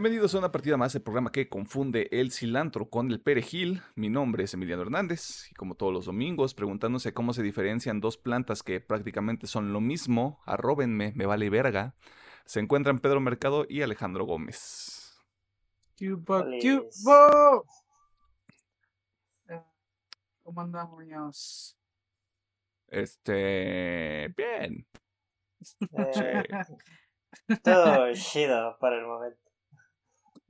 Bienvenidos a una partida más, el programa que confunde el cilantro con el perejil. Mi nombre es Emiliano Hernández y como todos los domingos, preguntándose cómo se diferencian dos plantas que prácticamente son lo mismo, arróbenme, me vale verga, se encuentran Pedro Mercado y Alejandro Gómez. Cuba. Cuba. Eh, ¿Cómo andamos? Este... Bien. Eh, todo chido por el momento.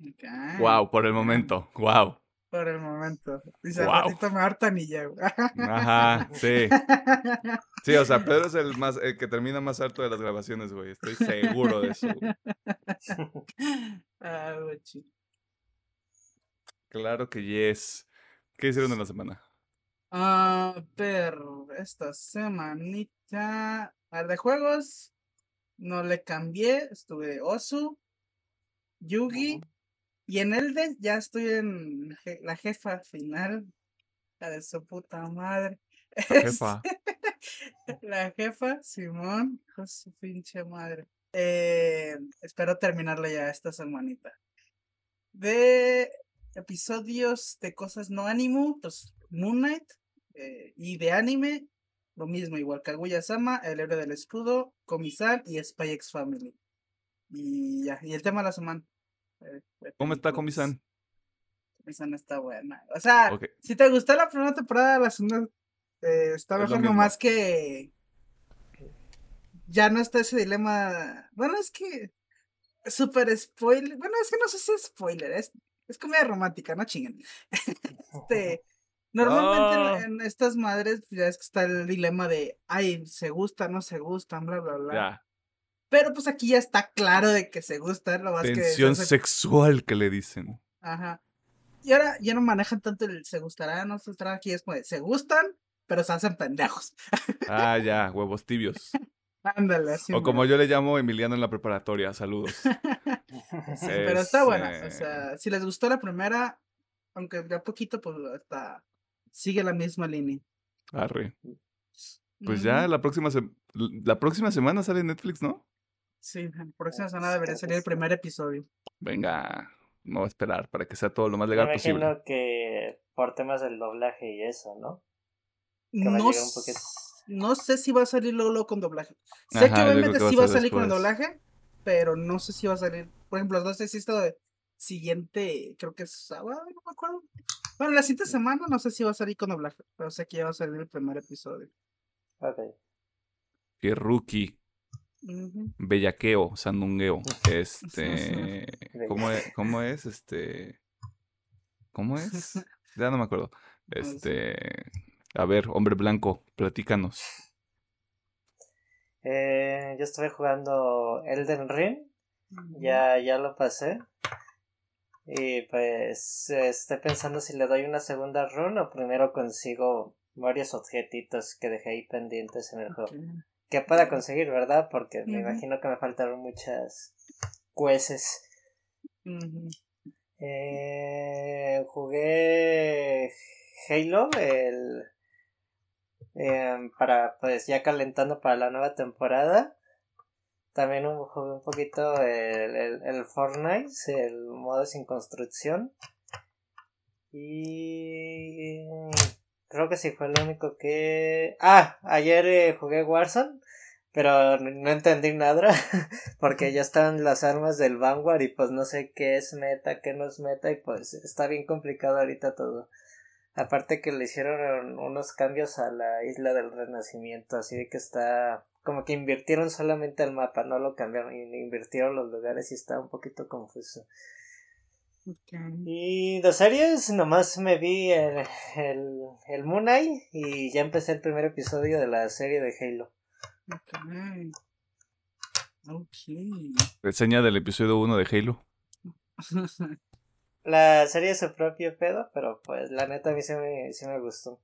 Ok, Wow, por el momento. Wow. Por el momento. Dice, Wow. al ratito me hartan y ya. Ajá, sí. Sí, o sea, Pedro es el más el que termina más harto de las grabaciones, güey. Estoy seguro de eso. Ah. Claro que yes. ¿Qué hicieron en la semana? Ah, pero esta semanita. A ver, de juegos. No le cambié. Estuve de Osu. Yugi. Y en Elden ya estoy en la jefa final. La de su puta madre. La jefa. La jefa, Simón, de su pinche madre. Eh, espero terminarla ya esta semanita. De episodios de cosas no anime, pues Moon Knight. eh, y de anime, lo mismo, igual Kaguya-sama, El héroe del escudo, Komi-san y Spy X Family. Y ya, y el tema de la semana. De ¿Cómo está. Comisan? Komi-san está buena. O sea, si te gustó la primera temporada, la segunda eh, está Es mejor nomás que ya no está ese dilema. Bueno, es que super spoiler. Bueno, es que no sé si es spoiler, es, es comedia romántica, no chinguen. este, normalmente en- Ah. en, estas madres ya es que está el dilema de, ay, se gustan, no se gustan, bla, bla, bla. Ya. Pero pues aquí ya está claro de que se gustan, lo más que Tensión se hace- sexual que le dicen. Ajá. Y ahora ya no manejan tanto el se gustará, no se gustará, aquí es como de, se gustan, pero se hacen pendejos. Ah, ya, huevos tibios. Ándale, así. O como yo le llamo Emiliano en la preparatoria. Saludos. Sí, pero está buena. O sea, si les gustó la primera, aunque de a poquito, pues hasta sigue la misma línea. Arre. Pues ya la próxima la próxima semana sale Netflix, ¿no? Sí, la próxima semana debería salir el primer episodio. Venga, no voy a esperar para que sea todo lo más Me legal posible. imagino que por temas del doblaje y eso, ¿no? Que No, un poquito. no sé si va a salir luego, con doblaje. Sé Ajá, que obviamente que va sí va a salir con el doblaje, pero no sé si va a salir. Por ejemplo, no sé si esto de siguiente, creo que es sábado, no me acuerdo. Bueno, la siguiente semana no sé si va a salir con doblaje, pero sé que ya va a salir el primer episodio. Ok. Que rookie. Bellaqueo, sandungueo. Este. ¿Cómo es? ¿Cómo es? Este. ¿Cómo es? Ya no me acuerdo. Este. A ver, hombre blanco, platícanos. Eh, yo estuve jugando Elden Ring. Ya, ya lo pasé. Y pues estoy pensando si le doy una segunda run o primero consigo varios objetitos que dejé ahí pendientes en el juego. Que pueda conseguir, ¿verdad? Porque me imagino que me faltaron muchas jueces. Eh, jugué Halo, el em, para pues ya calentando para la nueva temporada. También un- jugué un poquito el, el, el Fortnite, el modo sin construcción. Y creo que sí fue lo único que... Ah, ayer eh, jugué Warzone, pero no entendí nada porque ya estaban las armas del Vanguard y pues no sé qué es meta, qué no es meta y pues está bien complicado ahorita todo. Aparte que le hicieron unos cambios a la isla del renacimiento, así de que está como que invirtieron solamente el mapa, no lo cambiaron, invirtieron los lugares y está un poquito confuso. Y de series, nomás me vi el, el, el Moon Knight y ya empecé el primer episodio de la serie de Halo. Ok. Ok. Reseña del episodio 1 de Halo. La serie es su propio pedo, pero pues la neta a mí sí me, sí me gustó.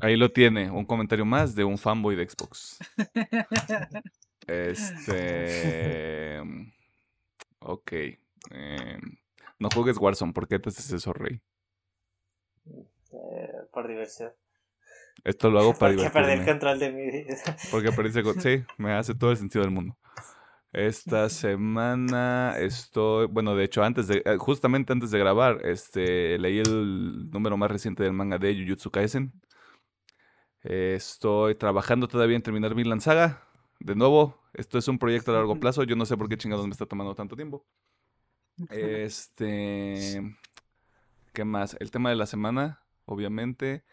Ahí lo tiene, un comentario más de un fanboy de Xbox. Este. Ok. Em, no juegues Warzone, ¿por qué te haces eso, Rey? eh, por diversión. Esto lo hago para Porque perdí el control de mi vida. Porque con... Sí, me hace todo el sentido del mundo. Esta semana estoy, bueno, de hecho, antes de, eh, justamente antes de grabar, este, leí el número más reciente del manga de Jujutsu Kaisen. estoy trabajando todavía en terminar mi Saga. De nuevo, esto es un proyecto a largo plazo. Yo no sé por qué chingados me está tomando tanto tiempo. Este, ¿qué más? El tema de la semana, obviamente.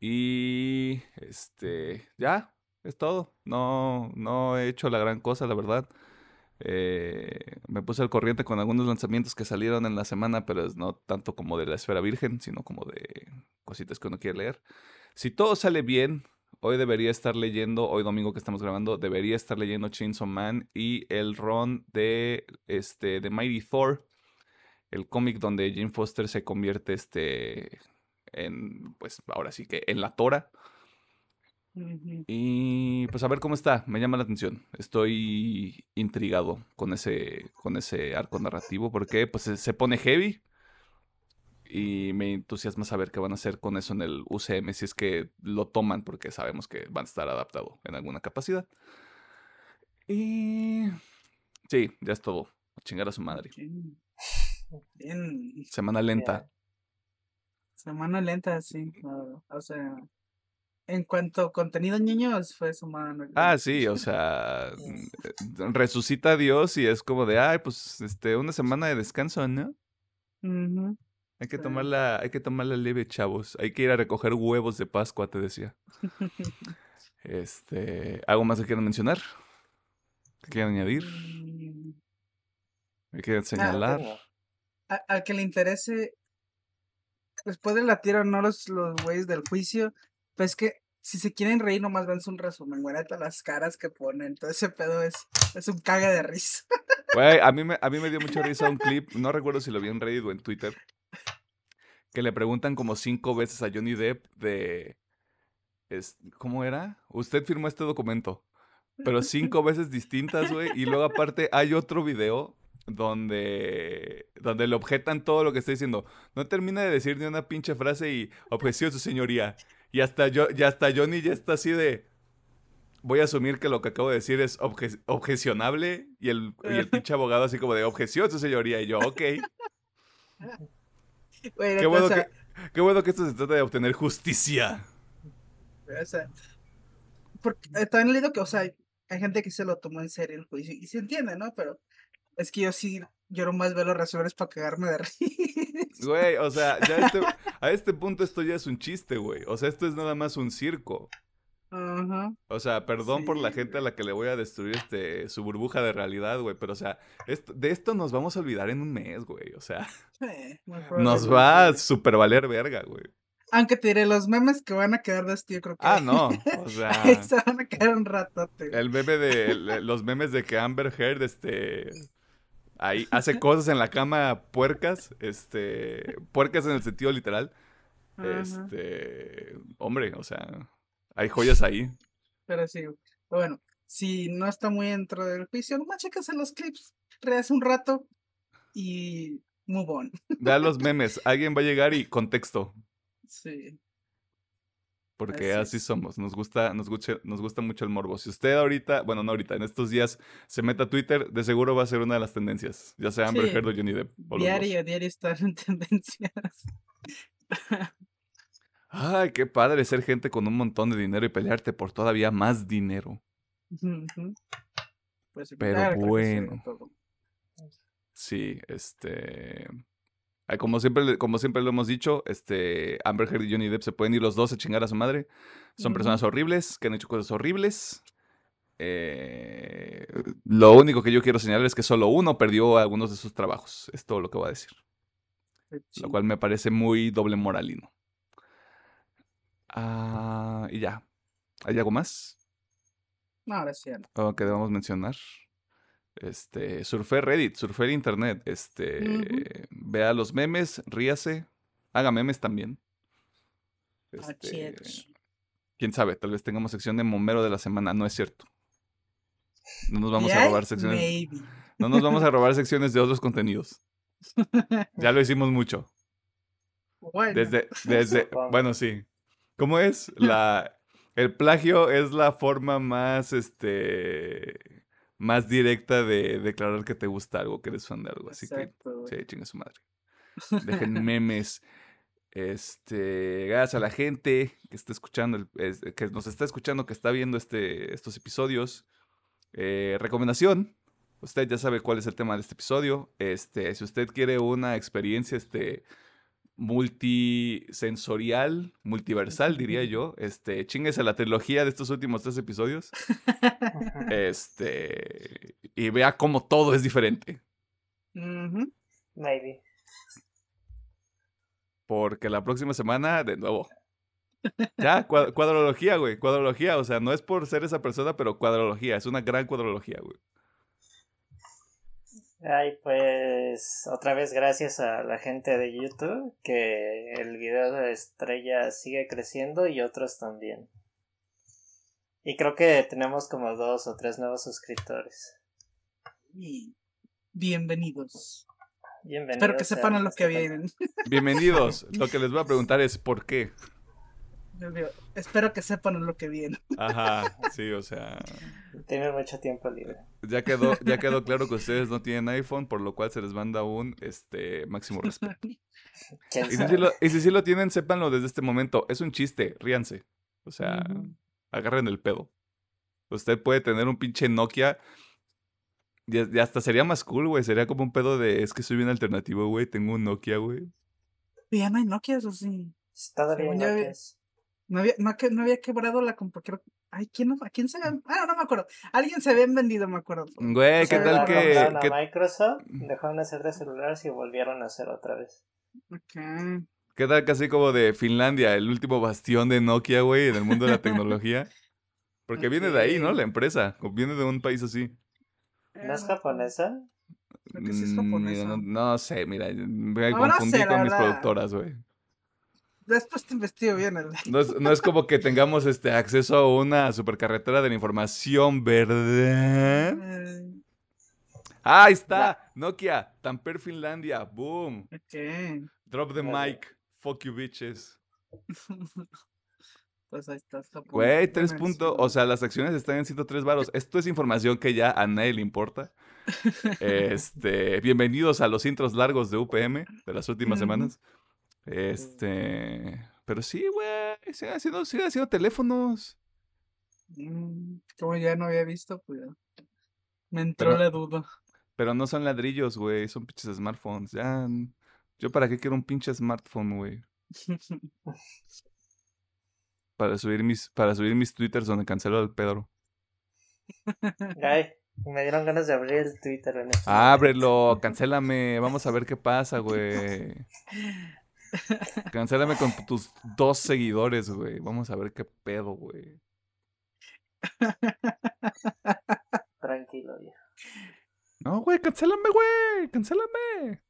Y este, ya, es todo. No, no he hecho la gran cosa, la verdad. Eh, me puse al corriente con algunos lanzamientos que salieron en la semana, pero es no tanto como de la esfera virgen, sino como de cositas que uno quiere leer. Si todo sale bien, hoy debería estar leyendo, hoy domingo que estamos grabando, debería estar leyendo Chainsaw Man y el run de este de Mighty Thor, el cómic donde Jane Foster se convierte este en pues ahora sí que en la Tora. Y pues a ver cómo está, me llama la atención. Estoy intrigado con ese, con ese arco narrativo porque pues se pone heavy y me entusiasma saber qué van a hacer con eso en el UCM si es que lo toman porque sabemos que van a estar adaptado en alguna capacidad. Y sí, ya es todo. A chingar a su madre. Bien. Semana lenta. Semana lenta, sí. O sea, en cuanto a contenido niños, fue su mano. Ah, sí, o sea, mm, resucita a Dios y es como de, ay, pues, este, una semana de descanso, ¿no? Hay que tomarla, hay que tomarla leve, chavos. Hay que ir a recoger huevos de Pascua, te decía. este, ¿algo más que quieran mencionar? ¿Qué quieran añadir? ¿Me quieren señalar? al que le interese, después de la tira, no los, los güeyes del juicio, pues que si se quieren reír, nomás ven un resumen, güey, las caras que ponen. Todo ese pedo es, es un caga de risa. Güey, a mí, me, a mí me dio mucha risa un clip, no recuerdo si lo vi en Reddit o en Twitter, que le preguntan como cinco veces a Johnny Depp de... Es, ¿Cómo era? Usted firmó este documento. Pero cinco veces distintas, güey. Y luego aparte hay otro video donde, donde le objetan todo lo que está diciendo. No termina de decir ni una pinche frase y objeció su señoría. Y hasta, yo, ya hasta Johnny ya está así de. Voy a asumir que lo que acabo de decir es objecionable. Y el, y el pinche abogado así como de objeción, su señoría. Y yo, ok. qué, bueno que, qué bueno que esto se trata de obtener justicia. O sea, porque también leído que, o sea, hay gente que se lo tomó en serio el juicio. Y se entiende, ¿no? Pero es que yo sí, yo nomás veo los resúmenes para cagarme de risa. Güey, o sea, ya este, a este punto esto ya es un chiste, güey. O sea, esto es nada más un circo. Ajá. O sea, perdón por la gente a la que le voy a destruir este su burbuja de realidad, güey. Pero, o sea, esto, de esto nos vamos a olvidar en un mes, güey. O sea, nos va a super valer verga, güey. Aunque te diré, los memes que van a quedar de esto, yo creo que. Ah, no. O sea. se van a quedar un ratote. El meme de. los memes de que Amber Heard, este ahí hace cosas en la cama puercas, este, puercas en el sentido literal. Este, hombre, o sea, hay joyas ahí. Pero sí, bueno, si no está muy dentro del juicio, nomás checas en los clips, rehace un rato y move on. Vea los memes, alguien va a llegar y contexto. Sí. Porque así, somos, nos gusta, nos gusta, nos gusta mucho el morbo. Si usted ahorita, bueno, no ahorita, en estos días se meta a Twitter, de seguro va a ser una de las tendencias. Ya sea Amber Heard o Johnny Depp. diario, diario están en tendencias. Ay, qué padre ser gente con un montón de dinero y pelearte por todavía más dinero. Pues, Pero bueno. Sí, este. Como siempre, como siempre lo hemos dicho, este, Amber Heard y Johnny Depp se pueden ir los dos a chingar a su madre. Son personas horribles, que han hecho cosas horribles. Eh, lo único que yo quiero señalar es que solo uno perdió algunos de sus trabajos. Es todo lo que voy a decir. Lo cual me parece muy doble moralino. Ah, y ya. ¿Hay algo más? No, ahora sí. que debamos mencionar. Este, surfe Reddit, surfe el internet, este, vea los memes, ríase, haga memes también. Este, quién sabe, tal vez tengamos sección de momero de la semana, no es cierto. No nos vamos a robar secciones. No nos vamos a robar secciones de otros contenidos. Ya lo hicimos mucho. Bueno. Desde, desde, bueno, sí. ¿Cómo es? La, el plagio es la forma más, este, más directa de declarar que te gusta algo, que eres fan de algo. Así Exacto, que, güey. sí, chinga su madre. Dejen memes. Este, gracias a la gente que está escuchando, que nos está escuchando, que está viendo este, estos episodios. Eh, recomendación. Usted ya sabe cuál es el tema de este episodio. Este, si usted quiere una experiencia, este, multisensorial, multiversal, diría yo, este, chinguese la trilogía de estos últimos tres episodios. Este, y vea cómo todo es diferente. Maybe. Porque la próxima semana, de nuevo. Ya, cua- cuadrología, güey. Cuadrología. O sea, no es por ser esa persona, pero cuadrología. Es una gran cuadrología, güey. Ay, pues otra vez gracias a la gente de YouTube que el video de estrella sigue creciendo y otros también. Y creo que tenemos como dos o tres nuevos suscriptores. Y bienvenidos. Bienvenidos. Espero que sepan a lo que vienen. Bienvenidos. Lo que les voy a preguntar es ¿por qué? Yo digo, espero que sepan lo que viene. Ajá, sí, o sea. Tienen mucho tiempo libre. Ya quedó, ya quedó claro que ustedes no tienen iPhone, por lo cual se les manda un este máximo respeto. ¿Quién Y si, sabe? sí lo, y si sí lo tienen, sépanlo desde este momento. Es un chiste, ríanse. O sea, agarren el pedo. Usted puede tener un pinche Nokia. Y, y hasta sería más cool, güey. Sería como un pedo de. Es que soy bien alternativo, güey. Tengo un Nokia, güey. Ya no hay Nokia, eso sí. Todavía Según no yo- que es. No había, no, que- no había quebrado la computadora. Ay, ¿quién, no- ¿a quién se habían? Ah, no me acuerdo. Alguien se habían vendido, me acuerdo. Güey, ¿qué tal que.? a qué- Microsoft, dejaron de hacer de celulares y volvieron a hacer otra vez. Ok. ¿Qué tal que así como de Finlandia, el último bastión de Nokia, güey, en el mundo de la tecnología? Porque viene de ahí, ¿no? La empresa. Viene de un país así. ¿No es japonesa? Creo que sí es Mm, japonesa. no, no sé, mira, me No, no confundí sé, la con mis verdad. productoras, güey. Después te investigo bien el. No es, no es como que tengamos este acceso a una supercarretera de la información, ¿verdad? Ah, ahí está, Nokia, Tamper, Finlandia, boom. Drop the Vale. mic, fuck you bitches. Pues ahí está. Japón. Güey, tres puntos, o sea, las acciones están en 103 varos. Esto es información que ya a nadie le importa. Este, bienvenidos a los intros largos de UPM de las últimas semanas. Este, pero sí, güey, sigan haciendo, haciendo teléfonos. Mm, Como ya no había visto, pues. Me entró Pero- la duda. Pero no son ladrillos, güey, son pinches smartphones. Ya, yo para qué quiero un pinche smartphone, güey. Para subir mis, para subir mis twitters donde cancelo al Pedro. Ay, me dieron ganas de abrir el Twitter en este Ábrelo, cancélame, vamos a ver qué pasa, güey. Cancélame con tus dos seguidores, güey. Vamos a ver qué pedo, güey. Tranquilo ya. No, güey, cancélame, güey. Cancélame.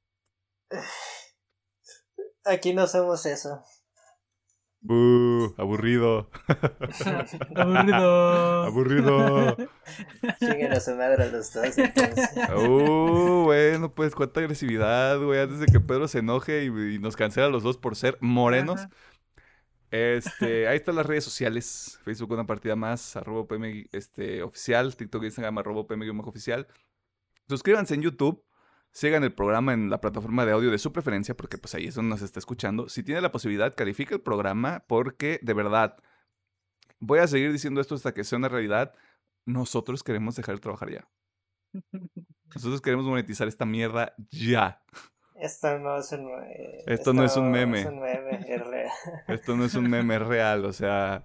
Aquí no somos eso. Buh, aburrido. Aburrido. Aburrido. Chinguen a su madre los dos, entonces. Uh, bueno, pues cuánta agresividad, güey. Antes de que Pedro se enoje y, y nos cancela a los dos por ser morenos. Ajá. Este, ahí están las redes sociales. Facebook una partida más, arroba PM este, oficial, TikTok, Instagram, arroba PM oficial. Suscríbanse en YouTube. Sigan el programa en la plataforma de audio de su preferencia, porque pues ahí es donde nos está escuchando. Si tiene la posibilidad, califica el programa, porque de verdad, voy a seguir diciendo esto hasta que sea una realidad. Nosotros queremos dejar de trabajar ya. Nosotros queremos monetizar esta mierda ya. Esto no es un meme. Esto no es un meme. Es un meme, es real. Esto no es un meme real, o sea.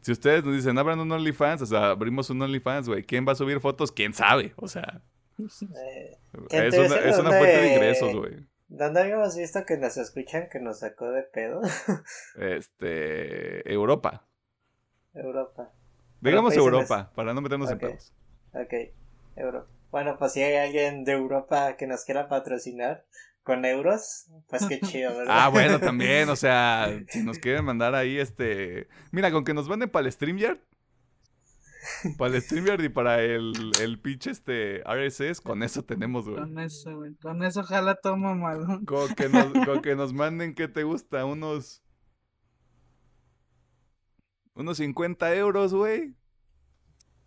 Si ustedes nos dicen, abran un OnlyFans, o sea, abrimos un OnlyFans, güey. ¿Quién va a subir fotos? ¿Quién sabe? O sea, Eh, ¿Quién es una, es una fuente de ingresos, güey. ¿Dónde habíamos visto que nos escuchan que nos sacó de pedo? Este. Europa. Europa. Digamos Europa, para no meternos en pedos. Ok, Europa. Bueno, pues si hay alguien de Europa que nos quiera patrocinar con euros, pues qué chido, ¿verdad? Ah, bueno, también, o sea, si nos quieren mandar ahí, este. Mira, con que nos manden para el StreamYard. Para el StreamYard y para el, el pitch este RSS, con eso tenemos, güey. Con eso, güey. Con eso ojalá toma malo. Con que nos, con que nos manden, ¿qué te gusta? Unos. Unos 50 euros, güey.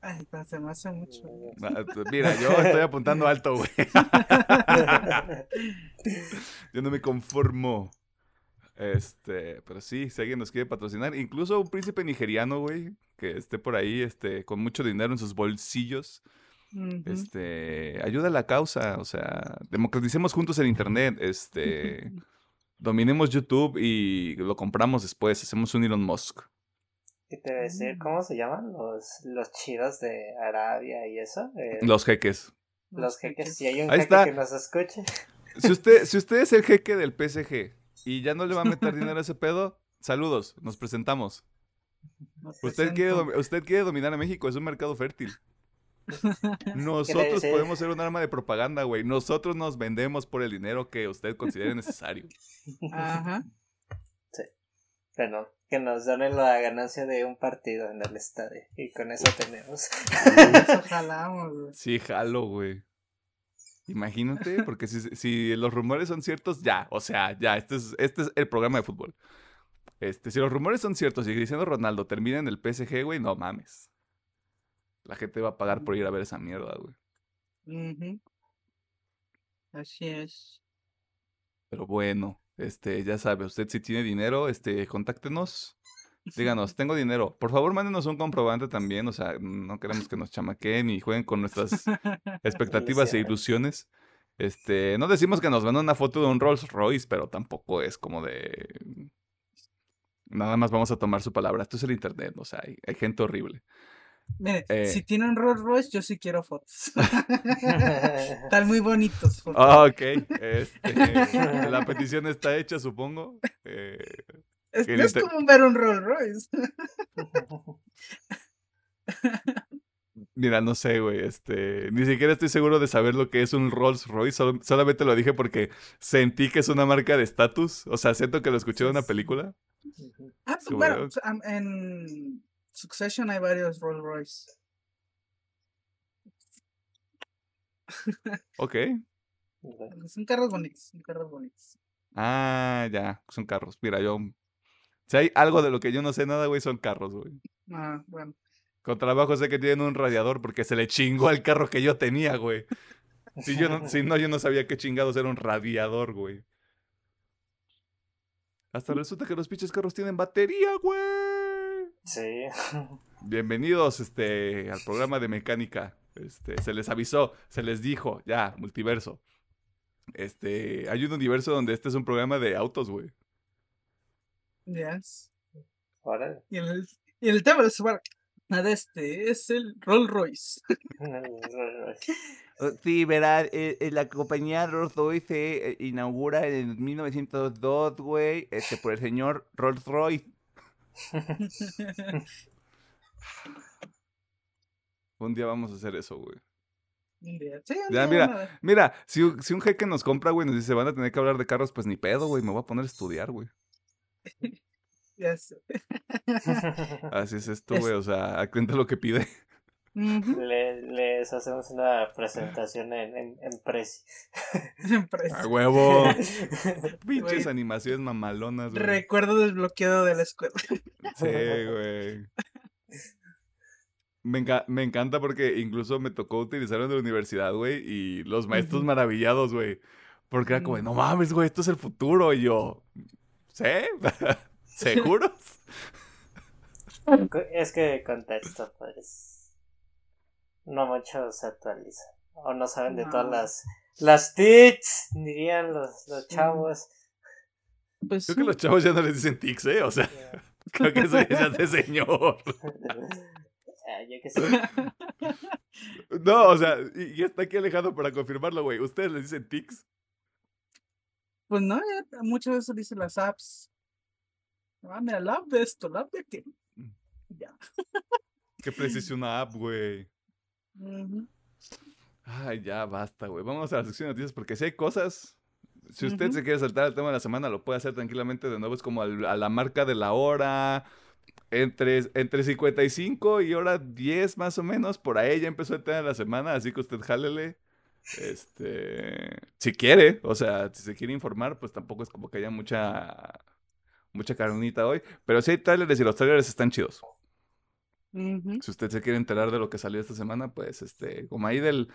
Ay, pero se me hace mucho. Ah, pues Mira, yo estoy apuntando alto, güey. Yo no me conformo. Este, pero sí, si alguien nos quiere patrocinar, incluso un príncipe nigeriano, güey, que esté por ahí, este, con mucho dinero en sus bolsillos, este, ayuda a la causa, o sea, democraticemos juntos el internet, este, dominemos YouTube y lo compramos después, hacemos un Elon Musk. ¿Qué te voy a decir? ¿Cómo se llaman? Los, los chidos de Arabia y eso. Eh, Los jeques. los jeques. Si hay un Ahí jeque está. que nos escuche. Si usted, si usted es el jeque del PSG y ya no le va a meter dinero a ese pedo, saludos, nos presentamos. Usted quiere, presento. usted quiere dominar a México, es un mercado fértil. Nosotros podemos ser un arma de propaganda, güey. Nosotros nos vendemos por el dinero que usted considere necesario. Ajá. Bueno, que nos donen la ganancia de un partido en el estadio. Y con eso tenemos. Eso jalamos, güey. Sí, jalo, güey. Imagínate, porque si, si los rumores son ciertos, ya, o sea, ya, este es, este es el programa de fútbol. Este, si los rumores son ciertos y Cristiano Ronaldo termina en el PSG, güey, no mames. La gente va a pagar por ir a ver esa mierda, güey. Así es. Pero bueno, este, ya sabe, usted si tiene dinero, este, contáctenos. Díganos, tengo dinero. Por favor, mándenos un comprobante también. O sea, no queremos que nos chamaqueen y jueguen con nuestras expectativas e ilusiones. Este, no decimos que nos manden una foto de un Rolls Royce, pero tampoco es como de. Nada más vamos a tomar su palabra. Esto es el internet, o sea, hay, hay gente horrible. Mire, Eh. si tienen Rolls Royce, yo sí quiero fotos. Están muy bonitos. Ah, ok. Este, la petición está hecha, supongo. Eh, es, que no es como ver un Rolls Royce. Mira, no sé, güey, este, ni siquiera estoy seguro de saber lo que es un Rolls Royce, solamente lo dije porque sentí que es una marca de estatus, o sea, siento que lo escuché en una película. Ah, Sí, bueno, en Succession hay varios Rolls Royce. Ok. Son carros bonitos, son carros bonitos. Ah, ya, son carros. Mira, yo, si hay algo de lo que yo no sé nada, güey, son carros, güey. Ah, bueno. Con trabajo sé que tienen un radiador porque se le chingó al carro que yo tenía, güey. Si, yo no, si no, yo no sabía qué chingados era un radiador, güey. Hasta resulta que los pinches carros tienen batería, güey. Sí. Bienvenidos este, al programa de mecánica. Este, se les avisó, se les dijo, ya, multiverso. Este, hay un universo donde este es un programa de autos, güey. Yes. Y el, y el tema de su de este es el Rolls Royce. Sí, verá, eh, la compañía Rolls Royce se eh, inaugura en 1902, güey, este, por el señor Rolls Royce. Un día vamos a hacer eso, güey. Un día. Sí, Ya, mira. Mira, si, un- si un jeque nos compra, güey, nos dice, van a tener que hablar de carros, pues ni pedo, güey, me voy a poner a estudiar, güey. Ya sé. Así es esto, Es- güey, o sea, acrenta lo que pide. Le- les hacemos una presentación en, en, en Prezi. Empresa. ¡A huevo! Pinches animaciones mamalonas, güey. Recuerdo desbloqueado de la escuela. Sí, güey. Me, enca- me encanta porque incluso me tocó utilizarlo en la universidad, güey, y los maestros maravillados, güey. Porque era como, no mames, güey, esto es el futuro. Y yo, ¿sí? ¿Seguros? Es que contexto, pues. No mucho se actualiza. O no saben de todas las. Las TICs, dirían los, los chavos. Pues Creo que los chavos ya no les dicen tics, ¿eh? O sea, creo que eso ya es de señor. Ah, yo que sé. No, o sea, y, y está aquí alejado para confirmarlo, güey. ¿Ustedes les dicen tics? Pues no, ya muchas veces dicen las apps. Ah, mira, la app de esto, la app de qué. Mm. Ya. ¿Qué precisa una app, güey? Ay, ya basta, güey. Vamos a la sección de noticias porque si hay cosas. Si usted se quiere saltar el tema de la semana, lo puede hacer tranquilamente. De nuevo, es como al- a la marca de la hora. Entre, entre 55 y hora 10 más o menos. Por ahí ya empezó el tema de la semana. Así que usted jálele. Este. Si quiere. O sea, si se quiere informar, pues tampoco es como que haya mucha. Mucha carnita hoy. Pero sí hay trailers y los trailers están chidos. Si usted se quiere enterar de lo que salió esta semana, pues este, como ahí del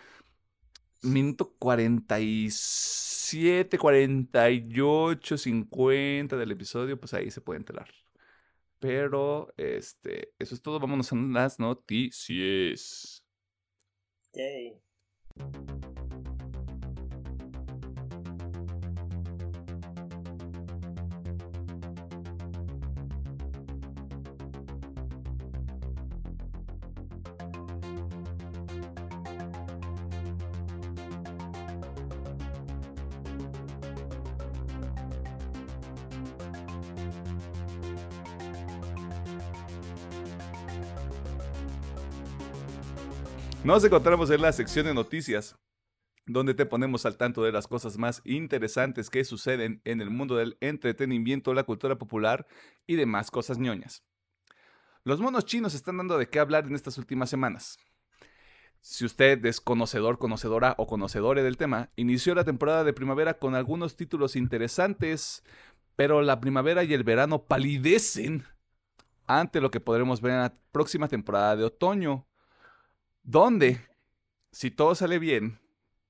minuto 47, 48, 50 del episodio, pues ahí se puede enterar. Pero, este, eso es todo. Vámonos a las noticias. Yay. Nos encontramos en la sección de noticias, donde te ponemos al tanto de las cosas más interesantes que suceden en el mundo del entretenimiento, la cultura popular y demás cosas ñoñas. Los monos chinos están dando de qué hablar en estas últimas semanas. Si usted es conocedor, conocedora o conocedore del tema, inició la temporada de primavera con algunos títulos interesantes, pero la primavera y el verano palidecen ante lo que podremos ver en la próxima temporada de otoño, donde, si todo sale bien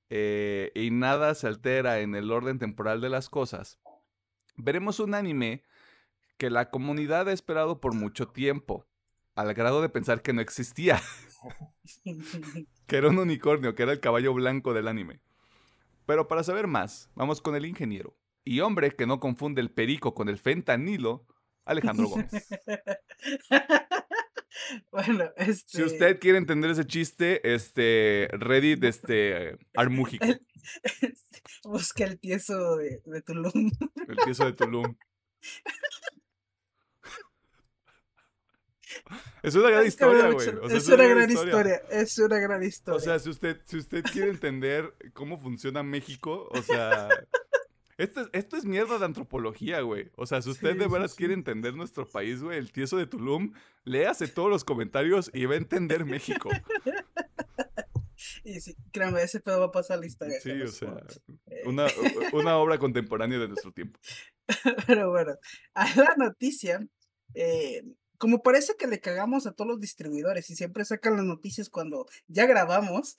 eh, y nada se altera en el orden temporal de las cosas, veremos un anime que la comunidad ha esperado por mucho tiempo, al grado de pensar que no existía, que era un unicornio, que era el caballo blanco del anime. Pero para saber más, vamos con el ingeniero y hombre que no confunde el perico con el fentanilo, Alejandro Gómez. bueno, este. Si usted quiere entender ese chiste, este Reddit, este Armújico, el Busca el tieso de, de Tulum. tieso de Tulum. Es una gran historia, güey. O sea, es, una gran historia. Es una gran historia. O sea, si usted, si usted quiere entender cómo funciona México, o sea, esto es, esto es mierda de antropología, güey. O sea, si usted Sí, de veras sí. quiere entender nuestro país, güey, el tieso de Tulum, léase todos los comentarios y va a entender México. Y sí, créame, ese pedo va a pasar a la historia. Sí, o sea. Eh, una, una obra contemporánea de nuestro tiempo. Pero bueno, a la noticia, eh, como parece que le cagamos a todos los distribuidores y siempre sacan las noticias cuando ya grabamos,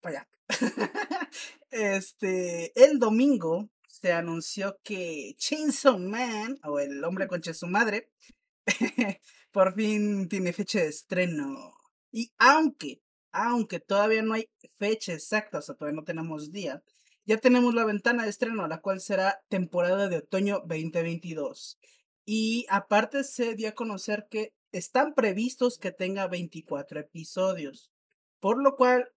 para allá. este, el domingo se anunció que Chainsaw Man, o el hombre concha su madre, por fin tiene fecha de estreno. Y aunque, aunque todavía no hay fecha exacta, o sea, todavía no tenemos día, ya tenemos la ventana de estreno, la cual será temporada de otoño 2022. Y aparte se dio a conocer que están previstos que tenga 24 episodios. Por lo cual,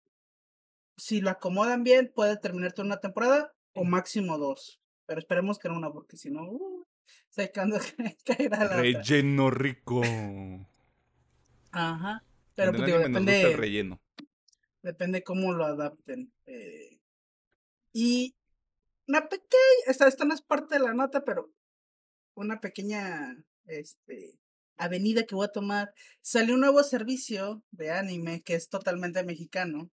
si lo acomodan bien, puede terminar toda una temporada o máximo dos. Pero esperemos que no una, porque si no, uh, se cuando caerá la otra. Relleno rico. Ajá. Pero pues, digo, el depende, relleno. depende cómo lo adapten. eh. Y una pequeña, esta, esta no es parte de la nota, pero una pequeña este, avenida que voy a tomar. Salió un nuevo servicio de anime que es totalmente mexicano.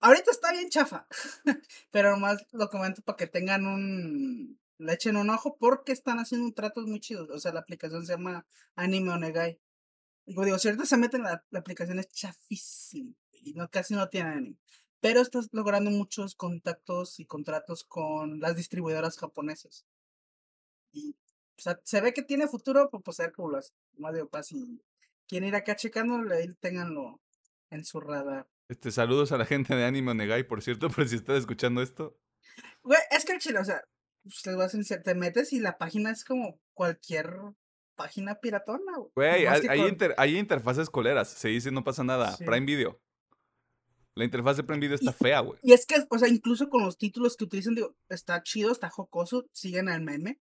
Ahorita está bien chafa, pero nomás lo comento para que tengan un. Le echen un ojo porque están haciendo un tratos muy chidos. O sea, la aplicación se llama Anime Onegai. Digo, digo, si ahorita se meten, la, la aplicación es chafísima y no, casi no tiene anime. Pero estás logrando muchos contactos y contratos con las distribuidoras japonesas. Y se ve que tiene futuro, pues, pues a ver cómo lo hace. Más digo, para si quieren ir acá checando, ahí tenganlo en su radar. Este, saludos a la gente de Anime Onegai, por cierto, por si estás escuchando esto. Güey, es que el chile, o sea, pues, les voy a te metes y la página es como cualquier página piratona. güey. Hay, hay con- inter- hay interfaces coleras. Se dice no pasa nada. Sí. Prime Video. La interfaz de Prime Video está fea, güey. Y es que, o sea, incluso con los títulos que utilizan, digo, está chido, está jocoso, siguen al meme,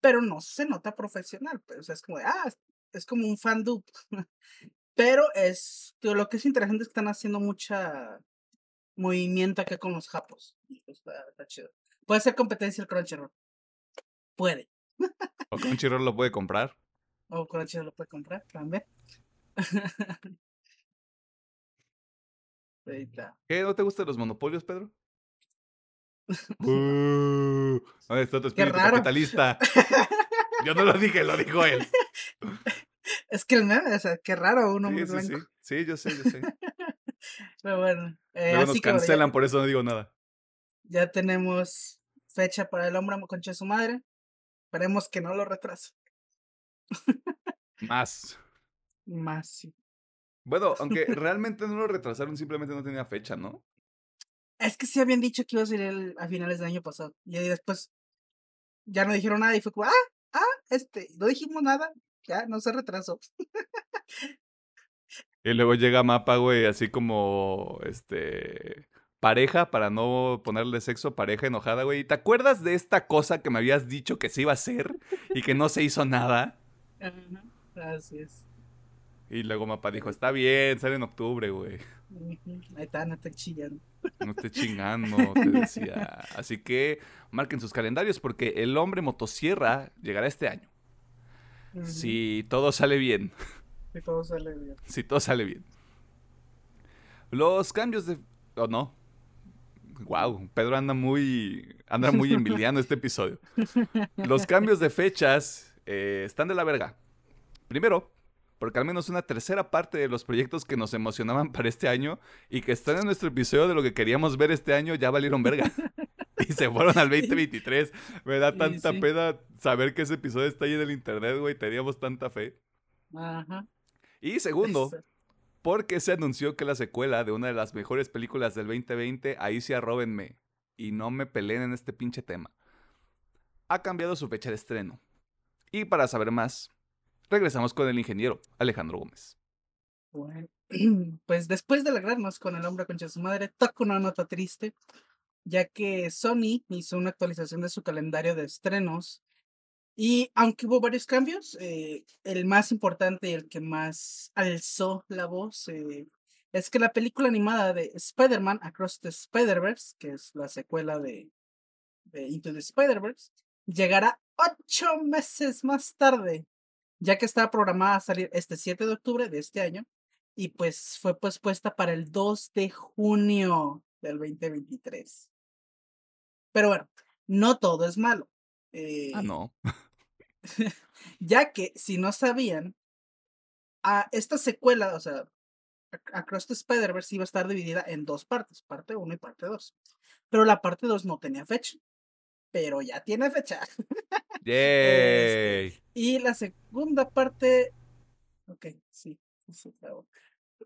pero no se nota profesional, pues, o sea, es como de, ah, es como un fan dupe. pero es, digo, lo que es interesante es que están haciendo mucha movimiento acá con los japos. Está, está chido. Puede ser competencia el Crunchyroll. Puede. O Crunchyroll lo puede comprar. O Crunchyroll lo puede comprar también. Ahí está. ¿Qué? ¿No te gustan los monopolios, Pedro? Uh, ¿Dónde está tu espíritu capitalista? Yo no lo dije, lo dijo él. Es que el meme, o sea, qué raro un Sí, hombre sí, sí. blanco. Sí, yo sé, yo sé. Pero bueno, eh, Luego nos así ya- cancelan, por eso no digo nada. ya, tenemos fecha para el hombre concha de su madre. Esperemos que no lo retrase. Más. Más sí. Bueno, aunque realmente no lo retrasaron, simplemente no tenía fecha, ¿no? Es que sí habían dicho que iba a salir el- a finales del año pasado. Y después ya no dijeron nada y fue como, ah, ah, este, no dijimos nada, ya no se retrasó. Y luego llega Mapa, güey, así como, este, pareja, para no ponerle sexo, pareja enojada, güey. ¿Te acuerdas de esta cosa que me habías dicho que se iba a hacer y que no se hizo nada? Es. Y luego Mapa dijo, está bien, sale en octubre, güey. Ujú, Ahí está, no chillando. No esté chingando, te decía. Así que marquen sus calendarios porque el hombre motosierra llegará este año. Si todo sale bien. y todo sale bien. Si todo sale bien. Los cambios de. ¿O no? Wow, Pedro anda muy. Anda muy envidiando este episodio. Los cambios de fechas eh, están de la verga. Primero, porque al menos una tercera parte de los proyectos que nos emocionaban para este año y que están en nuestro episodio de lo que queríamos ver este año ya valieron verga. y se fueron al 2023. Me da tanta sí. pena saber que ese episodio está ahí en el internet, güey. Teníamos tanta fe. Ajá. Y segundo, porque se anunció que la secuela de una de las mejores películas del 2020, Ahí sí arróbenme, y no me peleen en este pinche tema, ha cambiado su fecha de estreno. Y para saber más, regresamos con el ingeniero Alejandro Gómez. Bueno, pues después de alegrarnos con el hombre concha de su madre, toca una nota triste, ya que Sony hizo una actualización de su calendario de estrenos y aunque hubo varios cambios, eh, el más importante y el que más alzó la voz eh, es que la película animada de Spider-Man Across the Spider-Verse, que es la secuela de, Into the Spider-Verse, llegará ocho meses más tarde, ya que estaba programada a salir este 7 de octubre de este año y pues fue pospuesta para el 2 de junio del 2023. Pero bueno, no todo es malo. eh, Ah, no. ya que si no sabían, a esta secuela, o sea, Ac- Across the Spider-Verse iba a estar dividida en dos partes, parte 1 y parte 2. Pero la parte 2 no tenía fecha. Pero ya tiene fecha. ¡Yay! Y la segunda parte. Ok, sí. sí, claro.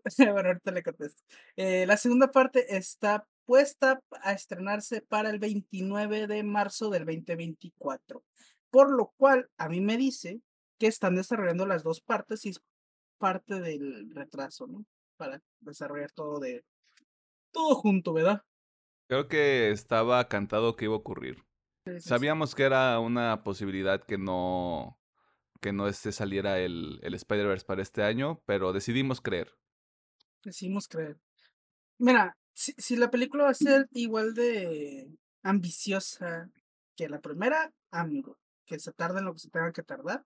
bueno, ahorita le contesto. Eh, la segunda parte está puesta a estrenarse para el 29 de marzo del 2024. Por lo cual, a mí me dice que están desarrollando las dos partes y es parte del retraso, ¿no? Para desarrollar todo de. Todo junto, ¿verdad? Creo que estaba cantado que iba a ocurrir. Sí, sí, sí. Sabíamos que era una posibilidad que no que no este saliera el, el Spider-Verse para este año, pero decidimos creer. Decimos creer. Mira, si, si la película va a ser igual de ambiciosa que la primera, amigo, que se tarde en lo que se tenga que tardar,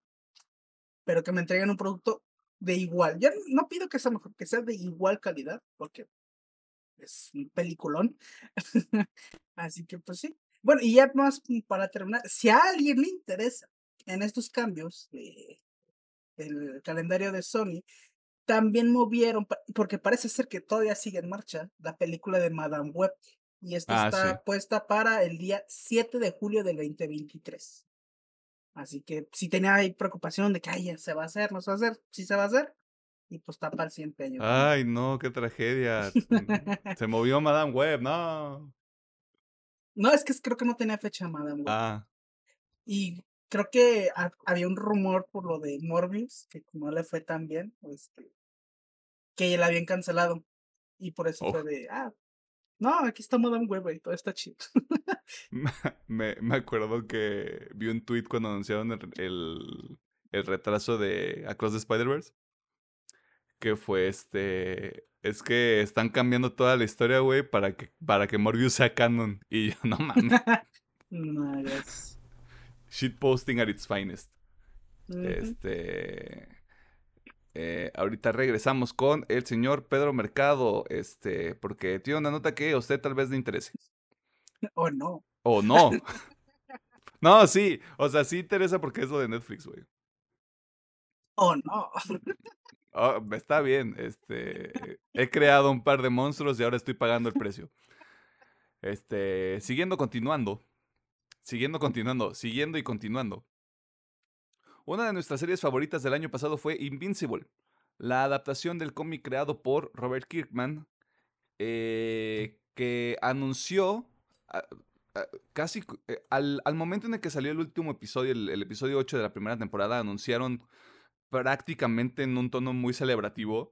pero que me entreguen un producto de igual. Yo no pido que sea mejor, que sea de igual calidad, porque es un peliculón. Así que pues sí. Bueno, y ya más para terminar, si a alguien le interesa en estos cambios de calendario de Sony, también movieron, porque parece ser que todavía sigue en marcha, la película de Madame Web. Y esta Ah, está sí. puesta para el día 7 de julio del 2023. Así que si tenía ahí preocupación de que "Ay, se va a hacer, no se va a hacer, sí se va a hacer. Y pues tapa el siguiente año. Ay, no, qué tragedia. Se movió Madame Web, no. No, es que creo que no tenía fecha Madame Web. Ah, Y creo que ha- había un rumor por lo de Morbius, que no le fue tan bien, este, que la habían cancelado. Y por eso fue de, ah, no, aquí está Madame Web y todo está chido. me, me acuerdo que vi un tweet cuando anunciaron el, el, el retraso de Across the Spider-Verse. Que fue este. Es que están cambiando toda la historia, güey, para que, para que Morbius sea canon. Y yo, no mames. no. Shitposting at its finest. Este. Eh, ahorita regresamos con el señor Pedro Mercado. Este. Porque tiene una nota que a usted tal vez le interese. O no. O no. no, sí. O sea, sí interesa porque es lo de Netflix, güey. Oh, no. Oh, está bien, este, he creado un par de monstruos y ahora estoy pagando el precio. Este, siguiendo continuando, siguiendo continuando, siguiendo y continuando. Una de nuestras series favoritas del año pasado fue Invincible, la adaptación del cómic creado por Robert Kirkman, eh, que anunció ah, ah, casi eh, al, momento en el que salió el último episodio, el, el, episodio 8 de la primera temporada, anunciaron prácticamente en un tono muy celebrativo.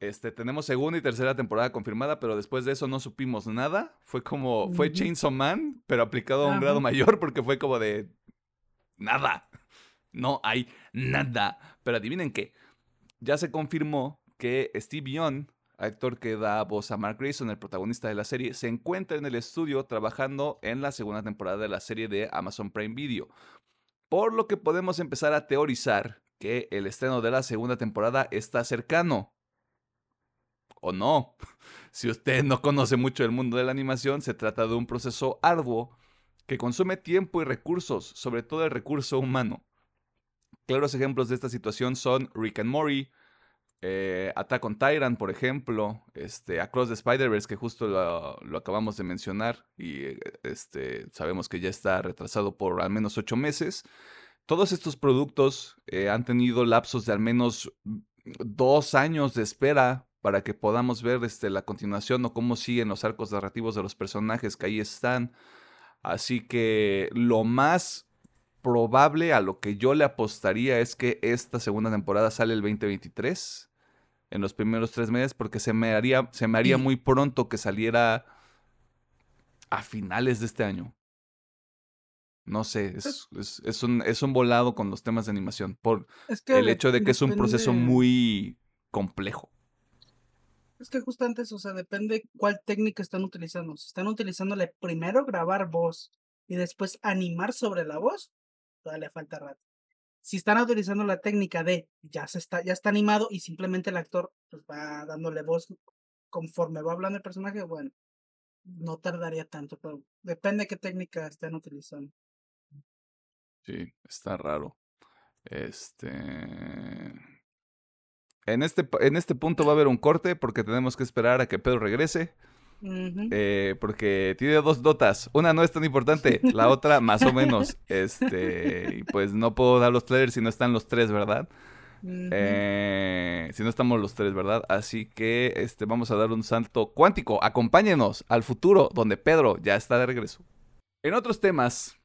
Este, tenemos segunda y tercera temporada confirmada, pero después de eso no supimos nada. Fue como, fue Chainsaw Man, pero aplicado a un grado mayor porque fue como de nada. No hay nada. Pero adivinen qué. Ya se confirmó que Steve Young, actor que da voz a Mark Grayson, el protagonista de la serie, se encuentra en el estudio trabajando en la segunda temporada de la serie de Amazon Prime Video. Por lo que podemos empezar a teorizar que el estreno de la segunda temporada está cercano. ¿O no? Si usted no conoce mucho el mundo de la animación, se trata de un proceso arduo que consume tiempo y recursos, sobre todo el recurso humano. Claros ejemplos de esta situación son Rick and Morty, eh, Attack on Tyrant, por ejemplo, este, Across the Spider-Verse, que justo lo, acabamos de mencionar y eh, este, sabemos que ya está retrasado por al menos ocho meses. Todos estos productos eh, han tenido lapsos de al menos dos años de espera para que podamos ver este, la continuación o cómo siguen los arcos narrativos de los personajes que ahí están. Así que lo más probable a lo que yo le apostaría es que esta segunda temporada sale el 2023 en los primeros tres meses porque se me haría, se me haría muy pronto que saliera a finales de este año. No sé, es, es, un, es un volado con los temas de animación por el hecho de que es un proceso muy complejo. Es que justamente eso, o sea, depende cuál técnica están utilizando. Si están utilizándole primero grabar voz y después animar sobre la voz, todavía le falta rato. Si están utilizando la técnica de ya se está, ya está animado y simplemente el actor pues, va dándole voz conforme va hablando el personaje, bueno, no tardaría tanto, pero depende de qué técnica estén utilizando. Sí, está raro. Este. En este, en este punto va a haber un corte porque tenemos que esperar a que Pedro regrese. Eh, porque tiene dos dotas. Una no es tan importante, la otra más o menos. Este, pues no puedo dar los trailers si no están los tres, ¿verdad? Eh, si no estamos los tres, ¿verdad? Así que este, vamos a dar un salto cuántico. Acompáñenos al futuro, donde Pedro ya está de regreso. En otros temas,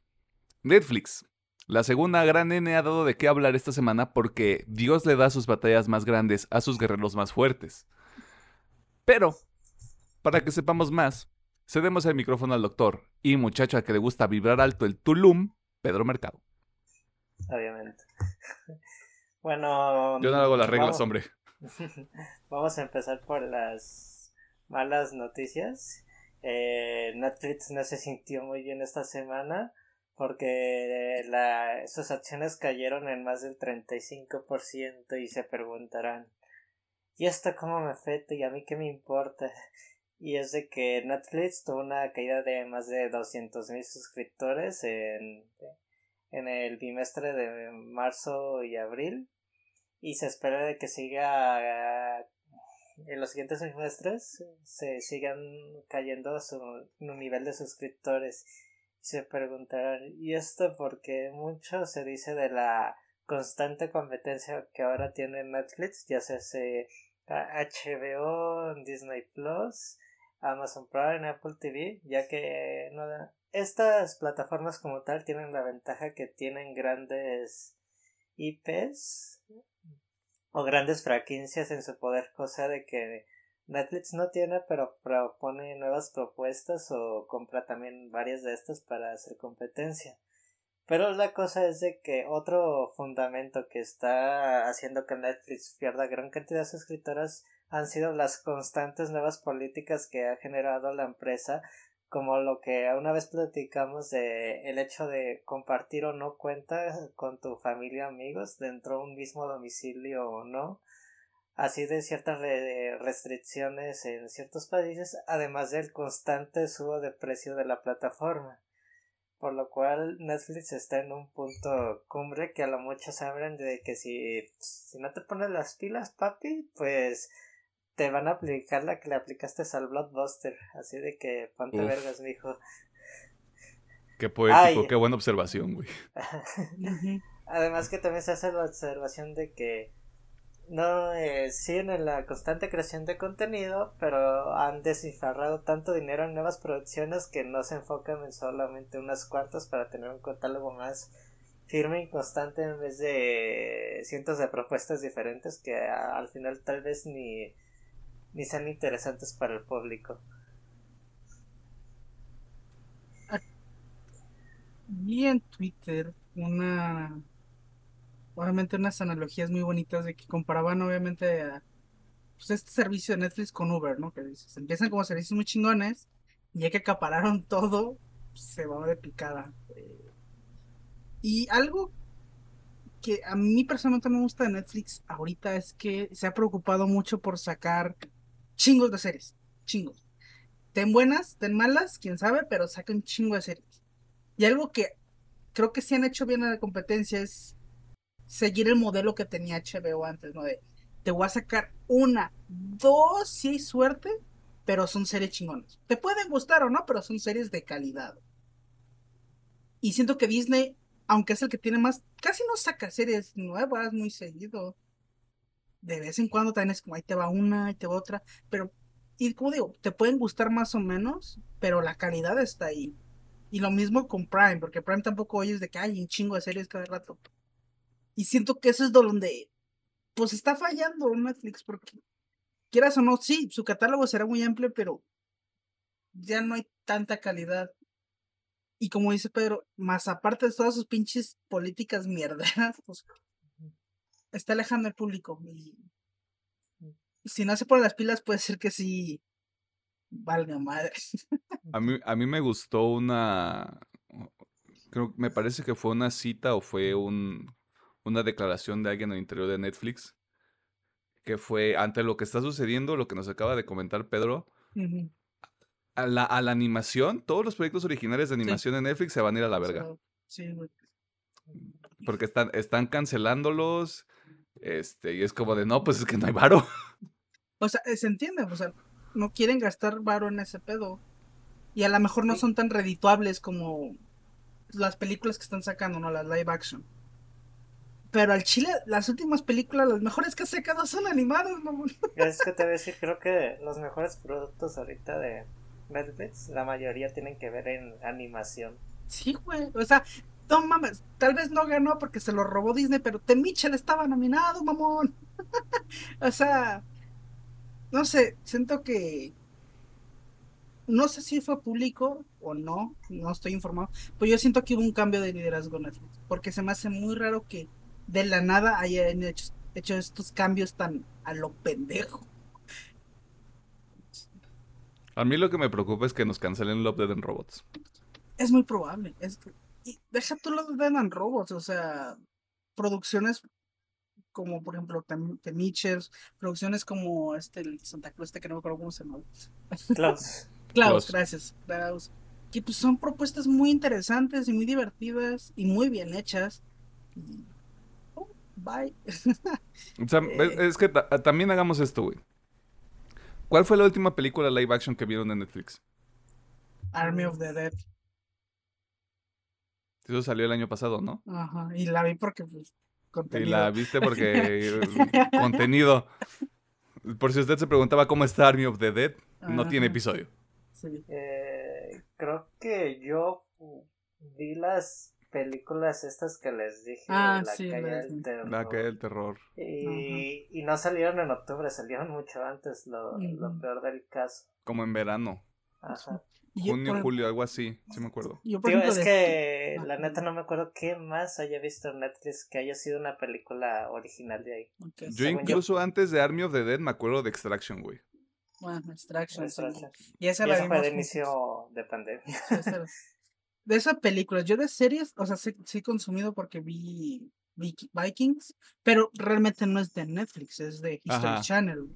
Netflix la segunda gran N ha dado de qué hablar esta semana porque Dios le da sus batallas más grandes a sus guerreros más fuertes. Pero, para que sepamos más, cedemos el micrófono al doctor y muchacho que le gusta vibrar alto el Tulum, Pedro Mercado. Obviamente. Bueno. Yo no hago las reglas, hombre. Vamos a empezar por las malas noticias. Eh, Netflix no se sintió muy bien esta semana porque la, sus acciones cayeron en más del 35% y se preguntarán, ¿y esto cómo me afecta y a mí qué me importa? Y es de que Netflix tuvo una caída de más de 200 mil suscriptores en, en el bimestre de marzo y abril. Y se espera de que siga en los siguientes semestres se sigan cayendo su nivel de suscriptores. Se preguntarán, ¿y esto porque mucho se dice de la constante competencia que ahora tiene Netflix, ya sea HBO, Disney Plus, Amazon Prime, Apple TV, ya que no, estas plataformas como tal tienen la ventaja que tienen grandes IPs o grandes franquicias en su poder, cosa de que Netflix no tiene, pero propone nuevas propuestas o compra también varias de estas para hacer competencia. Pero la cosa es de que otro fundamento que está haciendo que Netflix pierda gran cantidad de suscriptoras han sido las constantes nuevas políticas que ha generado la empresa, como lo que una vez platicamos de el hecho de compartir o no cuenta con tu familia o amigos dentro de un mismo domicilio o no, así de ciertas restricciones en ciertos países, además del constante subo de precio de la plataforma. por lo cual Netflix está en un punto cumbre que a lo mucho saben de que si, si no te pones las pilas, papi, pues te van a aplicar la que le aplicaste al Blockbuster. Así de que ponte vergas, mijo. Qué poético, qué buena observación, güey. Además que también se hace la observación de que no eh, siguen en la constante creación de contenido, pero han descifrado tanto dinero en nuevas producciones que no se enfocan en solamente unas cuantas para tener un catálogo más firme y constante en vez de cientos de propuestas diferentes que al final tal vez ni, ni sean interesantes para el público. Vi en Twitter una obviamente unas analogías muy bonitas de que comparaban obviamente pues, este servicio de Netflix con Uber, ¿no? Que dices, empiezan como servicios muy chingones y ya que acapararon todo, se va de picada. y algo que a mí personalmente me gusta de Netflix ahorita es que se ha preocupado mucho por sacar chingos de series, chingos. Ten buenas, ten malas, quién sabe, pero sacan chingo de series. Y algo que creo que sí han hecho bien a la competencia es seguir el modelo que tenía HBO antes, ¿no? De te voy a sacar una, dos, si hay suerte, pero son series chingones. Te pueden gustar o no, pero son series de calidad. Y siento que Disney, aunque es el que tiene más, casi no saca series nuevas muy seguido. De vez en cuando también es como ahí te va una, ahí te va otra, pero, y como digo, te pueden gustar más o menos, pero la calidad está ahí. Y lo mismo con Prime, porque Prime tampoco oyes de que hay un chingo de series cada rato. Y siento que eso es donde, pues está fallando Netflix, porque quieras o no, sí, su catálogo será muy amplio, pero ya no hay tanta calidad. Y como dice Pedro, más aparte de todas sus pinches políticas mierderas, pues está alejando al público. Y si no se pone las pilas, puede ser que sí valga madre. A mí, a mí me gustó una. Creo, me parece que fue una cita o fue un, una declaración de alguien al interior de Netflix, que fue ante lo que está sucediendo, lo que nos acaba de comentar Pedro, a, la, a, la, animación, todos los proyectos originales de animación de Netflix se van a ir a la verga. Sí, Porque están, están cancelándolos, este, y es como de, no, pues es que no hay varo. O sea, se entiende, o sea, no quieren gastar varo en ese pedo. Y a lo mejor no son tan redituables como las películas que están sacando, ¿no? Las live action. Pero al chile, las últimas películas, las mejores que ha sacado son animadas, mamón. Es que te voy a decir, creo que los mejores productos ahorita de Netflix, la mayoría tienen que ver en animación. Sí, güey. O sea, no mames, tal vez no ganó porque se lo robó Disney, pero The Mitchell estaba nominado, mamón. o sea, no sé, siento que no sé si fue público o no, no estoy informado, pero yo siento que hubo un cambio de liderazgo en Netflix, porque se me hace muy raro que de la nada hayan hecho, estos cambios tan a lo pendejo. A mí lo que me preocupa es que nos cancelen Love, Dead and Robots. Es muy probable. Es y deja tú Love, Dead and Robots, o sea, producciones como por ejemplo The Mitchells, producciones como este, el Santa Cruz, este que no me acuerdo cómo se llama. Klaus. Klaus, gracias. Klaus. Que pues son propuestas muy interesantes y muy divertidas y muy bien hechas bye. Eh. es que también hagamos esto, güey. ¿Cuál fue la última película live action que vieron en Netflix? Army of the Dead. Eso salió el año pasado, ¿no? Ajá, y la vi porque, pues, contenido. Y la viste porque contenido. Por si usted se preguntaba cómo está Army of the Dead, no tiene episodio. Sí. Eh, creo que yo vi las películas estas que les dije, ah, La calle del terror. La calle del terror. Y, y, no salieron en octubre, salieron mucho antes, lo, lo peor del caso. Como en verano. Ajá. Junio, julio, algo así, sí me acuerdo. Yo, es que la neta no me acuerdo qué más haya visto en Netflix que haya sido una película original de ahí. Yo incluso antes de Army of the Dead me acuerdo de Extraction, güey. Bueno, Extraction, Extraction. Y esa, la fue de inicio de pandemia. de esas películas, yo de series, o sea, sí, he consumido porque vi, Vikings, pero realmente no es de Netflix, es de History Channel.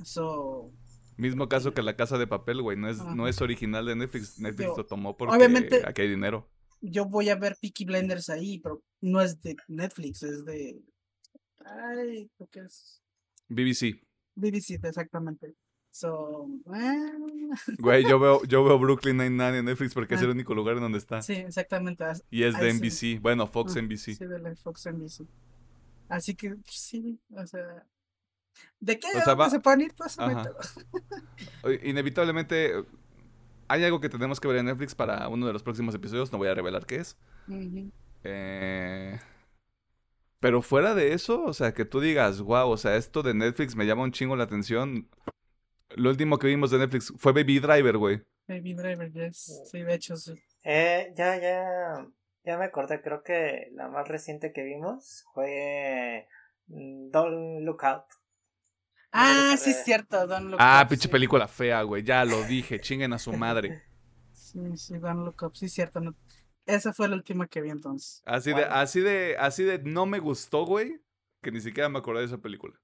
Eso. Mismo caso que La Casa de Papel, güey. No es, no es original de Netflix. Netflix lo tomó porque obviamente- aquí hay dinero. Yo voy a ver Peaky Blinders ahí, pero no es de Netflix, es de. Ay, creo que es. BBC. BBC, exactamente. So, eh, Güey, yo veo, yo veo Brooklyn Nine-Nine en Netflix porque es Ah. el único lugar en donde está. sí, exactamente. Y es de ahí sí. NBC. Bueno, Fox Ah, NBC. Sí, de la Fox NBC. Así que, sí, o sea. ¿De qué? O ¿De sea, va- se pueden ir? Pues, Inevitablemente, eh, hay algo que tenemos que ver en Netflix para uno de los próximos episodios. No voy a revelar qué es. Eh, Pero fuera de eso, o sea, que tú digas, wow, o sea, esto de Netflix me llama un chingo la atención. Lo último que vimos de Netflix fue Baby Driver, güey. Baby Driver, yes. Sí, de hecho, sí. Eh, ya, ya, ya me acordé, creo que la más reciente que vimos fue mm, Don't Look Out. Ah, sí, es cierto, Don't Look Ah, Up, pinche sí. película fea, güey. Ya lo dije, chinguen a su madre. Sí, sí, Don't Look Up, sí, es cierto. no- Esa fue la última que vi entonces. Así de, así de, así de no me gustó, güey, que ni siquiera me acordé de esa película.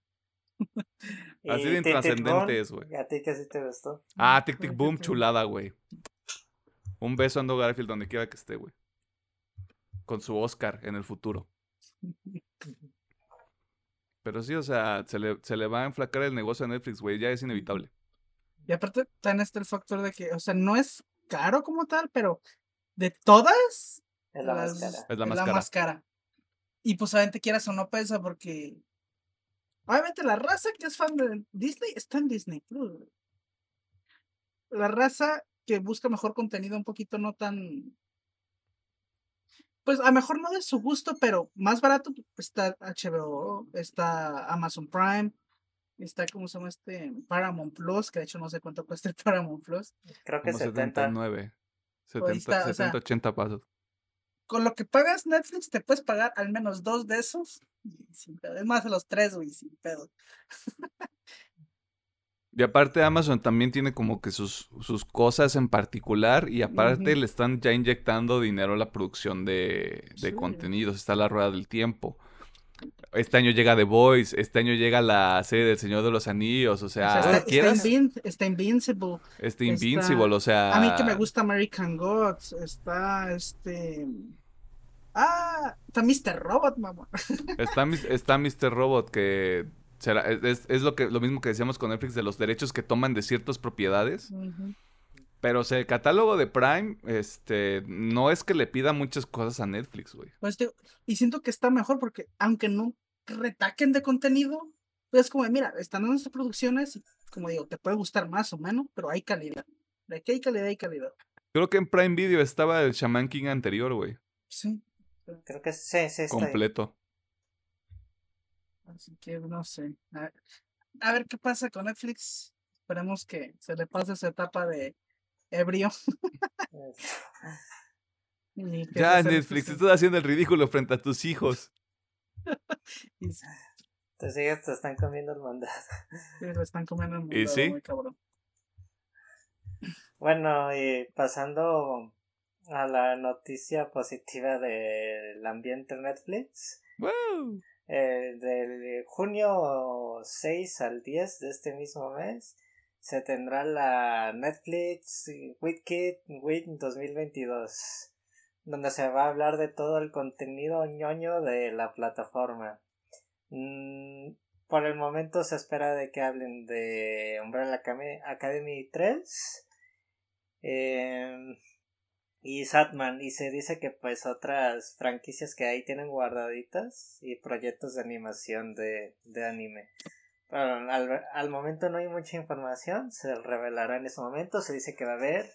Así de intrascendente es, güey. ¿y ¿A ti que sí te gustó? Ah, Tic Tic Boom, Boom. chulada, güey. Un beso a Andrew Garfield donde quiera que esté, güey. Con su Oscar en el futuro. Pero sí, o sea, se le, se le va a enflacar el negocio a Netflix, güey. Ya es inevitable. Y aparte, también está el factor de que, o sea, no es caro como tal, pero de todas, Es la las- más cara. Es la más cara. cara. Y pues obviamente quieras o no pesa porque obviamente la raza que es fan de Disney está en Disney Plus. güey. La raza que busca mejor contenido un poquito no tan pues a lo mejor no de su gusto, pero más barato está HBO, está Amazon Prime, está como se llama este Paramount Plus, que de hecho no sé cuánto cuesta el Paramount Plus. Creo que Como 70. 79. Ahí 70, está, o sea, 70 80 pasos. con lo que pagas Netflix, te puedes pagar al menos dos de esos. y sin pedo. Es más, los tres, güey, sin pedo. Y aparte Amazon también tiene como que sus, sus cosas en particular y aparte le están ya inyectando dinero a la producción de, de Sí. contenidos. Está la rueda del tiempo. Este año llega The Voice, este año llega la serie del Señor de los Anillos, o O sea, está, está está Invincible. Este está- Invincible, o sea... A mí que me gusta American Gods. Está este. Ah, está Mr. Robot, mamá. Está, está Mr. Robot que será, es, es- lo que lo mismo que decíamos con Netflix de los derechos que toman de ciertas propiedades. Pero o sea, el catálogo de Prime, este, no es que le pida muchas cosas a Netflix, güey. Pues, y siento que está mejor porque, aunque no retaquen de contenido, pues es como, de, mira, están en estas producciones y, como digo, te puede gustar más o menos, pero hay calidad. De aquí hay calidad, hay calidad. Creo que en Prime Video estaba el Shaman King anterior, güey. Sí. Creo que sí, sí, está ahí. Completo. Así que no sé. A, a ver qué pasa con Netflix. Esperemos que se le pase esa etapa de ebrio. Ya, Netflix, se- estás haciendo el ridículo frente a tus hijos. y se- Te sigues, te están comiendo el mandado. y lo están comiendo el ¿Y sí? muy cabrón. Bueno, y pasando a la noticia positiva del ambiente Netflix. ¡Wow! Eh, del junio 6 al 10 de este mismo mes se tendrá la Netflix Wicked Week 2022 donde se va a hablar de todo el contenido ñoño de la plataforma. Mm, por el momento se espera de que hablen de Umbrella Academy- Academy 3 em, y Satman y se dice que pues otras franquicias que ahí tienen guardaditas y proyectos de animación de, de anime. Al, al momento no hay mucha información, se revelará en ese momento, se dice que va a haber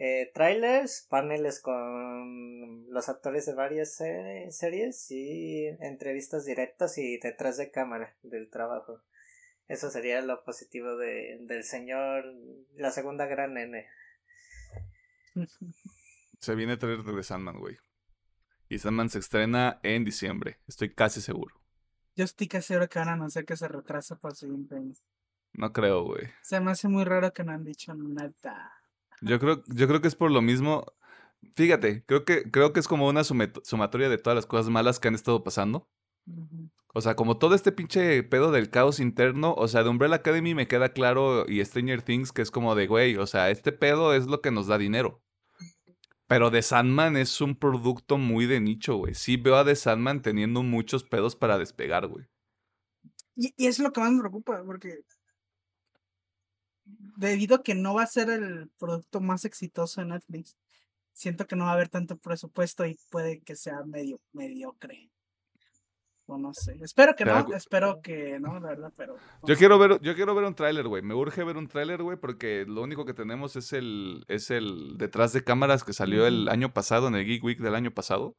eh, trailers, paneles con los actores de varias series y entrevistas directas y detrás de cámara del trabajo. Eso sería lo positivo de, del señor, la segunda gran N. Se viene a traer de Sandman, güey. Y Sandman se estrena en diciembre. Estoy casi seguro. Yo estoy casi seguro que van a anunciar que se retrasa para el siguiente año. No creo, güey. Se me hace muy raro que no han dicho nada. Yo creo, yo creo que es por lo mismo. Fíjate, creo que, creo que es como una sumatoria de todas las cosas malas que han estado pasando. O sea, como todo este pinche pedo del caos interno, o sea, de Umbrella Academy me queda claro y Stranger Things que es como de, güey, o sea, este pedo es lo que nos da dinero. Pero The Sandman es un producto muy de nicho, güey. Sí veo a The Sandman teniendo muchos pedos para despegar, güey. Y, es lo que más me preocupa, porque debido a que no va a ser el producto más exitoso de Netflix, siento que no va a haber tanto presupuesto y puede que sea medio mediocre. O no sé. Espero que no, espero que no, la verdad, pero. yo quiero ver, yo quiero ver un tráiler, güey. Me urge ver un tráiler, güey, porque lo único que tenemos es el, es el detrás de cámaras que salió el año pasado, en el Geek Week del año pasado.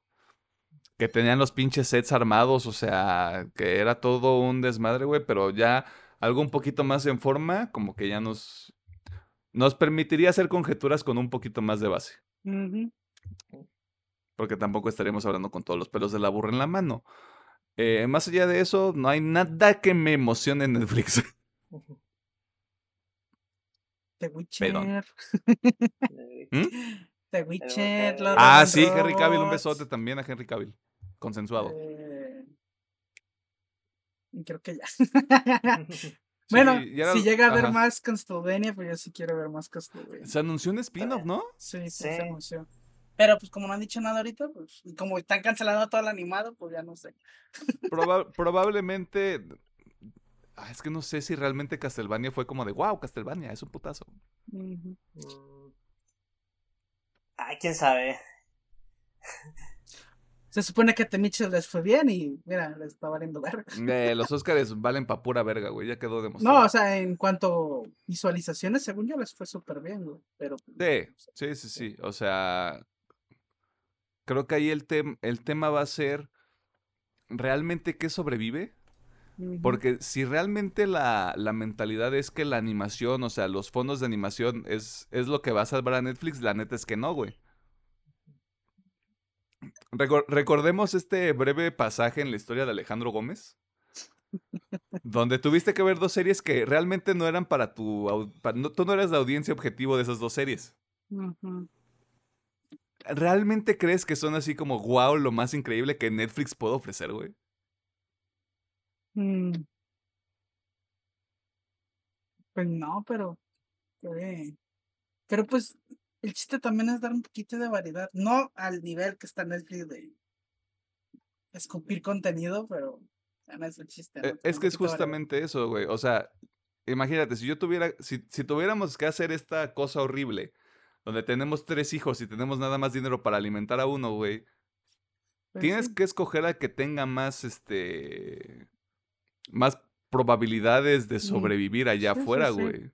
Que tenían los pinches sets armados, o sea, que era todo un desmadre, güey, pero ya algo un poquito más en forma, como que ya nos, nos permitiría hacer conjeturas con un poquito más de base. Porque tampoco estaríamos hablando con todos los pelos de la burra en la mano. Eh, más allá de eso, no hay nada que me emocione en Netflix. The Witcher. ¿Mm? The Witcher. ah, sí, Henry Cavill, un besote también a Henry Cavill. Consensuado. Eh, creo que ya. bueno, si llega a ver más Castlevania, pues yo sí quiero ver más Castlevania. Se anunció un spin-off, ¿no? Sí, sí, se anunció. Pero pues como no han dicho nada ahorita, pues, y como están cancelando todo el animado, pues ya no sé. probablemente. Ah, es que no sé si realmente Castlevania fue como de wow, Castlevania, es un putazo. Mm. Ay, quién sabe. Se supone que a Temiches les fue bien y mira, les está valiendo verga. Eh, los Oscars valen pa' pura verga, güey, ya quedó demostrado. No, o sea, en cuanto a visualizaciones, según yo, les fue súper bien, güey. Pero, sí, sí, sí, sí. O sea, creo que ahí el, el tema va a ser realmente qué sobrevive. Porque si realmente la, la, mentalidad es que la animación, o sea, los fondos de animación es, es lo que va a salvar a Netflix, la neta es que no, güey recordemos este breve pasaje en la historia de Alejandro Gómez. donde tuviste que ver dos series que realmente no eran para tu... tú no eras la audiencia objetivo de esas dos series. ¿Realmente crees que son así como, wow, lo más increíble que Netflix puede ofrecer, güey? Mm. Pues no, pero... Pero pues el chiste también es dar un poquito de variedad. No al nivel que está Netflix de escupir contenido, pero no es el chiste. E, es que es justamente eso, güey. O sea, imagínate, si yo tuviera, si, si tuviéramos que hacer esta cosa horrible, donde tenemos tres hijos y tenemos nada más dinero para alimentar a uno, güey. Pues tienes que escoger al que tenga más, este, más probabilidades de sobrevivir allá afuera, güey.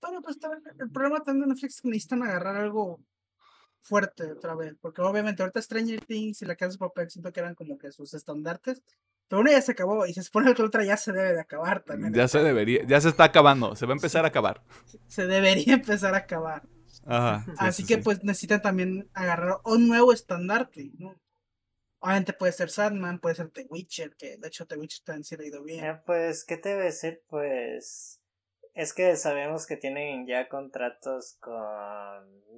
Pero pues el problema también de Netflix es que necesitan agarrar algo fuerte otra vez. Porque obviamente ahorita Stranger Things y La Casa de Papel siento que eran como que sus estandartes. Pero una ya se acabó y se supone que la otra ya se debe de acabar también. Ya se debería, ya se está acabando, se va a empezar a acabar. Se debería empezar a acabar. Ajá, Así que pues necesitan también agarrar un nuevo estandarte, ¿no? Obviamente puede ser Sandman, puede ser The Witcher, que de hecho The Witcher también se ha ido bien. Eh, pues, ¿qué te debe ser? Pues es que sabemos que tienen ya contratos con,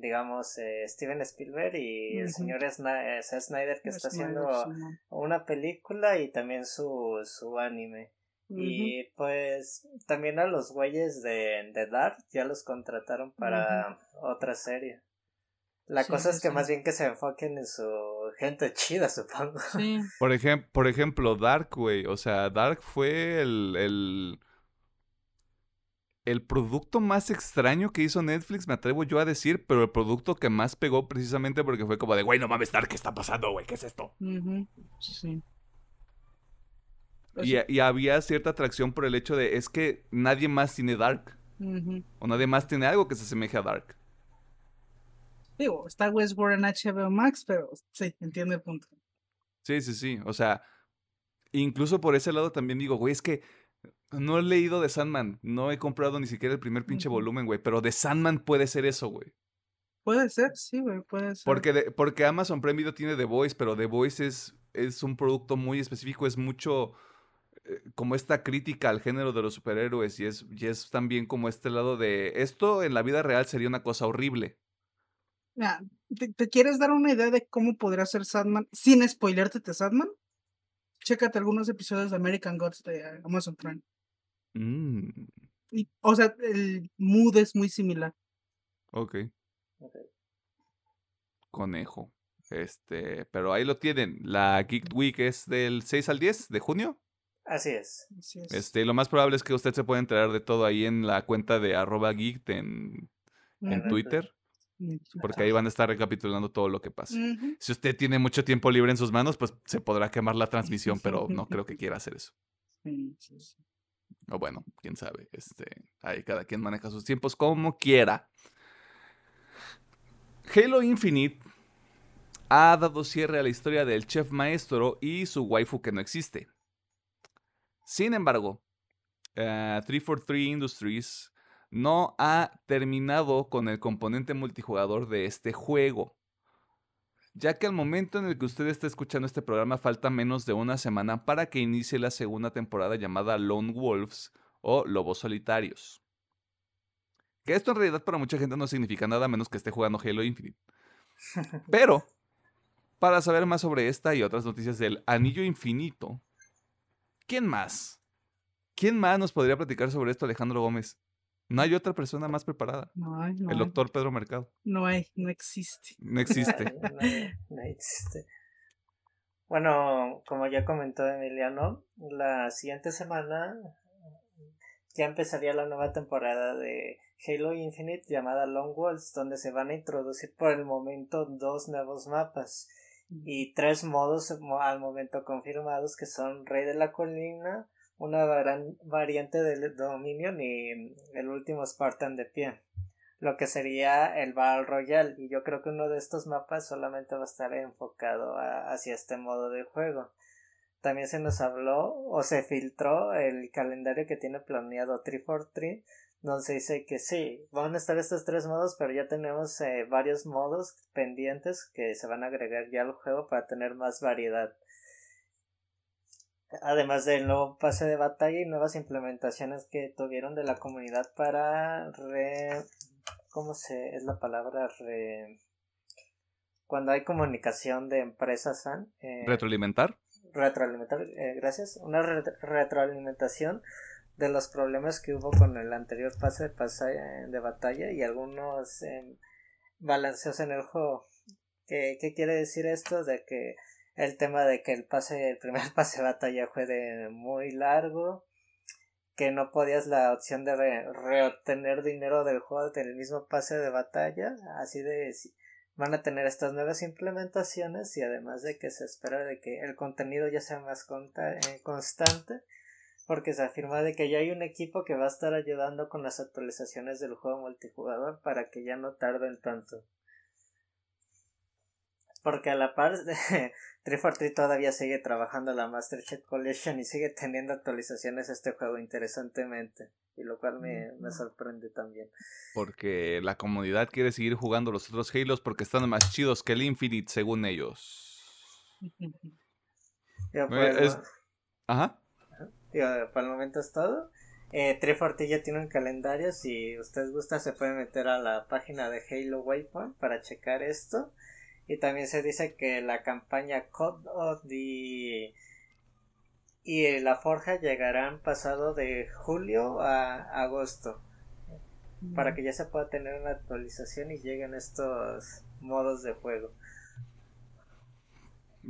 digamos, eh, Steven Spielberg y el señor eh, Snyder que está haciendo una película y también su, su anime. Y pues también a los güeyes de, de Dark ya los contrataron para otra serie. La cosa es que más bien que se enfoquen en su gente chida, supongo. Por, ejemplo por ejemplo, Dark, güey. O sea, Dark fue el el producto más extraño que hizo Netflix, me atrevo yo a decir, pero el producto que más pegó precisamente porque fue como de, güey, no mames, Dark, ¿qué está pasando, güey? ¿Qué es esto? Sí. Y, había cierta atracción por el hecho de, es que nadie más tiene Dark. O nadie más tiene algo que se asemeje a Dark. Digo, está Westworld en HBO Max, pero sí, entiendo el punto. Sí, sí, sí. O sea, incluso por ese lado también digo, güey, es que no he leído de Sandman. No he comprado ni siquiera el primer pinche volumen, güey. Pero de Sandman puede ser eso, güey. Puede ser, sí, güey, puede ser. Porque, porque Amazon Prime Video tiene The Voice, pero The Voice es, es un producto muy específico, es mucho eh, como esta crítica al género de los superhéroes y es, y es también como este lado de esto en la vida real sería una cosa horrible. ¿te, ¿te, quieres dar una idea de cómo podría ser Sandman sin spoilerte de Sandman? chécate algunos episodios de American Gods de Amazon Prime. Mm, Y, o sea, el mood es muy similar. ok. Ok. Conejo. Este, pero ahí lo tienen. La Geek Week es del 6 al 10 de junio. Así es. Así es. Este, lo más probable es que usted se pueda enterar de todo ahí en la cuenta de arroba geek en, en. Twitter, porque ahí van a estar recapitulando todo lo que pasa. Si usted tiene mucho tiempo libre en sus manos, pues se podrá quemar la transmisión, pero no creo que quiera hacer eso. Sí, sí, sí. O bueno, quién sabe. Este, ahí cada quien maneja sus tiempos como quiera. Halo Infinite ha dado cierre a la historia del chef maestro y su waifu que no existe. Sin embargo, eh, 343 Industries no ha terminado con el componente multijugador de este juego. Ya que al momento en el que usted está escuchando este programa falta menos de una semana para que inicie la segunda temporada llamada Lone Wolves o Lobos Solitarios. Que esto en realidad para mucha gente no significa nada menos que esté jugando Halo Infinite. Pero, para saber más sobre esta y otras noticias del Anillo Infinito, ¿quién más? ¿Quién más nos podría platicar sobre esto, Alejandro Gómez? No hay otra persona más preparada. No hay, no El hay. doctor Pedro Mercado. No hay, no existe. No existe. No, no- no existe. Bueno, como ya comentó Emiliano, la siguiente semana ya empezaría la nueva temporada de Halo Infinite llamada Long Walls, donde se van a introducir por el momento dos nuevos mapas y tres modos mo- al momento confirmados que son Rey de la Colina, una varan- variante del Dominion y el último Spartan de pie lo que sería el Battle Royale y yo creo que uno de estos mapas solamente va a estar enfocado hacia este modo de juego. También se nos habló o se filtró el calendario que tiene planeado 343 donde se dice que sí, van a estar estos tres modos, pero ya tenemos eh, varios modos pendientes que se van a agregar ya al juego para tener más variedad. Además del nuevo pase de batalla y nuevas implementaciones que tuvieron de la comunidad para re... ¿Cómo se es la palabra? Re... Cuando hay comunicación de empresas, ¿san? Eh, ¿Retroalimentar? retroalimentar, eh, gracias, una re- retroalimentación de los problemas que hubo con el anterior pase de batalla y algunos eh, balanceos en el juego. ¿Qué, ¿Qué quiere decir esto? De que el tema de que el pase, el primer pase de batalla fue de muy largo, que no podías la opción de re- reobtener dinero del juego del mismo pase de batalla, así de van a tener estas nuevas implementaciones y además de que se espera de que el contenido ya sea más eh, constante porque se afirma de que ya hay un equipo que va a estar ayudando con las actualizaciones del juego multijugador para que ya no tarden tanto porque a la par 343 todavía sigue trabajando la Master Chief Collection y sigue teniendo actualizaciones a este juego interesantemente y lo cual me, me sorprende también Porque la comunidad quiere seguir jugando los otros Halos porque están más chidos que el Infinite, según ellos. Yo, Eh, el- es- Ajá. Digo, para el momento es todo. Eh, 340 ya tiene un calendario. Si usted gusta, se puede meter a la página de Halo Waypoint para checar esto. Y también se dice que la campaña Code of the y la Forja llegarán pasado de julio a agosto para que ya se pueda tener una actualización y lleguen estos modos de juego.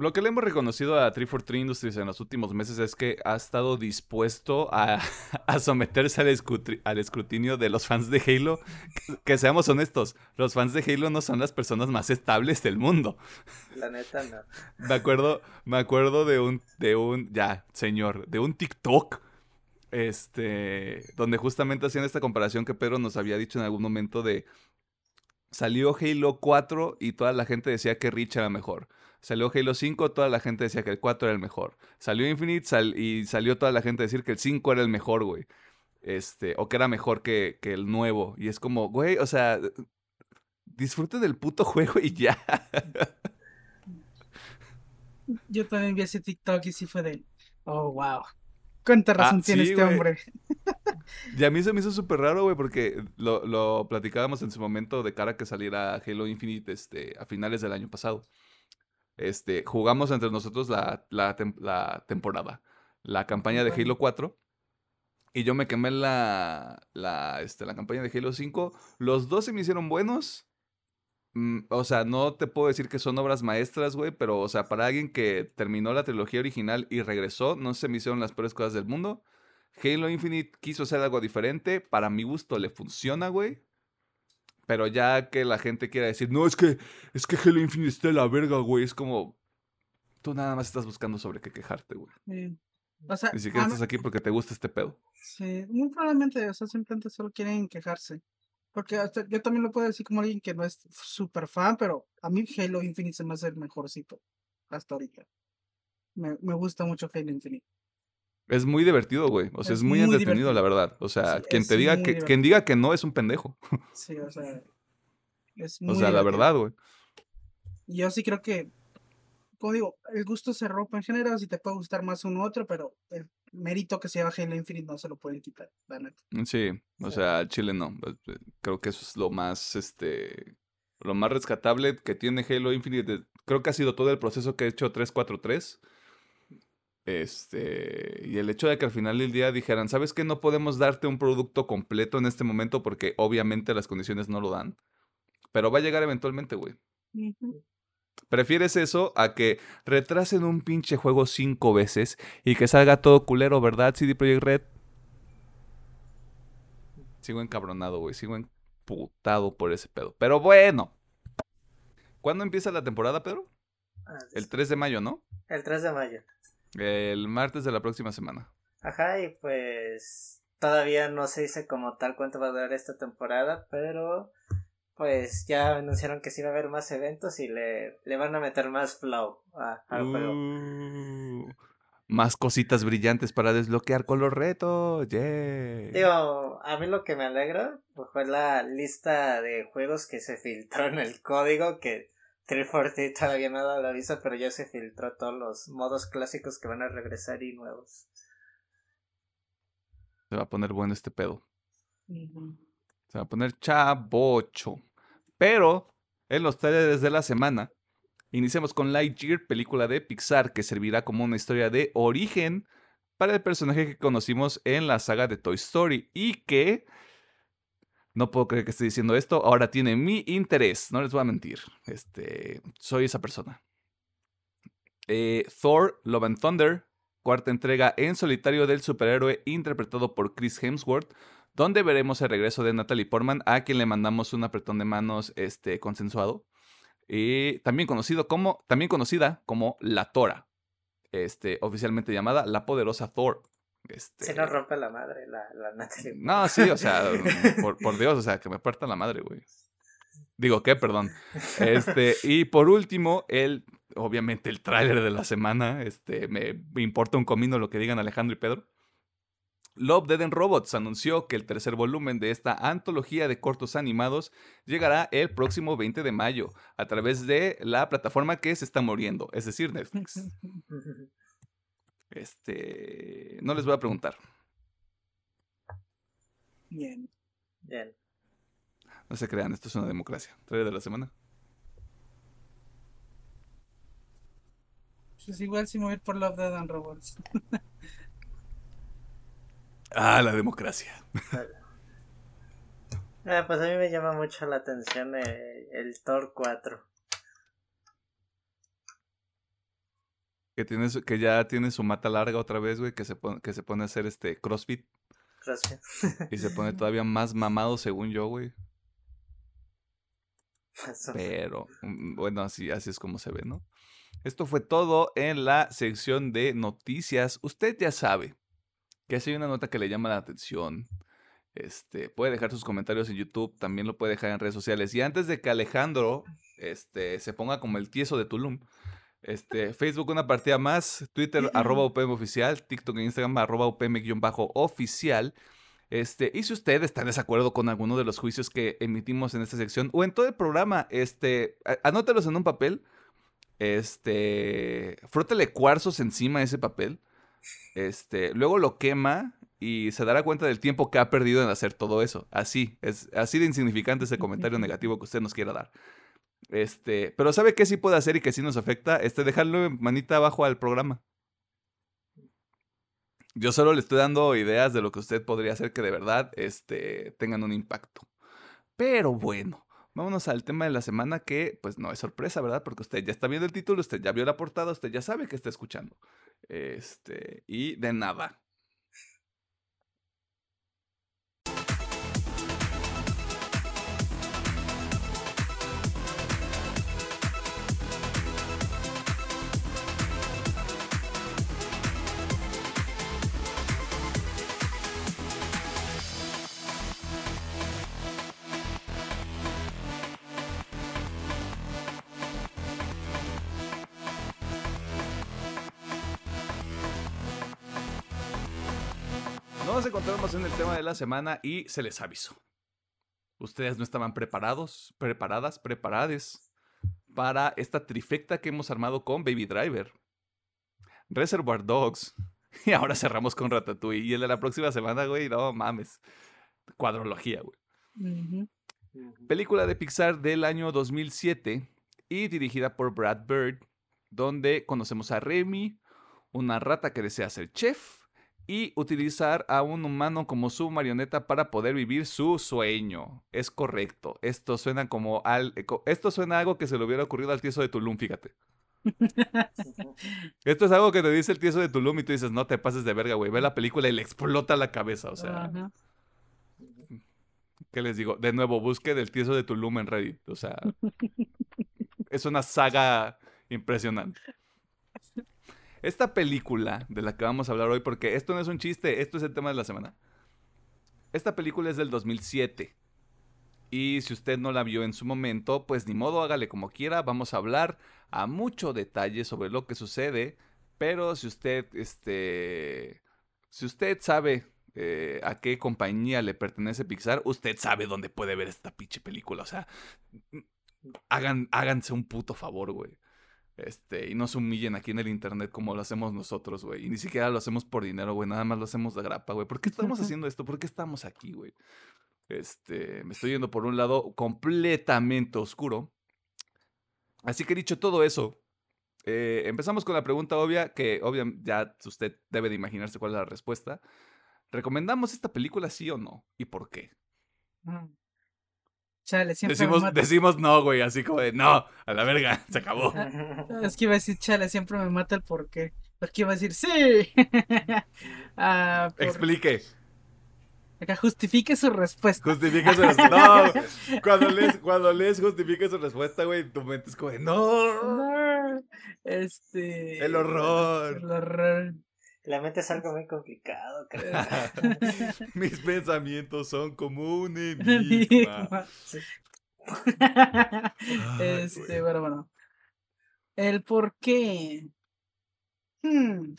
Lo que le hemos reconocido a 343 Industries en los últimos meses es que ha estado dispuesto a, a someterse al, escrutinio de los fans de Halo. Que, que seamos honestos, los fans de Halo no son las personas más estables del mundo. La neta no. Me acuerdo, me acuerdo de un, de un, ya, señor, de un TikTok, este, donde justamente hacían esta comparación que Pedro nos había dicho en algún momento de, salió Halo 4 y toda la gente decía que Reach era mejor. Salió Halo 5, toda la gente decía que el 4 era el mejor. Salió Infinite sal- y salió toda la gente a decir que el 5 era el mejor, güey. Este, o que era mejor que, que el nuevo. Y es como, güey, o sea, disfrute del puto juego y ya. Yo también vi ese TikTok y sí fue de, oh, wow. ¿Cuánta razón Ah, tiene sí, este hombre? Y a mí se me hizo súper raro, güey, porque lo, lo platicábamos en su momento de cara a que saliera Halo Infinite este, a finales del año pasado. Este, jugamos entre nosotros la, la, la temporada, la campaña de Halo 4. Y yo me quemé la, la, este, la campaña de Halo 5. Los dos se me hicieron buenos. Mm, o sea, no te puedo decir que son obras maestras, güey, pero, o sea, para alguien que terminó la trilogía original y regresó, no se me hicieron las peores cosas del mundo. Halo Infinite quiso hacer algo diferente. Para mi gusto le funciona, güey. Pero ya que la gente quiera decir, no, es que, es que Halo Infinite está de la verga, güey. Es como, tú nada más estás buscando sobre qué quejarte, güey. O sea, Ni siquiera estás aquí porque te gusta este pedo. Sí, muy probablemente, o sea, simplemente solo quieren quejarse. Porque yo también lo puedo decir como alguien que no es súper fan, pero a mí Halo Infinite se me hace el mejorcito hasta ahorita. Me, me gusta mucho Halo Infinite. Es muy divertido, güey. O sea, es, muy, entretenido, la verdad. O sea, quien te diga que, quien diga que no es un pendejo. Sí, o sea. Es muy o sea, la verdad, güey. Yo sí creo que, como digo, el gusto se rompe en general, si te puede gustar más uno u otro, pero el mérito que se lleva Halo Infinite no se lo pueden quitar, la neta. Mm, sí, o sea, Chile no. Pues, eh, creo que eso es lo más, este, lo más rescatable que tiene Halo Infinite. Creo que ha sido todo el proceso que ha hecho 343 este, y el hecho de que al final del día dijeran, ¿sabes qué? No podemos darte un producto completo en este momento porque obviamente las condiciones no lo dan. Pero va a llegar eventualmente, güey. ¿Prefieres eso a que retrasen un pinche juego cinco veces y que salga todo culero, verdad, CD Projekt Red? Sigo encabronado, güey. Sigo emputado por ese pedo. Pero bueno. ¿Cuándo empieza la temporada, Pedro? Ah, el 3 de mayo, ¿no? El 3 de mayo. El martes de la próxima semana. Ajá, y pues todavía no se dice como tal cuánto va a durar esta temporada, pero pues ya anunciaron que sí va a haber más eventos y le, le van a meter más flow al juego. Uh, más cositas brillantes para desbloquear con los retos. Yeah. Digo, a mí lo que me alegra fue la lista de juegos que se filtró en el código que 340 todavía no ha dado la visa, pero ya se filtró todos los modos clásicos que van a regresar y nuevos. Se va a poner bueno este pedo. Se va a poner chabocho. Pero en los trailers de la semana, iniciamos con Lightyear, película de Pixar que servirá como una historia de origen para el personaje que conocimos en la saga de Toy Story y que no puedo creer que esté diciendo esto. Ahora tiene mi interés. No les voy a mentir. Este, soy esa persona. Eh, Thor, Love and Thunder, cuarta entrega en solitario del superhéroe interpretado por Chris Hemsworth, donde veremos el regreso de Natalie Portman, a quien le mandamos un apretón de manos este, consensuado. Y también conocido como, también conocida como La Tora, este, oficialmente llamada La Poderosa Thor. Este... Se nos rompe la madre, la, la Natalie. No, sí, o sea, por, Dios, o sea, que me parta la madre, güey. Digo, ¿qué? Perdón. Este, y por último, el, obviamente, el tráiler de la semana. Este, me, importa un comino lo que digan Alejandro y Pedro. Love, Dead and Robots anunció que el tercer volumen de esta antología de cortos animados llegará el próximo 20 de mayo a través de la plataforma que se está muriendo, es decir, Netflix. Este, no les voy a preguntar. Bien. Bien. No se crean, esto es una democracia. Trae de la semana. Pues igual si mover por Love, Dead and Robots. ah, la democracia. ah, pues a mí me llama mucho la atención el, el Thor 4. Que, tiene que ya tiene su mata larga otra vez, güey, que se, pone, que se pone a hacer este CrossFit. CrossFit. y se pone todavía más mamado, según yo, güey. Pero, mm, bueno, así, así es como se ve, ¿no? Esto fue todo en la sección de noticias. Usted ya sabe que si hay una nota que le llama la atención, este, puede dejar sus comentarios en YouTube, también lo puede dejar en redes sociales. Y antes de que Alejandro este, se ponga como el tieso de Tulum, este, Facebook una partida más, Twitter arroba UPM oficial, TikTok e Instagram arroba UPM-oficial. Este, y si usted está en desacuerdo con alguno de los juicios que emitimos en esta sección o en todo el programa, este, anótelos en un papel, este, frótele cuarzos encima de ese papel, este, luego lo quema y se dará cuenta del tiempo que ha perdido en hacer todo eso. Así, es así de insignificante ese comentario negativo que usted nos quiera dar. Este, pero ¿sabe qué sí puede hacer y que sí nos afecta? Este, dejarlo manita abajo al programa. Yo solo le estoy dando ideas de lo que usted podría hacer que de verdad este, tengan un impacto. Pero bueno, vámonos al tema de la semana que pues no es sorpresa, ¿verdad? Porque usted ya está viendo el título, usted ya vio la portada, usted ya sabe que está escuchando. Este, y de nada. De la semana y se les avisó. Ustedes no estaban preparados, preparadas, preparades para esta trifecta que hemos armado con Baby Driver, Reservoir Dogs y ahora cerramos con Ratatouille. Y el de la próxima semana, güey, no mames. Cuadrología, güey. Película de Pixar del año 2007 y dirigida por Brad Bird, donde conocemos a Remy, una rata que desea ser chef y utilizar a un humano como su marioneta para poder vivir su sueño. Es correcto. Esto suena como al, esto suena a algo que se le hubiera ocurrido al tieso de Tulum, fíjate. Esto es algo que te dice el tieso de Tulum y tú dices, no te pases de verga, güey. Ve la película y le explota la cabeza, o sea. ¿Qué les digo? De nuevo, busque del tieso de Tulum en Reddit. O sea, es una saga impresionante. Esta película de la que vamos a hablar hoy, porque esto no es un chiste, esto es el tema de la semana. Esta película es del 2007. Y si usted no la vio en su momento, pues ni modo, hágale como quiera. Vamos a hablar a mucho detalle sobre lo que sucede. Pero si usted, este, si usted sabe eh, a qué compañía le pertenece Pixar, usted sabe dónde puede ver esta pinche película. O sea, hagan, háganse un puto favor, güey. Este, y no se humillen aquí en el internet como lo hacemos nosotros, güey. Y ni siquiera lo hacemos por dinero, güey. Nada más lo hacemos de grapa, güey. ¿Por qué estamos haciendo esto? ¿Por qué estamos aquí, güey? Este, me estoy yendo por un lado completamente oscuro. Así que dicho todo eso, eh, empezamos con la pregunta obvia, que obviamente ya usted debe de imaginarse cuál es la respuesta. ¿Recomendamos esta película sí o no? ¿Y por qué? Chale, siempre decimos, decimos no, güey, así como de no, a la verga, se acabó. es que iba a decir, chale, siempre me mata el porqué. Es que iba a decir, sí. Ah, Explique. Acá justifique su respuesta. Justifique su respuesta. No, cuando lees, cuando lees justifique su respuesta, güey, tu mente es como de no. Este. El horror. El horror. La mente es algo muy complicado, creo. Mis pensamientos son como un enigma. este, bueno, bueno. El por qué. Hmm.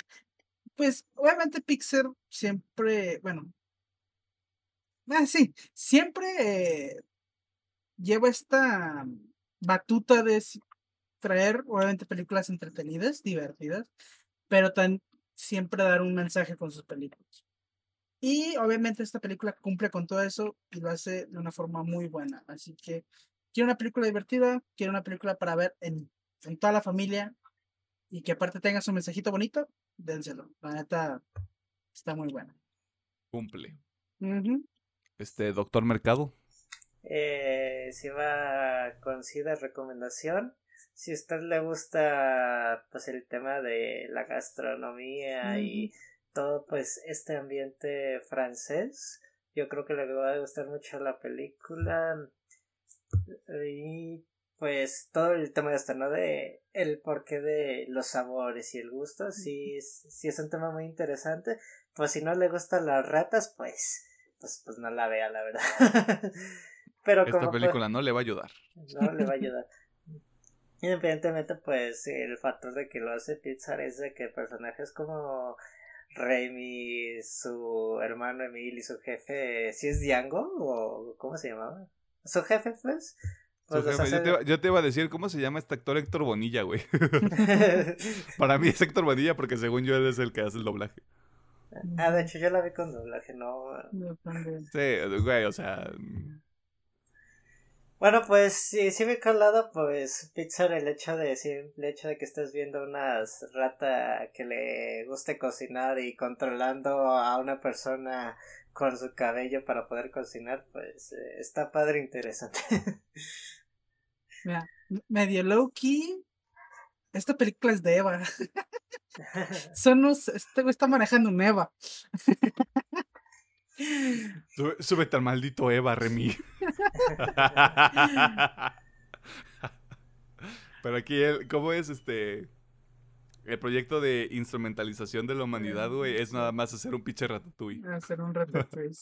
Pues, obviamente, Pixar siempre, bueno. Ah, sí, siempre eh, lleva esta batuta de traer, obviamente, películas entretenidas, divertidas, pero tan, siempre dar un mensaje con sus películas. Y obviamente esta película cumple con todo eso y lo hace de una forma muy buena. Así que quiero una película divertida, quiero una película para ver en, en toda la familia y que aparte tenga su mensajito bonito, dénselo. La neta está muy buena. Cumple. Este, doctor Mercado. Eh, si va con SIDA recomendación, si a usted le gusta pues el tema de la gastronomía y todo pues este ambiente francés, yo creo que le va a gustar mucho la película y pues todo el tema de esto, ¿no? De el porqué de los sabores y el gusto, sí, sí es un tema muy interesante. Pues si no le gustan las ratas, pues, pues, pues no la vea, la verdad. Pero Esta película no le va a ayudar. No le va a ayudar. Independientemente, pues el factor de que lo hace Pixar es de que personajes como Remy, su hermano Emil y su jefe, ¿si es Django o cómo se llamaba? ¿Su jefe, pues? pues yo, te, iba a decir, ¿cómo se llama este actor Héctor Bonilla, güey? Para mí es Héctor Bonilla porque según yo él es el que hace el doblaje. Ah, de hecho yo la vi con doblaje, no. Sí, güey, o sea... Bueno, pues sí, sí me he calado, pues Pixar el hecho de decir, el hecho de que estés viendo una rata que le guste cocinar y controlando a una persona con su cabello para poder cocinar, pues eh, está padre interesante. Mira, medio low key. Esta película es de Eva. Son este güey está manejando un Eva. súbete al maldito Eva, Remy. Pero aquí, ¿cómo es este? El proyecto de instrumentalización de la humanidad, güey, es nada más hacer un pinche ratatouille. Hacer un ratatouille,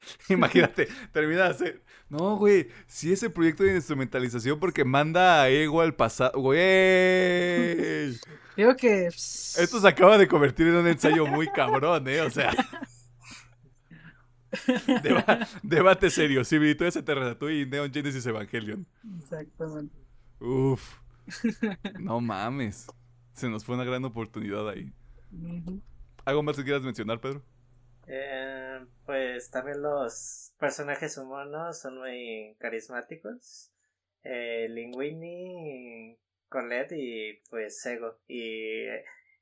Imagínate, termina de hacer. No, güey, si ese proyecto de instrumentalización porque manda a Ego al pasado. Güey. Digo que. Esto se acaba de convertir en un ensayo muy cabrón, ¿eh? O sea. debate serio, similitudes entre Ratatouille y Neon Genesis Evangelion. Exactamente. Uf. No mames. Se nos fue una gran oportunidad ahí. ¿Algo más que quieras mencionar, Pedro? Eh, pues también los personajes humanos son muy carismáticos. Eh, Linguini, Colette y pues Ego. Y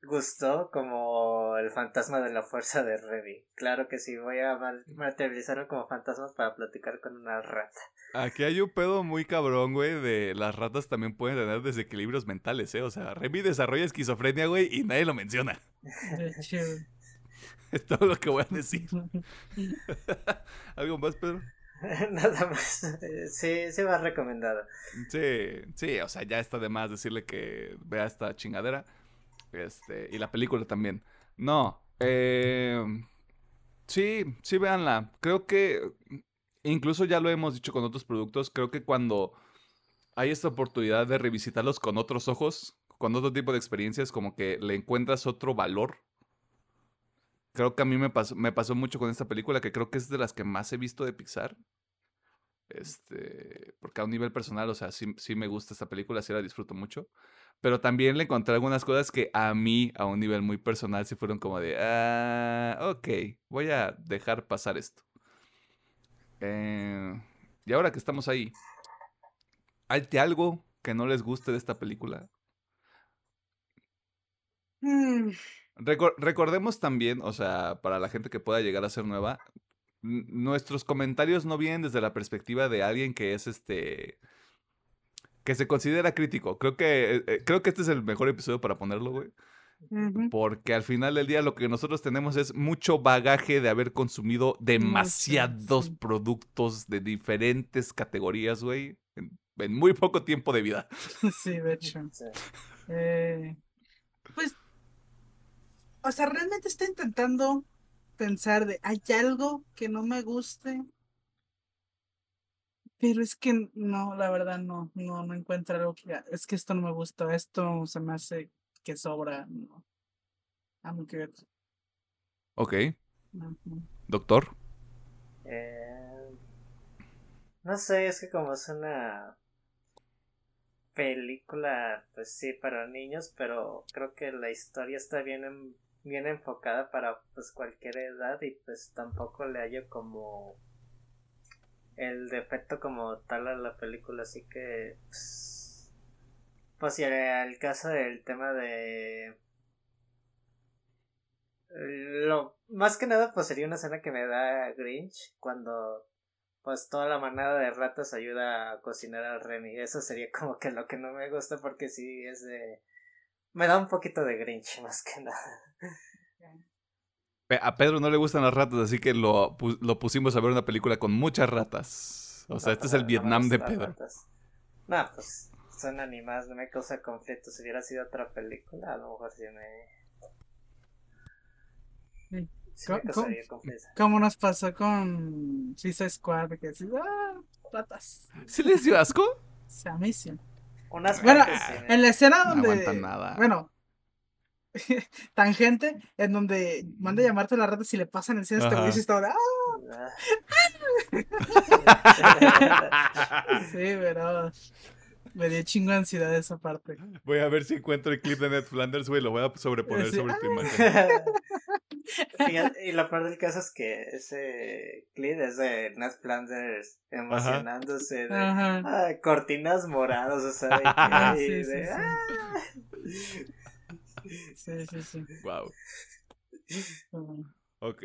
gustó como el fantasma de la fuerza de Revi. Claro que sí, voy a materializarlo como fantasma para platicar con una rata. Aquí hay un pedo muy cabrón, güey, de las ratas también pueden tener desequilibrios mentales, ¿eh? O sea, Revi desarrolla esquizofrenia, güey, y nadie lo menciona. es todo lo que voy a decir. ¿Algo más, Pedro? Nada más. Sí, sí va recomendado. Sí, sí, o sea, ya está de más decirle que vea esta chingadera. Este, y la película también. No, eh, sí, sí, véanla. Creo que, incluso ya lo hemos dicho con otros productos, creo que cuando hay esta oportunidad de revisitarlos con otros ojos, con otro tipo de experiencias, como que le encuentras otro valor. Creo que a mí me pasó, me pasó mucho con esta película, que creo que es de las que más he visto de Pixar. Este, porque a un nivel personal, o sea, sí, sí me gusta esta película, sí la disfruto mucho. Pero también le encontré algunas cosas que a mí, a un nivel muy personal, sí fueron como de, ah, ok, voy a dejar pasar esto. Eh, y ahora que estamos ahí, ¿hay algo que no les guste de esta película? Mm. recordemos también, o sea, para la gente que pueda llegar a ser nueva, nuestros comentarios no vienen desde la perspectiva de alguien que es este que se considera crítico. Creo que, eh, eh, creo que este es el mejor episodio para ponerlo, güey. Porque al final del día lo que nosotros tenemos es mucho bagaje de haber consumido demasiados productos de diferentes categorías, güey, en, muy poco tiempo de vida. Sí, de hecho. Eh, pues, o sea, realmente está intentando pensar de, ¿hay algo que no me guste? Pero es que no, la verdad no, no, no encuentro algo que, es que esto no me gusta, esto se me hace que sobra, no. I'm good. Ok. Doctor. Eh, no sé, es que como es una película, pues sí, para niños, pero creo que la historia está bien, bien enfocada para pues cualquier edad y pues tampoco le hallo como el defecto como tal a la película, así que pues, pues el caso del tema de lo más que nada pues sería una escena que me da Grinch cuando pues toda la manada de ratas ayuda a cocinar al Remy. Eso sería como que lo que no me gusta porque sí es de me da un poquito de Grinch más que nada. A Pedro no le gustan las ratas, así que lo, lo pusimos a ver una película con muchas ratas. O sea, este es el Vietnam de Pedro. No, pues son animadas, no me causa conflicto. Si hubiera sido otra película, a lo mejor sí me. ¿Cómo, nos pasó con Suicide Squad? Que así, ¡ah! Ratas. ¿Sí les dio asco? Se a Unas bueno, en la escena donde. nada. Bueno, tangente en donde manda a llamarte a la rata si le pasan encima este güey y está ¡ah! sí, pero me dio chingo de ansiedad esa parte. Voy a ver si encuentro el clip de Ned Flanders, güey, lo voy a sobreponer sobre tu imagen. y lo peor del caso es que ese clip es de Nat Flanders emocionándose de cortinas moradas, o sea, de, ah, sí, sí, ¡ah! Sí, sí, sí. Wow. Ok.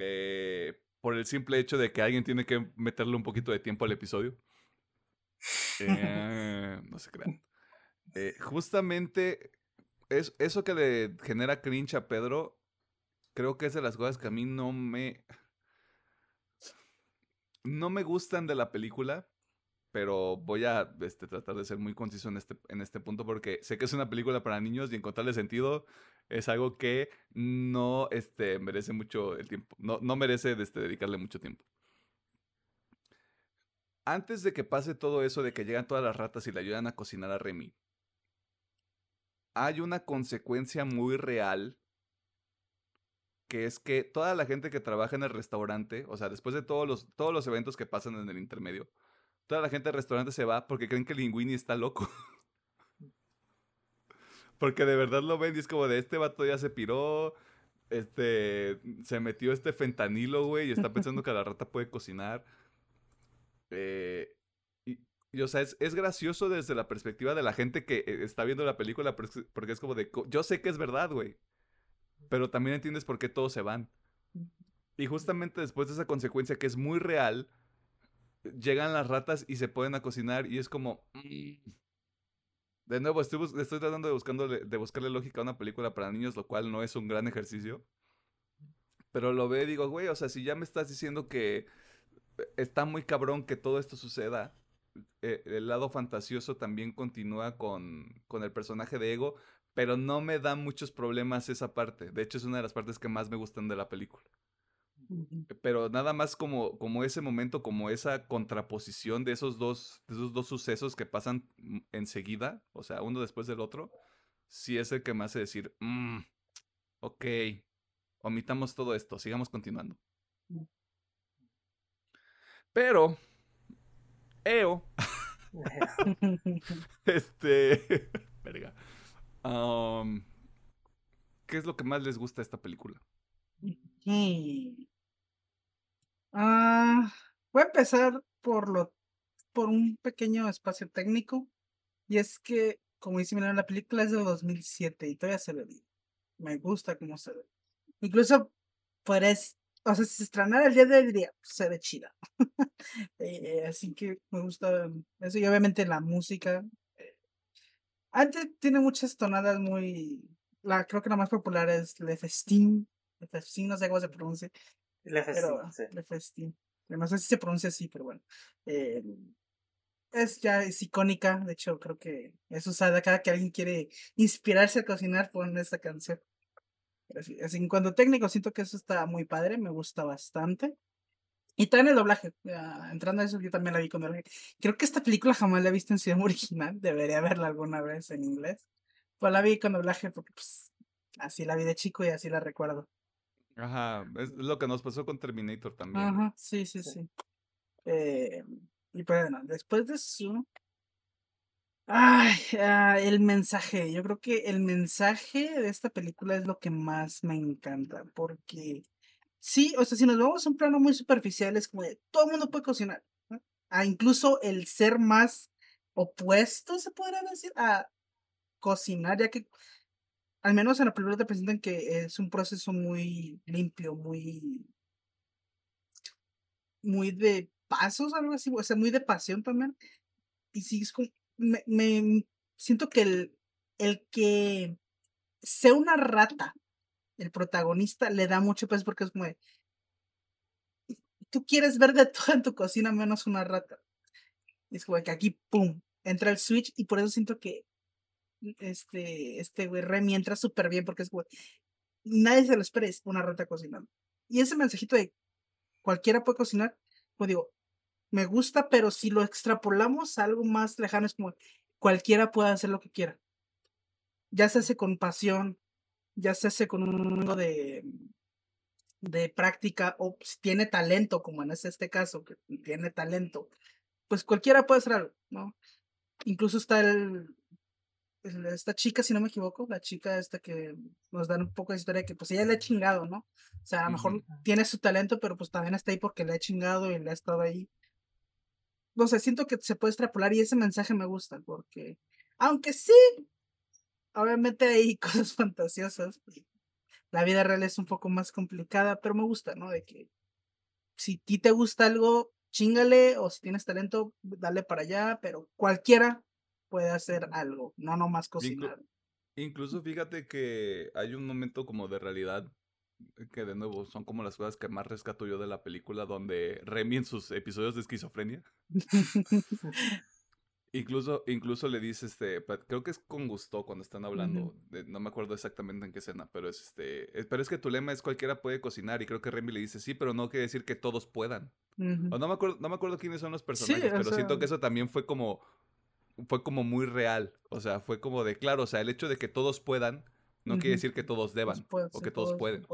Eh, por el simple hecho de que alguien tiene que meterle un poquito de tiempo al episodio. Eh, no se crean. Eh, justamente es, eso que le genera cringe a Pedro, creo que es de las cosas que a mí no me. No me gustan de la película, pero voy a este, tratar de ser muy conciso en este, en este punto porque sé que es una película para niños y encontrarle sentido es algo que no este, merece mucho el tiempo, no, merece dedicarle mucho tiempo. Antes de que pase todo eso de que llegan todas las ratas y le ayudan a cocinar a Remy, hay una consecuencia muy real que es que toda la gente que trabaja en el restaurante, o sea, después de todos los eventos que pasan en el intermedio, toda la gente del restaurante se va porque creen que Linguini está loco. porque de verdad lo ven y es como de este vato ya se piró, este, se metió este fentanilo, güey, y está pensando que la rata puede cocinar. Eh, y, o sea, es, gracioso desde la perspectiva de la gente que eh, está viendo la película, porque es como de, yo sé que es verdad, güey. Pero también entiendes por qué todos se van. Y justamente después de esa consecuencia que es muy real, llegan las ratas y se pueden a cocinar y es como... Mm". De nuevo, estoy, tratando de, de buscarle lógica a una película para niños, lo cual no es un gran ejercicio. Pero lo veo y digo, güey, o sea, si ya me estás diciendo que está muy cabrón que todo esto suceda, eh, el lado fantasioso también continúa con, con el personaje de Ego, pero no me da muchos problemas esa parte. De hecho, es una de las partes que más me gustan de la película. Pero nada más como, como ese momento, como esa contraposición de esos dos, de esos dos sucesos que pasan mm, enseguida, o sea, uno después del otro, sí es el que me hace decir, mm, ok, omitamos todo esto, sigamos continuando. Pero EO. este. Verga. ¿Qué es lo que más les gusta de esta película? Ah, voy a empezar por lo por un pequeño espacio técnico. Y es que, como dice, la película es de 2007 y todavía se ve bien. Me gusta cómo se ve. Incluso parece, o sea, si se estrenara el día de hoy, diría, se ve chida. Eh, así que me gusta eso. Y obviamente la música. Eh, antes tiene muchas tonadas muy. La, creo que la más popular es Le Festin. Le Festin, no sé cómo se pronuncia. Le Festin. Le Festin. No sé si se pronuncia así, pero bueno. Eh, es ya es icónica. De hecho, creo que es usada cada que alguien quiere inspirarse a cocinar, ponen esta canción. Así, así, en cuanto técnico, siento que eso está muy padre, me gusta bastante. Y también el doblaje, entrando a eso, yo también la vi con doblaje. Creo que esta película jamás la he visto en idioma original, debería verla alguna vez en inglés. Pues la vi con doblaje porque pues así la vi de chico y así la recuerdo. Ajá, es lo que nos pasó con Terminator también. Ajá, sí, sí, sí. Eh, y pues bueno, después de eso, Ay, ah, el mensaje. Yo creo que el mensaje de esta película es lo que más me encanta. Porque sí, o sea, si nos vamos a un plano muy superficial, es como de todo el mundo puede cocinar. A incluso el ser más opuesto, se podría decir, a cocinar, ya que al menos en la película te presentan que es un proceso muy limpio, muy. muy de pasos, algo así, o sea, muy de pasión también. Y sí, es como me, siento que el, el que sea una rata, el protagonista, le da mucho peso porque es como tú quieres ver de todo en tu cocina menos una rata. es como que aquí, pum, entra el switch y por eso siento que este, este güey Remy entra súper bien porque es güey, nadie se lo espera, es una rata cocinando. Y ese mensajito de cualquiera puede cocinar, pues digo, me gusta, pero si lo extrapolamos a algo más lejano, es como cualquiera puede hacer lo que quiera. Ya se hace con pasión, ya se hace con un mundo de, de práctica, o si tiene talento, como en este caso, que tiene talento, pues cualquiera puede hacer algo, ¿no? Incluso está el, esta chica, si no me equivoco, la chica esta que nos da un poco de historia que pues ella le ha chingado, ¿no? O sea, a lo mejor tiene su talento, pero pues también está ahí porque le ha chingado y le ha estado ahí. No sé, siento que se puede extrapolar y ese mensaje me gusta porque, aunque sí, obviamente hay cosas fantasiosas, pues, la vida real es un poco más complicada, pero me gusta, ¿no? De que si a ti te gusta algo, chingale, o si tienes talento, dale para allá, pero cualquiera puede hacer algo, no nomás cocinar. incluso fíjate que hay un momento como de realidad que de nuevo son como las cosas que más rescato yo de la película donde Remy en sus episodios de esquizofrenia Incluso, incluso le dice, este, creo que es con gusto cuando están hablando, no me acuerdo exactamente en qué escena, pero es este, pero es que tu lema es cualquiera puede cocinar y creo que Remy le dice sí, pero no quiere decir que todos puedan. O no me acuerdo, no me acuerdo quiénes son los personajes, pero siento que eso también fue como, fue como muy real, o sea, fue como de claro, o sea, el hecho de que todos puedan no quiere decir que todos deban o que todos, pueden.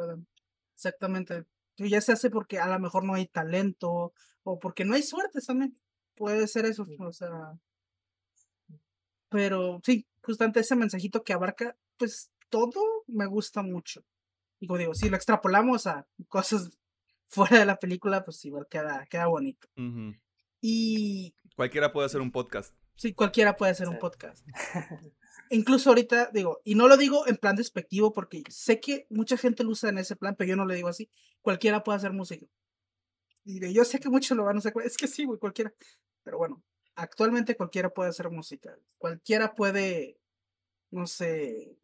Exactamente. Ya se hace porque a lo mejor no hay talento o porque no hay suerte también. Puede ser eso, o sea, pero sí, justamente ese mensajito que abarca, pues todo me gusta mucho. Y como digo, si lo extrapolamos a cosas fuera de la película, pues igual queda, queda bonito. Y. Cualquiera puede hacer un podcast. Sí, cualquiera puede hacer un podcast. Incluso ahorita digo, y no lo digo en plan despectivo porque sé que mucha gente lo usa en ese plan, pero yo no le digo así. Cualquiera puede hacer música. Y yo sé que muchos lo van a hacer. Es que sí, güey, cualquiera. Pero bueno, actualmente cualquiera puede hacer música. Cualquiera puede, no sé,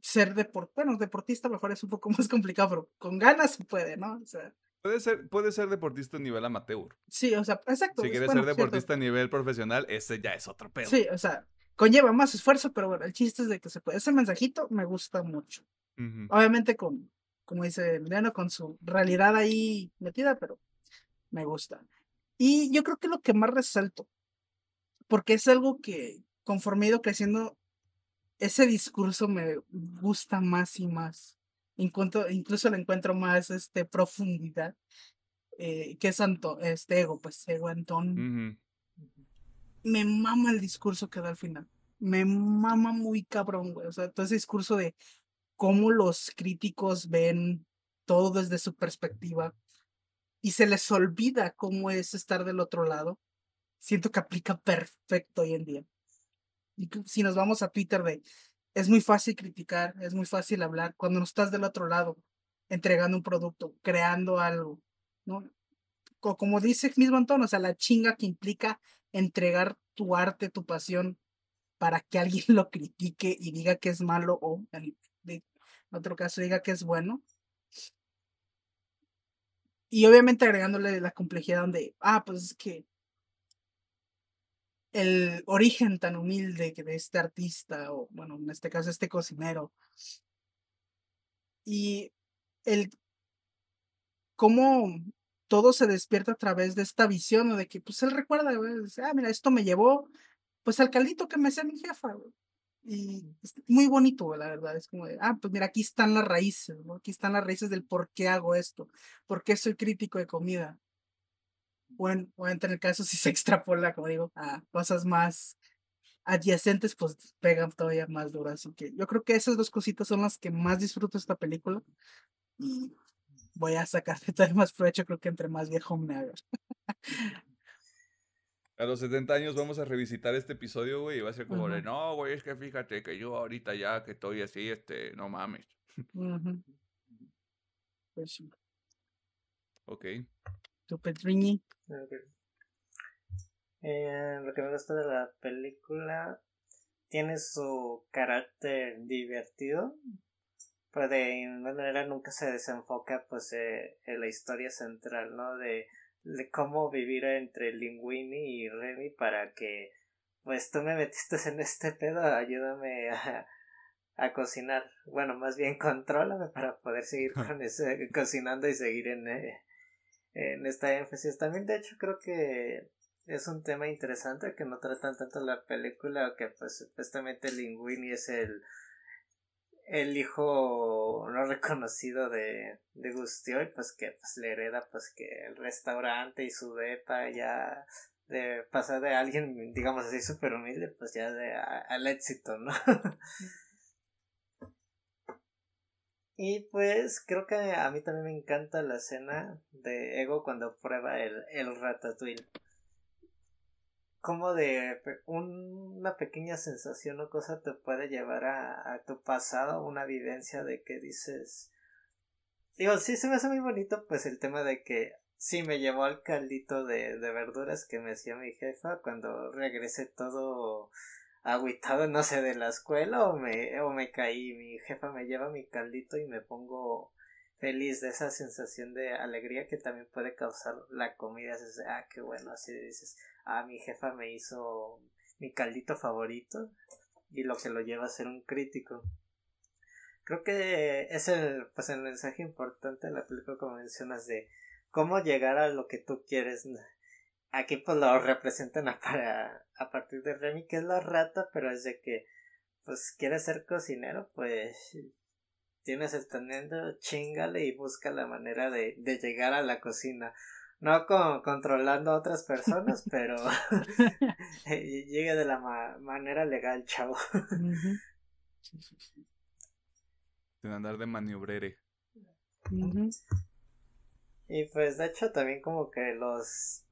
ser deport bueno, deportista mejor es un poco más complicado, pero con ganas se puede, ¿no? O sea. Puede ser, puede ser deportista a nivel amateur. Sí, o sea, exacto. Si quieres ser deportista a nivel profesional, ese ya es otro pedo. Sí, o sea, conlleva más esfuerzo, pero bueno, el chiste es de que se puede. Ese mensajito me gusta mucho. Obviamente con, como dice Emiliano, con su realidad ahí metida, pero me gusta. Y yo creo que lo que más resalto porque es algo que conforme he ido creciendo, ese discurso me gusta más y más. Incluso le encuentro más este, profundidad. Eh, que es este ego, pues ego Antón. Me mama el discurso que da al final. Me mama muy cabrón, güey. O sea, todo ese discurso de cómo los críticos ven todo desde su perspectiva y se les olvida cómo es estar del otro lado siento que aplica perfecto hoy en día. Y si nos vamos a Twitter de, es muy fácil criticar, es muy fácil hablar, cuando no estás del otro lado, entregando un producto, creando algo, ¿no? como dice mismo Antonio, o sea, la chinga que implica entregar tu arte, tu pasión, para que alguien lo critique y diga que es malo o en, otro caso diga que es bueno. Y obviamente agregándole la complejidad donde, ah, pues es que el origen tan humilde de este artista, o bueno, en este caso este cocinero, y el cómo todo se despierta a través de esta visión, de que pues él recuerda, ah, mira, esto me llevó pues al caldito que me hacía mi jefa, Y es muy bonito, la verdad. Es como de, ah, pues mira, aquí están las raíces, Aquí están las raíces del por qué hago esto, por qué soy crítico de comida o en, en el caso si se extrapola, como digo, a cosas más adyacentes, pues pegan todavía más duro. Así que yo creo que esas dos cositas son las que más disfruto esta película. Y voy a sacarle todavía más provecho, creo que entre más viejo me haga. A los 70 años vamos a revisitar este episodio, güey, y va a ser como de, no, güey, es que fíjate que yo ahorita ya que estoy así, este, no mames. Pues sí. Ok. ¿Tu Petriñi? Eh, lo que me gusta de la película tiene su carácter divertido, pero de una manera nunca se desenfoca pues eh, en la historia central, ¿no? De, de cómo vivir entre Linguini y Remy para que pues tú me metiste en este pedo, ayúdame a, a cocinar. Bueno, más bien contrólame para poder seguir con ese, cocinando y seguir en, eh, en esta énfasis. También, de hecho, creo que es un tema interesante que no tratan tanto la película, que pues supuestamente Linguini es el el hijo no reconocido de, de y pues que pues le hereda pues que el restaurante y su depa ya de pasar de alguien, digamos así, súper humilde, pues ya de, al éxito, ¿no? Y pues creo que a mí también me encanta la escena de Ego cuando prueba el, el ratatouille. Como de una pequeña sensación o cosa te puede llevar a, a tu pasado, una vivencia de que dices... Digo, sí se me hace muy bonito pues el tema de que Sí, me llevó al caldito de, de verduras que me hacía mi jefa cuando regresé todo agüitado, no sé, de la escuela o me, o me caí. Mi jefa me lleva mi caldito y me pongo feliz de esa sensación de alegría que también puede causar la comida. Ah, qué bueno, así dices, ah, mi jefa me hizo mi caldito favorito y lo que lo lleva a ser un crítico. Creo que es el, pues el mensaje importante de la película como mencionas de cómo llegar a lo que tú quieres. Aquí pues lo representan a, para, a partir de Remy, que es la rata, pero es de que pues quieres ser cocinero, pues tienes el talento, chingale y busca la manera de, de llegar a la cocina. No con, controlando a otras personas, pero llegue de la manera legal, chavo. Sin andar de maniobrere. Y pues de hecho también como que los...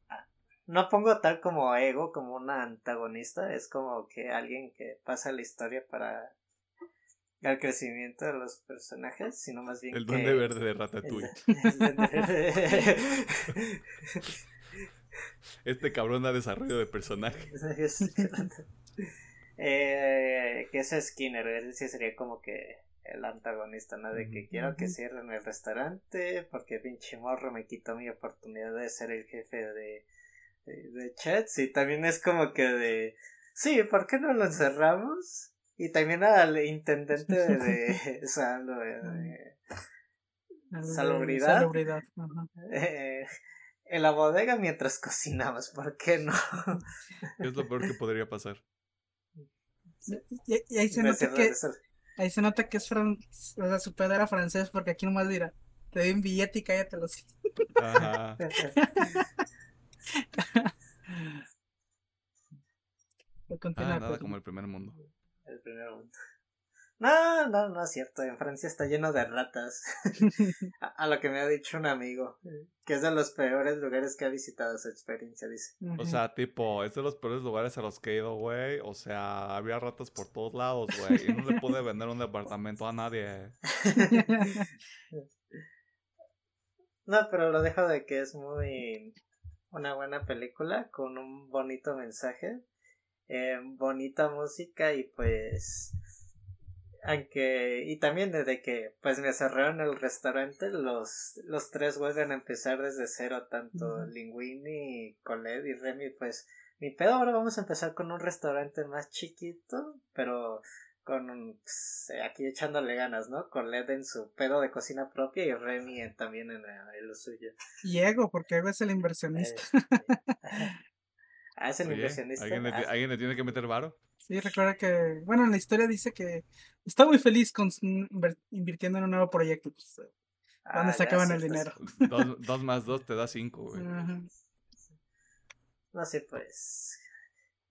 No pongo tal como ego, como una antagonista, es como que alguien que pasa la historia para el crecimiento de los personajes, sino más bien el duende verde de Ratatouille. este cabrón da desarrollo de personaje. eh, que es Skinner, él sí sería como que el antagonista, ¿no? De que quiero que cierren el restaurante porque pinche morro me quitó mi oportunidad de ser el jefe de, de, Chats y también es como que de, sí, ¿por qué no lo encerramos? Y también al intendente de, salubridad, eh, en la bodega mientras cocinamos, ¿por qué no? es lo peor que podría pasar. Y, ahí se nota que Ahí se nota que es francés, o sea, su pedo era francés, porque aquí nomás dirá, te doy un billete y cállate los. Ajá. ah, nada como el primer mundo. El primer mundo. No, no, no es cierto. En Francia está lleno de ratas. a, lo que me ha dicho un amigo. Que es de los peores lugares que ha visitado esa experiencia, dice. O sea, tipo, es de los peores lugares a los que he ido, güey. O sea, había ratas por todos lados, güey. Y no le pude vender un departamento a nadie. no, pero lo dejo de que es muy. Una buena película con un bonito mensaje. Eh, bonita música y pues aunque, y también desde que pues me cerraron el restaurante, los, los tres vuelven a empezar desde cero, tanto Linguini, Colette y Remy, pues mi pedo ahora vamos a empezar con un restaurante más chiquito, pero con pues, aquí echándole ganas, ¿no? Colette en su pedo de cocina propia y Remy también en, lo suyo. Y Ego, porque Ego es el inversionista. ah, es el inversionista. ¿alguien le, ah. ¿alguien le, tiene que meter varo? Sí, recuerda que, bueno, en la historia dice que está muy feliz con invirtiendo en un nuevo proyecto. Pues, ¿Dónde ah, sacaban el pues. dinero? Dos, más dos te da cinco, güey. No sé, pues.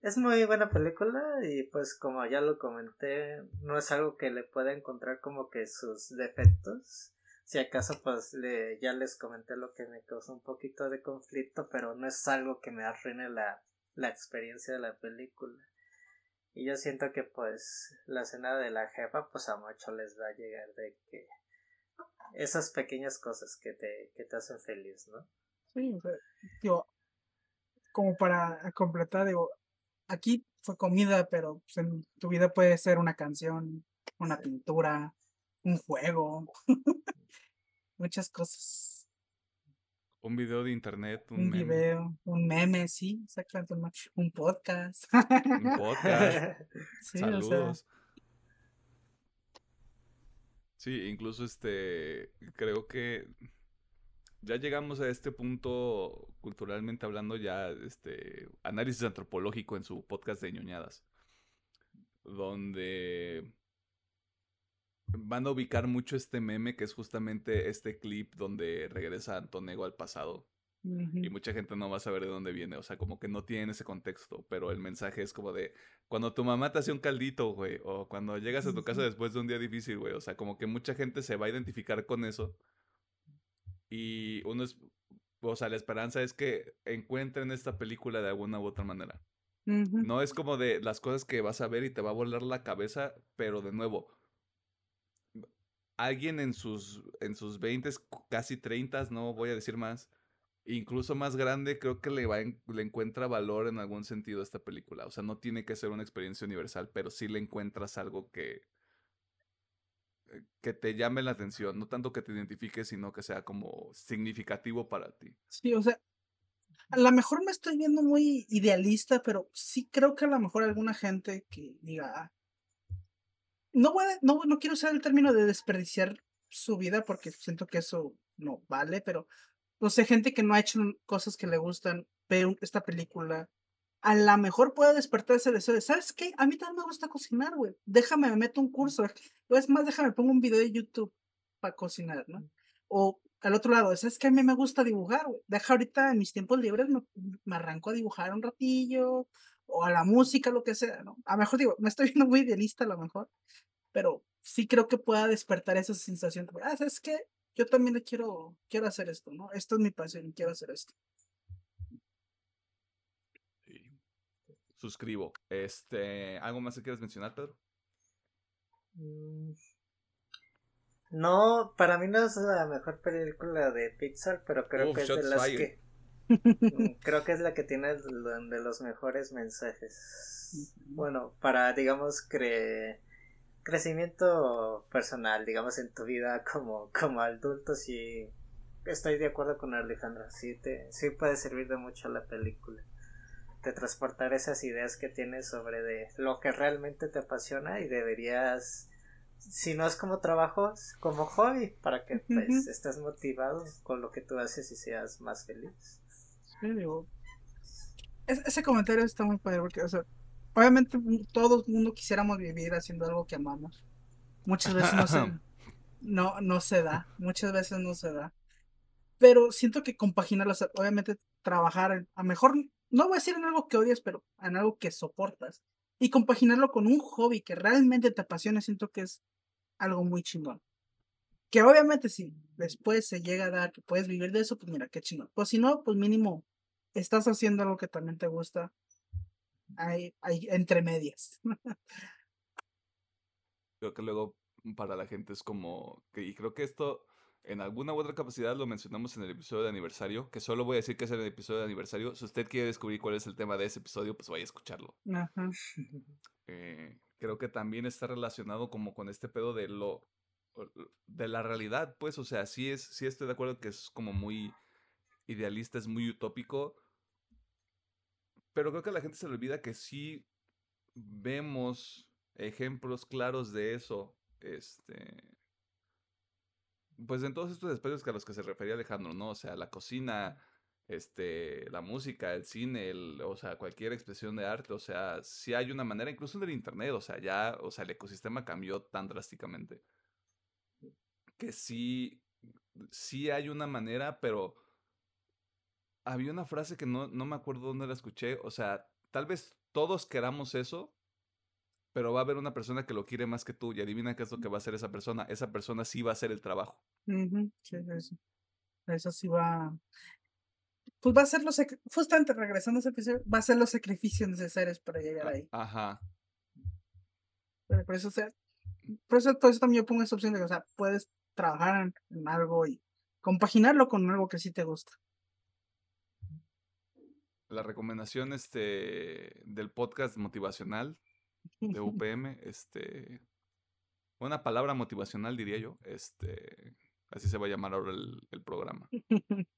Es muy buena película y pues como ya lo comenté, no es algo que le pueda encontrar como que sus defectos. Si acaso pues le, ya les comenté lo que me causó un poquito de conflicto, pero no es algo que me arruine la, la experiencia de la película. Y yo siento que pues la cena de la jefa pues a mucho les va a llegar de que esas pequeñas cosas que te, que te hacen feliz, ¿no? Sí, digo, como para completar, digo, aquí fue comida, pero pues, en tu vida puede ser una canción, una pintura, un juego, muchas cosas un video de internet, un, un video, un meme, sí, exactamente, un podcast. Un podcast. Saludos. Sí, incluso este, creo que ya llegamos a este punto culturalmente hablando ya, este, análisis antropológico en su podcast de ñoñadas, donde van a ubicar mucho este meme que es justamente este clip donde regresa Antonego al pasado Y mucha gente no va a saber de dónde viene, o sea, como que no tiene ese contexto, pero el mensaje es como de cuando tu mamá te hace un caldito, güey, o cuando llegas a tu casa después de un día difícil, güey, o sea, como que mucha gente se va a identificar con eso. Y uno es, o sea, la esperanza es que encuentren esta película de alguna u otra manera. No es como de las cosas que vas a ver y te va a volar la cabeza, pero de nuevo, alguien en sus, en sus 20, casi 30, no voy a decir más, incluso más grande, creo que le, va le encuentra valor en algún sentido a esta película. O sea, no tiene que ser una experiencia universal, pero sí le encuentras algo que, que te llame la atención, no tanto que te identifiques, sino que sea como significativo para ti. Sí, o sea, a lo mejor me estoy viendo muy idealista, pero sí creo que a lo mejor alguna gente que diga, ah, no, voy no, no quiero usar el término de desperdiciar su vida porque siento que eso no vale, pero no sé, gente que no ha hecho cosas que le gustan, ve esta película, a lo mejor puede despertar ese deseo de, ¿sabes qué? A mí también me gusta cocinar, güey. Déjame, me meto un curso. O es más, déjame, pongo un video de YouTube para cocinar, ¿no? O al otro lado, ¿sabes qué? A mí me gusta dibujar, güey. Deja ahorita en mis tiempos libres, me, me, arranco a dibujar un ratillo, o a la música, lo que sea, ¿no? A lo mejor digo, me estoy viendo muy idealista a lo mejor, pero sí creo que pueda despertar esa sensación de, ah, ¿sabes qué? Yo también quiero, quiero hacer esto, ¿no? Esto es mi pasión, quiero hacer esto. Sí. Suscribo. Este, ¿algo más que quieres mencionar, Pedro? Mm, no, para mí no es la mejor película de Pixar, pero creo que es de las que mm, creo que es la que tiene de los mejores mensajes. Bueno, para digamos que crecimiento personal, digamos en tu vida como como adulto sí estoy de acuerdo con Alejandra, sí te sí puede servir de mucho la película. De transportar esas ideas que tienes sobre de lo que realmente te apasiona y deberías si no es como trabajo, como hobby, para que pues, estés motivado con lo que tú haces y seas más feliz. ese comentario está muy padre porque, o sea, obviamente todo el mundo quisiéramos vivir haciendo algo que amamos. Muchas veces no se, no, no se da, muchas veces no se da. Pero siento que compaginarlo, obviamente trabajar a mejor, no voy a decir en algo que odias, pero en algo que soportas y compaginarlo con un hobby que realmente te apasiona, siento que es algo muy chingón. Que obviamente si después se llega a dar que puedes vivir de eso, pues mira, qué chingón. Pues si no, pues mínimo estás haciendo algo que también te gusta. Hay, hay entre medias. creo que luego para la gente es como, y creo que esto en alguna u otra capacidad lo mencionamos en el episodio de aniversario, que solo voy a decir que es el episodio de aniversario. Si usted quiere descubrir cuál es el tema de ese episodio, pues vaya a escucharlo. Eh, creo que también está relacionado como con este pedo de lo de la realidad, pues, o sea, sí es, sí estoy de acuerdo que es como muy idealista, es muy utópico, pero creo que a la gente se le olvida que sí vemos ejemplos claros de eso, este, pues en todos estos espacios a los que se refería Alejandro, ¿no? O sea, la cocina, este, la música, el cine, o sea, cualquier expresión de arte, o sea, sí hay una manera, incluso en el internet, o sea, ya, o sea, el ecosistema cambió tan drásticamente que sí, sí hay una manera, pero había una frase que no, no me acuerdo dónde la escuché, o sea, tal vez todos queramos eso, pero va a haber una persona que lo quiere más que tú y adivina qué es lo que va a hacer esa persona. Esa persona sí va a hacer el trabajo. Sí, eso. Eso sí va. Pues va a ser los. Justamente regresando a ese episodio, va a ser los sacrificios necesarios para llegar ah, ahí. Ajá. Pero por eso, o sea, por eso, por eso también yo pongo esa opción de que, o sea, puedes trabajar en algo y compaginarlo con algo que sí te gusta. La recomendación este, del podcast motivacional de UPM, este, una palabra motivacional diría yo, este, así se va a llamar ahora el, programa.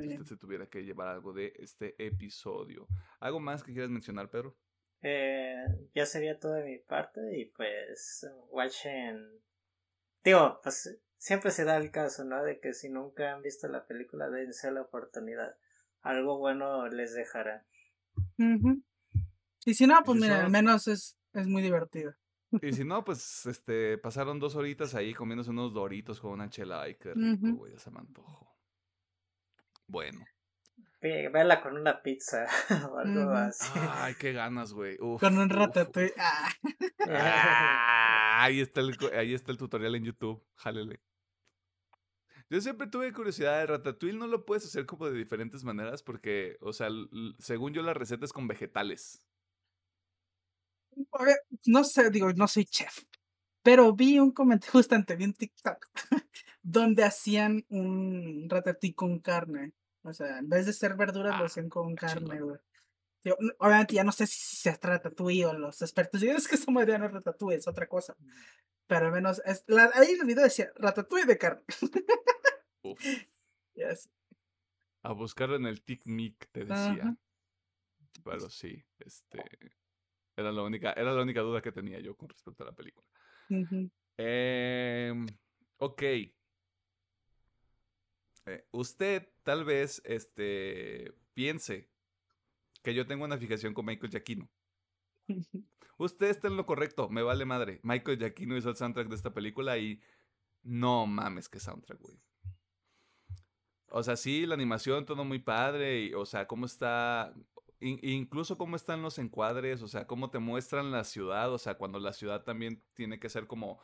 si usted se tuviera que llevar algo de este episodio. ¿Algo más que quieras mencionar, Pedro? Eh, ya sería todo de mi parte y pues watchen digo pues siempre se da el caso no de que si nunca han visto la película dense la oportunidad algo bueno les dejará y si no, pues mira, al menos es, es muy divertido. Y si no, pues este, pasaron dos horitas ahí comiéndose unos doritos con una chela. Ay, qué rico, güey, se me antojo. Bueno. Véala con una pizza o algo así. Ay, qué ganas, güey. Con un ratatouille. Ah. Ah, ahí, está el, ahí está el tutorial en YouTube. Jálele. Yo siempre tuve curiosidad de Ratatouille, no lo puedes hacer como de diferentes maneras porque, o sea, según yo la receta es con vegetales. A ver, no sé, digo, no soy chef, pero vi un comentario justamente, vi en TikTok, donde hacían un ratatouille con carne. O sea, en vez de ser verduras, lo ah, hacían con carne, güey. Obviamente ya no sé si, se trata ratatouille o los expertos. Yo es que eso me no ratatouille, es otra cosa. Pero al menos, es, la, ahí el video decía ratatouille de carne. Uf. A buscarlo en el TikMik, te decía. Pero sí, este. Era la única, era la única duda que tenía yo con respecto a la película. eh, ok. Eh, usted tal vez este, piense que yo tengo una fijación con Michael Giacchino. Usted está en lo correcto, me vale madre. Michael Giacchino hizo el soundtrack de esta película y no mames que soundtrack, güey. O sea, sí, la animación, todo muy padre, y, o sea, cómo está, incluso cómo están los encuadres, o sea, cómo te muestran la ciudad, o sea, cuando la ciudad también tiene que ser como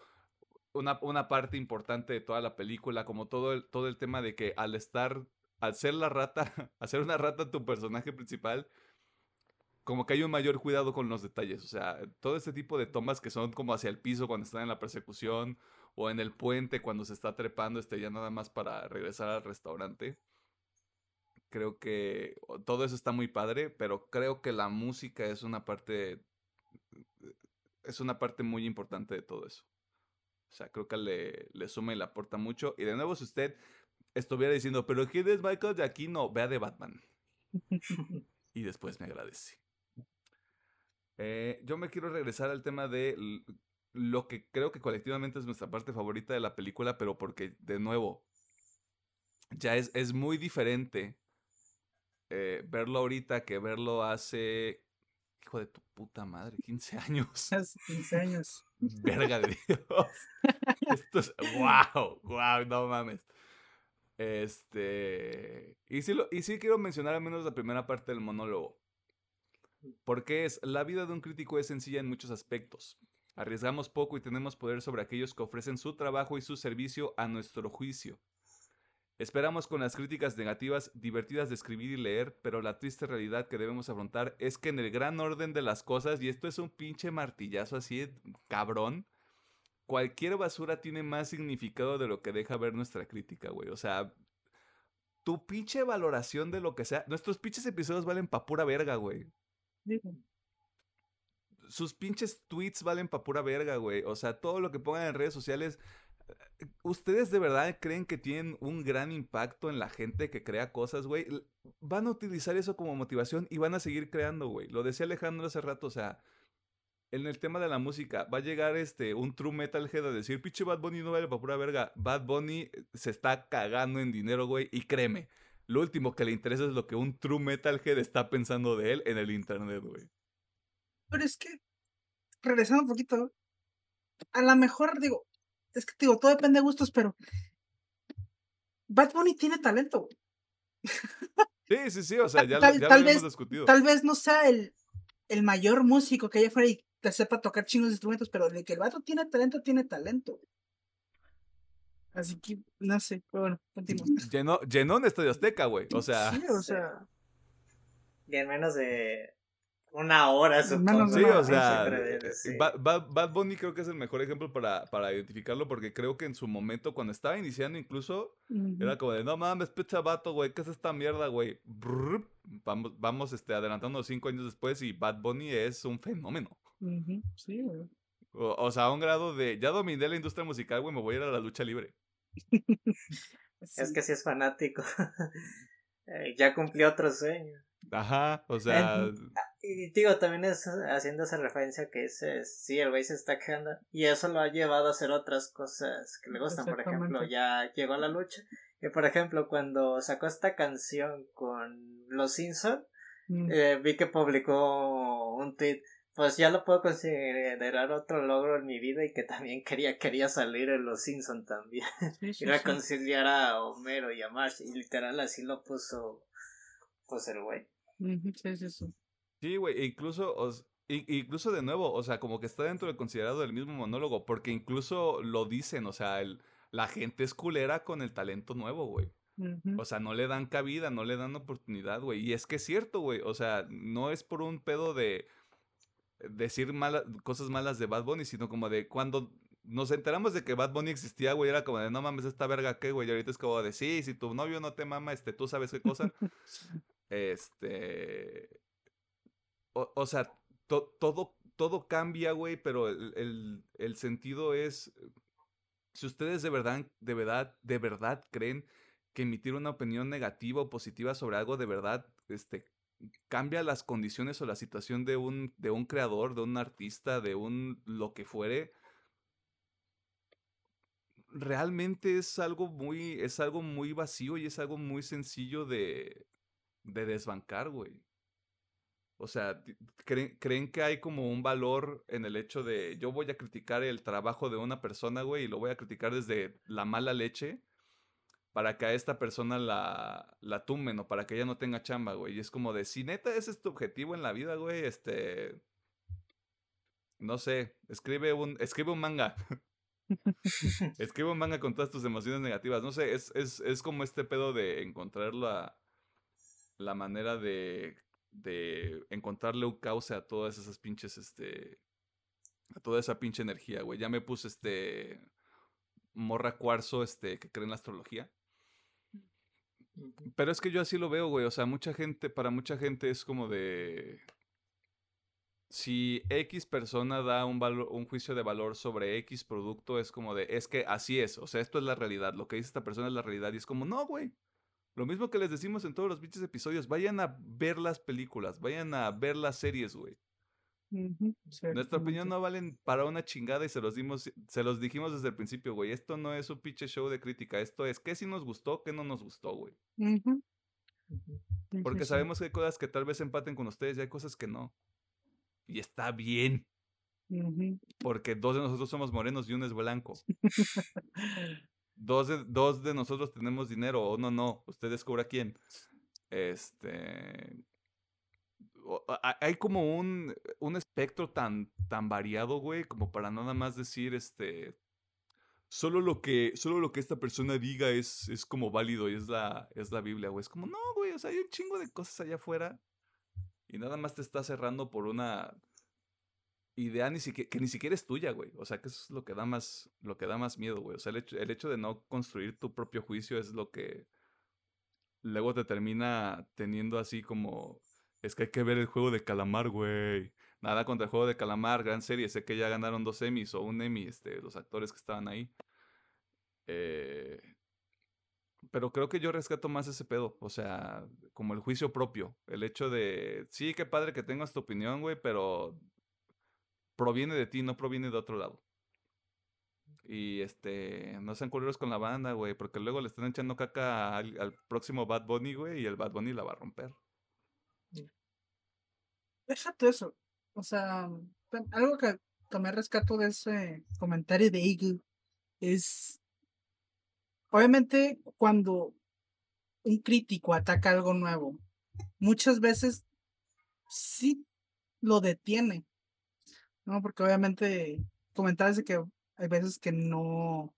una, una parte importante de toda la película, como todo el, todo el tema de que al estar, al ser la rata, hacer una rata tu personaje principal, como que hay un mayor cuidado con los detalles. O sea, todo este tipo de tomas que son como hacia el piso cuando están en la persecución o en el puente cuando se está trepando, este, ya nada más para regresar al restaurante. Creo que todo eso está muy padre, pero creo que la música es una parte es una parte muy importante de todo eso. O sea, creo que le, le suma y le aporta mucho. Y de nuevo, si usted estuviera diciendo, pero ¿quién es Michael de aquí? No, vea de Batman. y después me agradece. Eh, yo me quiero regresar al tema de lo que creo que colectivamente es nuestra parte favorita de la película, pero porque, de nuevo, ya es, es muy diferente eh, verlo ahorita que verlo hace hijo de tu puta madre, 15 años. Hace 15 años. Verga de Dios. Esto es, wow, wow, no mames. Este, y sí, lo, y sí quiero mencionar al menos la primera parte del monólogo. Porque es, la vida de un crítico es sencilla en muchos aspectos. Arriesgamos poco y tenemos poder sobre aquellos que ofrecen su trabajo y su servicio a nuestro juicio. Esperamos con las críticas negativas divertidas de escribir y leer, pero la triste realidad que debemos afrontar es que en el gran orden de las cosas, y esto es un pinche martillazo así, cabrón, cualquier basura tiene más significado de lo que deja ver nuestra crítica, güey. O sea, tu pinche valoración de lo que sea, nuestros pinches episodios valen pa' pura verga, güey. Sus pinches tweets valen pa' pura verga, güey. O sea, todo lo que pongan en redes sociales ¿Ustedes de verdad creen que tienen un gran impacto en la gente que crea cosas, güey? Van a utilizar eso como motivación y van a seguir creando, güey. Lo decía Alejandro hace rato, o sea, en el tema de la música, va a llegar este, un true metalhead a decir, pinche Bad Bunny no vale para pura verga. Bad Bunny eh, se está cagando en dinero, güey, y créeme, lo último que le interesa es lo que un true metalhead está pensando de él en el internet, güey. Pero es que, regresando un poquito, a lo mejor, digo, es que digo, todo depende de gustos, pero Bad Bunny tiene talento. Sí, sí, sí, o sea, ya, lo, hemos discutido. Tal vez no sea el, el mayor músico que haya fuera y te sepa tocar chingos instrumentos, pero de que el vato tiene talento, tiene talento. Así que, no sé, pero bueno, continuamos. Llenó, llenó un estadio azteca, güey, o sea. Sí, o sea. Y en menos de una hora, supongo. Sí, o sea, Bad, Bunny creo que es el mejor ejemplo para, para, identificarlo porque creo que en su momento, cuando estaba iniciando incluso, era como de, no mames, pizza vato, güey, ¿qué es esta mierda, güey? Vamos, vamos este, adelantando cinco años después y Bad Bunny es un fenómeno. Sí, güey. O, sea, a un grado de, ya dominé la industria musical, güey, me voy a ir a la lucha libre. Es que si es fanático. Eh, ya cumplió otro sueño. Ajá, o sea... Y digo, también es haciendo esa referencia que es, sí, el güey se está quedando. Y eso lo ha llevado a hacer otras cosas que le gustan. Por ejemplo, ya llegó a la lucha. Y por ejemplo, cuando sacó esta canción con Los Simpson, mm. eh, vi que publicó un tweet. pues ya lo puedo considerar otro logro en mi vida y que también quería, quería salir en Los Simpson también. y reconciliar a Homero y a Marsh. Y literal así lo puso pues el güey. Sí, sí, sí. Sí, güey, incluso, incluso de nuevo, o sea, como que está dentro del considerado del mismo monólogo, porque incluso lo dicen, o sea, el, la gente es culera con el talento nuevo, güey. O sea, no le dan cabida, no le dan oportunidad, güey. Y es que es cierto, güey. O sea, no es por un pedo de decir malas, cosas malas de Bad Bunny, sino como de cuando nos enteramos de que Bad Bunny existía, güey, era como de no mames, esta verga qué, güey. Y ahorita es como de sí, si tu novio no te mama, este, tú sabes qué cosa. este. O, sea, todo, todo cambia, güey, pero el, el sentido es. Si ustedes de verdad, de verdad, de verdad creen que emitir una opinión negativa o positiva sobre algo de verdad este, cambia las condiciones o la situación de un, de un creador, de un artista, de un lo que fuere, realmente es algo muy, es algo muy vacío y es algo muy sencillo de, de desbancar, güey. O sea, ¿creen, ¿creen, que hay como un valor en el hecho de yo voy a criticar el trabajo de una persona, güey, y lo voy a criticar desde la mala leche? para que a esta persona la, la tumben o para que ella no tenga chamba, güey. Y es como de, si neta ese es tu objetivo en la vida, güey, este... No sé, escribe un, escribe un manga. escribe un manga con todas tus emociones negativas. No sé, es, es, es como este pedo de encontrar la, la manera de, de encontrarle un cauce a todas esas pinches, este... A toda esa pinche energía, güey. Ya me puse este morra cuarzo este, que cree en la astrología. Pero es que yo así lo veo, güey. O sea, mucha gente, para mucha gente es como de. Si X persona da un, valor, un juicio de valor sobre X producto, es como de, es que así es. O sea, esto es la realidad. Lo que dice esta persona es la realidad. Y es como, no, güey. Lo mismo que les decimos en todos los bichos episodios. Vayan a ver las películas. Vayan a ver las series, güey. Nuestra opinión no valen para una chingada y se los dimos, se los dijimos desde el principio, güey. Esto no es un pinche show de crítica, esto es qué sí nos gustó, qué no nos gustó, güey. Porque sabemos que hay cosas que tal vez empaten con ustedes y hay cosas que no. Y está bien. Porque dos de nosotros somos morenos y uno es blanco. dos, de, dos de nosotros tenemos dinero, o no, no. Usted descubra quién. Este hay como un, un espectro tan, tan variado, güey, como para nada más decir, este, solo lo que, solo lo que esta persona diga es, es como válido y es la, es la Biblia, güey. Es como, no, güey, o sea, hay un chingo de cosas allá afuera y nada más te está cerrando por una idea ni siquiera, que ni siquiera es tuya, güey. O sea, que eso es lo que da más, lo que da más miedo, güey. O sea, el hecho, el hecho de no construir tu propio juicio es lo que luego te termina teniendo así como es que hay que ver el juego de calamar, güey. Nada contra el juego de calamar, gran serie. Sé que ya ganaron dos Emmys o un Emmy, este, los actores que estaban ahí. Eh, pero creo que yo rescato más ese pedo. O sea, como el juicio propio. El hecho de, sí, qué padre que tengas tu opinión, güey, pero proviene de ti, no proviene de otro lado. Y este, no sean culeros con la banda, güey, porque luego le están echando caca al, al próximo Bad Bunny, güey, y el Bad Bunny la va a romper. Déjate eso. O sea, algo que tomé rescato de ese comentario de Eagle es, obviamente, cuando un crítico ataca algo nuevo, muchas veces sí lo detiene, ¿no? Porque obviamente comentarios de que hay veces que no,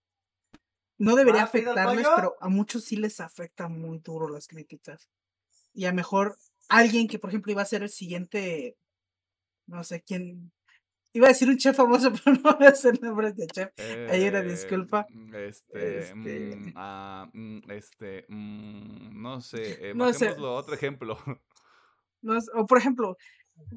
no debería afectarles, pero a muchos sí les afecta muy duro las críticas. Y a mejor alguien que, por ejemplo, iba a ser el siguiente, no sé quién, iba a decir un chef famoso, pero no voy a hacer nombres de chef. Ahí era disculpa. Mm, este, este... Mm, ah, mm, este no sé, eh, no sé. otro ejemplo. No, o por ejemplo,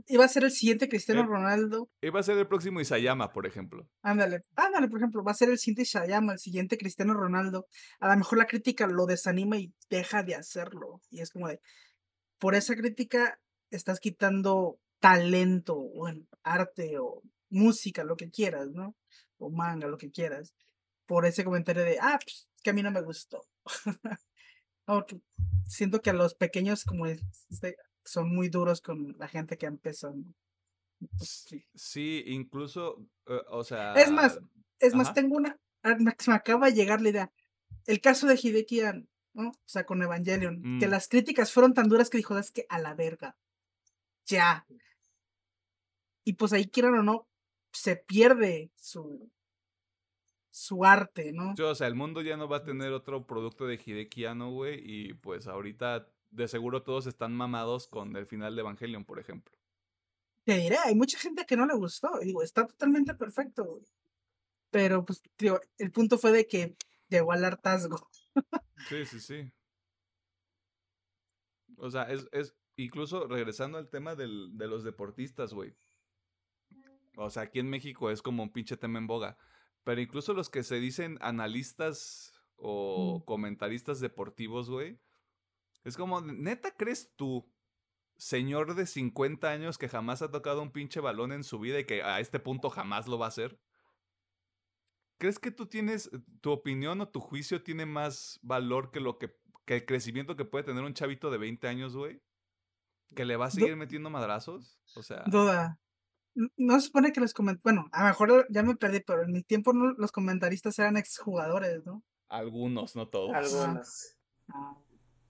iba a ser el siguiente Cristiano eh, Ronaldo. Iba a ser el próximo Isayama, por ejemplo. Ándale, ándale, por ejemplo, va a ser el siguiente Isayama, el siguiente Cristiano Ronaldo. A lo mejor la crítica lo desanima y deja de hacerlo. Y es como de, por esa crítica estás quitando talento o arte o música, lo que quieras, ¿no? O manga, lo que quieras. Por ese comentario de, ah, pues, que a mí no me gustó. siento que a los pequeños como este, son muy duros con la gente que empezó. Pues, sí. Sí, incluso, eh, o sea... Es más, es más, tengo una. ah, Me me acaba de llegar la idea. El caso de Hideki ¿no? O sea, con Evangelion. Que Mm. las críticas fueron tan duras que dijo, es que a la verga. Ya. Y pues ahí quieran o no, se pierde su. su arte, ¿no? Sí, o sea, el mundo ya no va a tener otro producto de Hideki Anno, güey, y pues ahorita de seguro todos están mamados con el final de Evangelion, por ejemplo. Te diré, hay mucha gente que no le gustó. Digo, está totalmente perfecto. güey. Pero, pues, digo, el punto fue de que llegó al hartazgo. Sí, sí, sí. O sea, es, es incluso regresando al tema del, de los deportistas, güey. O sea, aquí en México es como un pinche tema en boga. Pero incluso los que se dicen analistas o Mm. comentaristas deportivos, güey. Es como, neta, ¿crees tú, señor de 50 años que jamás ha tocado un pinche balón en su vida y que a este punto jamás lo va a hacer? ¿Crees que tú tienes, tu opinión o tu juicio tiene más valor que lo que, que el crecimiento que puede tener un chavito de 20 años, güey? ¿Que le va a Du- seguir metiendo madrazos? O sea, Duda. No se supone que los coment... Bueno, a lo mejor ya me perdí, pero en mi tiempo no- los comentaristas eran exjugadores, ¿no? algunos, no todos. Algunos. Ah,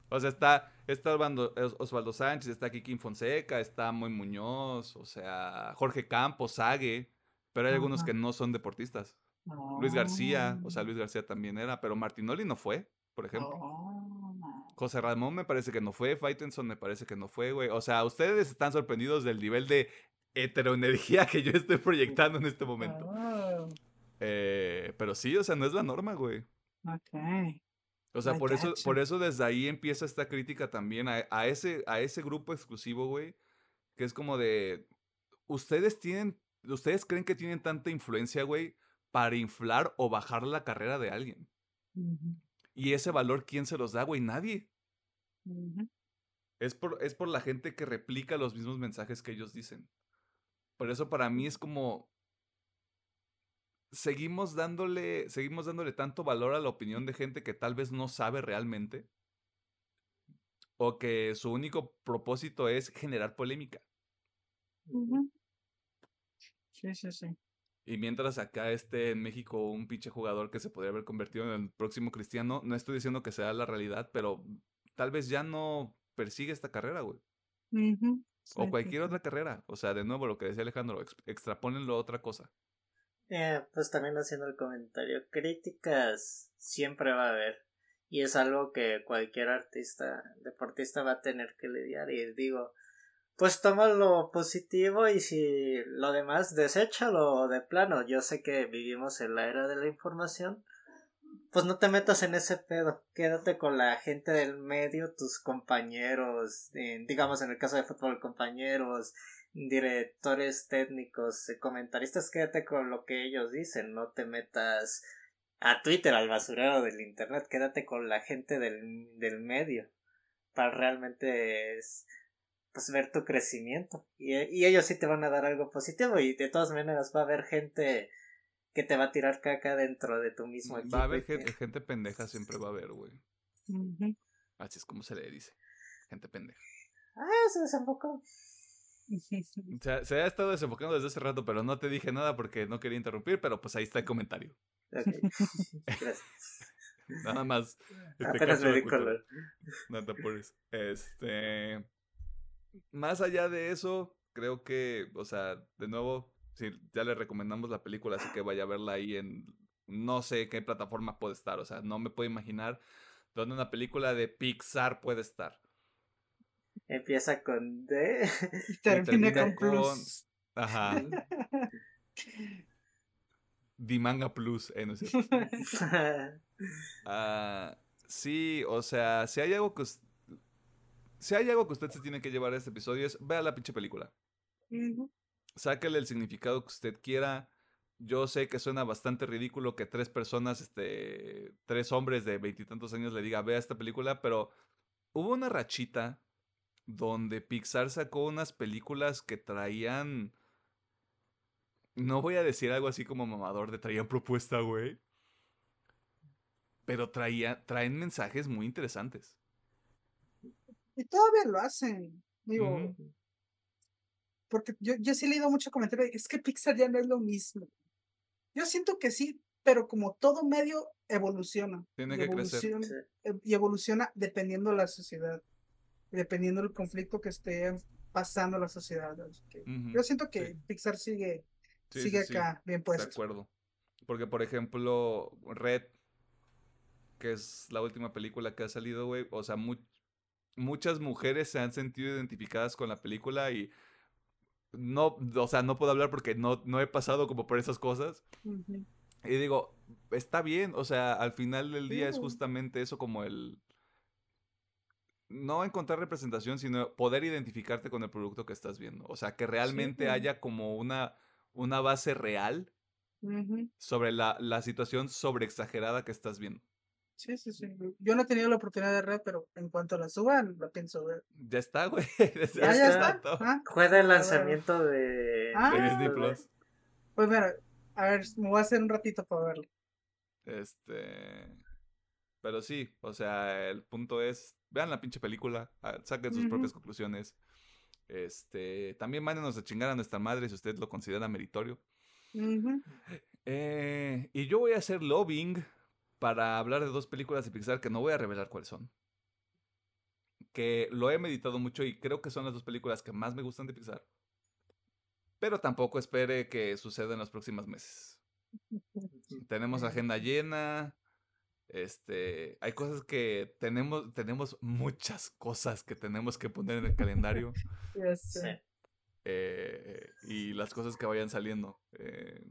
O sea, está, está Osvaldo, Os- Osvaldo Sánchez, está Kiki Fonseca, está Moy Muñoz, o sea, Jorge Campos, Sague, pero hay algunos que no son deportistas. Luis García, o sea, ah, Luis García también era, pero Martinoli no fue, por ejemplo. ah. José Ramón me parece que no fue, Faitenson me parece que no fue, güey. O sea, ustedes están sorprendidos del nivel de heteroenergía que yo estoy proyectando en este momento. Oh, Eh, pero sí, o sea, no es la norma, güey. ok. O sea, I por eso, por eso desde ahí empieza esta crítica también a, a ese, a ese grupo exclusivo, güey, que es como de, ustedes tienen, ustedes creen que tienen tanta influencia, güey, para inflar o bajar la carrera de alguien. Y ese valor, ¿quién se los da, güey? Nadie. Es por, es por la gente que replica los mismos mensajes que ellos dicen. Por eso para mí es como. Seguimos dándole. Seguimos dándole tanto valor a la opinión de gente que tal vez no sabe realmente. O que su único propósito es generar polémica. Sí, sí, sí. Y mientras acá esté en México un pinche jugador que se podría haber convertido en el próximo cristiano, no estoy diciendo que sea la realidad, pero tal vez ya no persigue esta carrera, güey. O sí, cualquier sí. otra carrera. O sea, de nuevo lo que decía Alejandro, ex- extrapólenlo a otra cosa. Eh, pues también haciendo el comentario, críticas siempre va a haber. Y es algo que cualquier artista, deportista va a tener que lidiar. Y digo, pues toma lo positivo y si lo demás, deséchalo de plano. Yo sé que vivimos en la era de la información. Pues no te metas en ese pedo. Quédate con la gente del medio, tus compañeros, eh, digamos en el caso de fútbol, compañeros, directores técnicos, eh, comentaristas, quédate con lo que ellos dicen, no te metas a Twitter, al basurero del internet, quédate con la gente del, del medio para realmente es, pues ver tu crecimiento y, y ellos sí te van a dar algo positivo y de todas maneras va a haber gente que te va a tirar caca dentro de tu mismo equipo. Va a haber gente, gente pendeja, siempre va a haber, güey. Así es como se le dice. Gente pendeja. Ah, se desembocó. Se, se ha estado desenfocando desde hace rato, pero no te dije nada porque no quería interrumpir, pero pues ahí está el comentario. Ok. Gracias. Nada más. Este, Apenas cápsula me di cultural. color. No te apures. Este. Más allá de eso, creo que, o sea, de nuevo, sí, ya le recomendamos la película, así que vaya a verla ahí en. No sé qué plataforma puede estar, o sea, no me puedo imaginar dónde una película de Pixar puede estar. Empieza con D. Y termina termina con con- plus. Ajá. Dimanga Plus, eh, no es cierto. Ah, sí, o sea, si hay algo que si hay algo que usted se tiene que llevar a este episodio es vea la pinche película. Ujú. Sáquele el significado que usted quiera. Yo sé que suena bastante ridículo que tres personas, este, tres hombres de veintitantos años le diga vea esta película, pero hubo una rachita donde Pixar sacó unas películas que traían, no voy a decir algo así como mamador de traían propuesta, güey, pero traía, traen mensajes muy interesantes. Y todavía lo hacen. Digo, Ujú. Porque yo, yo sí he leído mucho comentario, es que Pixar ya no es lo mismo. Yo siento que sí, pero como todo medio evoluciona. Tiene y que crecer. evoluciona- e- Y evoluciona dependiendo de la sociedad, dependiendo del conflicto que esté pasando la sociedad. que Ujú, Yo siento que sí. Pixar sigue, Sí, sigue sí, sí, acá, bien De puesto. acuerdo. Porque, por ejemplo, Red, que es la última película que ha salido, güey, o sea, mu- muchas mujeres se han sentido identificadas con la película y no, o sea, no puedo hablar porque no, no he pasado como por esas cosas. Y digo, está bien, o sea, al final del día es justamente eso como el... No encontrar representación, sino poder identificarte con el producto que estás viendo. O sea, que realmente haya como una, una base real sobre la, la situación sobreexagerada que estás viendo. Sí, sí, sí. Yo no he tenido la oportunidad de ver, pero en cuanto la suban, la pienso ver. Ya está, güey. desde Ah, ya está. rato. Ah, del lanzamiento de, Ah. De Disney. Plus. Pues mira, a ver, me voy a hacer un ratito para verlo. Este. Pero sí, o sea, el punto es. Vean la pinche película, ah, saquen sus propias conclusiones. Este. También mándenos a chingar a nuestra madre si usted lo considera meritorio. Ujú. Eh, y yo voy a hacer lobbying para hablar de dos películas de Pixar que no voy a revelar cuáles son. Que lo he meditado mucho y creo que son las dos películas que más me gustan de Pixar. Pero tampoco espere que suceda en los próximos meses. Tenemos agenda llena. Este, hay cosas que tenemos, tenemos muchas cosas que tenemos que poner en el calendario. Sí. eh, y las cosas que vayan saliendo. eh,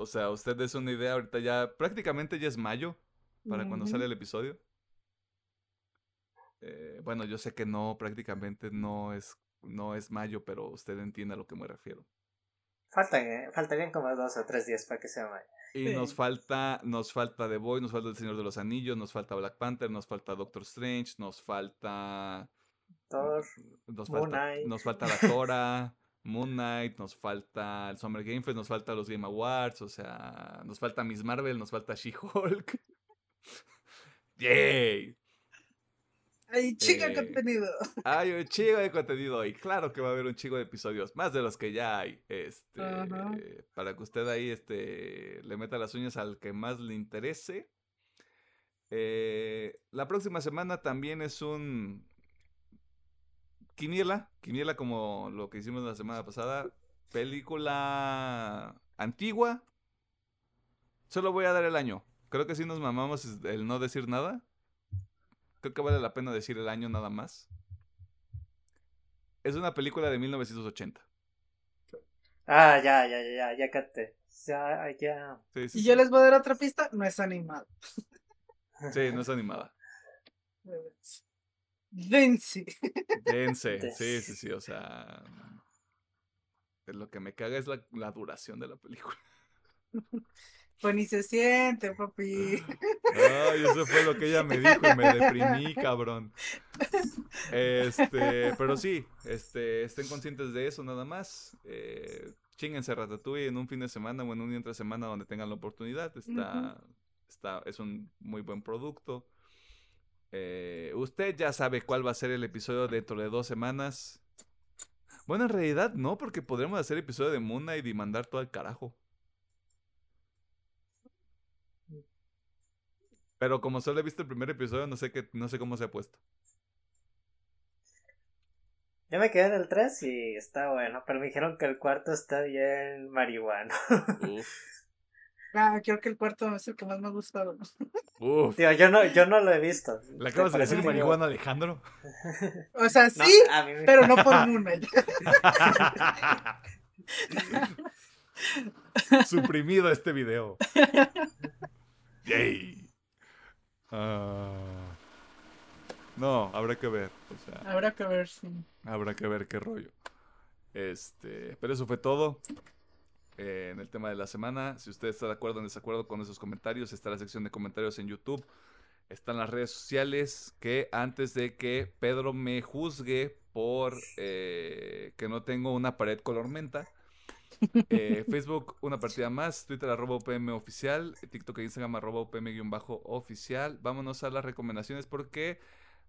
o sea, usted es una idea ahorita ya, prácticamente ya es mayo para cuando sale el episodio. Eh, bueno, yo sé que no, prácticamente no es, no es mayo, pero usted entiende a lo que me refiero. Faltan, eh, faltarían como dos o tres días para que sea mayo. Y Sí. nos falta, nos falta The Boy, nos falta El Señor de los Anillos, nos falta Black Panther, nos falta Doctor Strange, nos falta Thor, nos Moon falta, Knight. nos falta la Tora, Moon Knight, nos falta el Summer Game Fest, nos falta los Game Awards, o sea, nos falta Miss Marvel, nos falta She-Hulk. ¡Yay! Ay, chica Eh, contenido. Hay un chico de contenido y claro que va a haber un chico de episodios, más de los que ya hay. Este, para que usted ahí este, le meta las uñas al que más le interese. Eh, la próxima semana también es un quiniela, quiniela como lo que hicimos la semana pasada. Película antigua. Solo voy a dar el año. Creo que sí nos mamamos el no decir nada. Creo que vale la pena decir el año nada más. Es una película de 1980. Ah, ya, ya, ya, ya, ya capté. Ya, ya. Sí, sí, Y sí. yo les voy a dar otra pista, no es animado. Sí, no es animada. Densi. Dense. Sí, sí, sí. O sea. Lo que me caga es la, la duración de la película. Pues ni se siente, papi. Ay, eso fue lo que ella me dijo y me deprimí, cabrón. Este, pero sí, este, estén conscientes de eso nada más. Eh, chinguense Ratatouille en un fin de semana o en un día entre semana donde tengan la oportunidad. Está, está, es un muy buen producto. Eh, usted ya sabe cuál va a ser el episodio dentro de dos semanas. Bueno, en realidad no, porque podremos hacer episodio de Knight y mandar todo al carajo. Pero como solo he visto el primer episodio, no sé qué, no sé cómo se ha puesto. Yo me quedé en el 3 y está bueno, pero me dijeron que el cuarto está bien marihuano. Uf, Ah, creo que el cuarto es el que más me ha gustado. uf. Tío, yo no, yo no lo he visto. ¿Le acabas de decir marihuana, Alejandro? O sea, No, sí, a mí me- pero no por una. Suprimido este video. Yay. Ah. no, habrá que ver. O sea, Habrá que ver si. habrá que ver qué rollo. Este, pero eso fue todo. Eh, en el tema de la semana. Si usted está de acuerdo o en desacuerdo con esos comentarios, está la sección de comentarios en YouTube. Están las redes sociales que antes de que Pedro me juzgue por eh, que no tengo una pared color menta. eh, Facebook, una partida más. Twitter, arroba UPM oficial. TikTok e Instagram, arroba UPM-oficial. Vámonos a las recomendaciones porque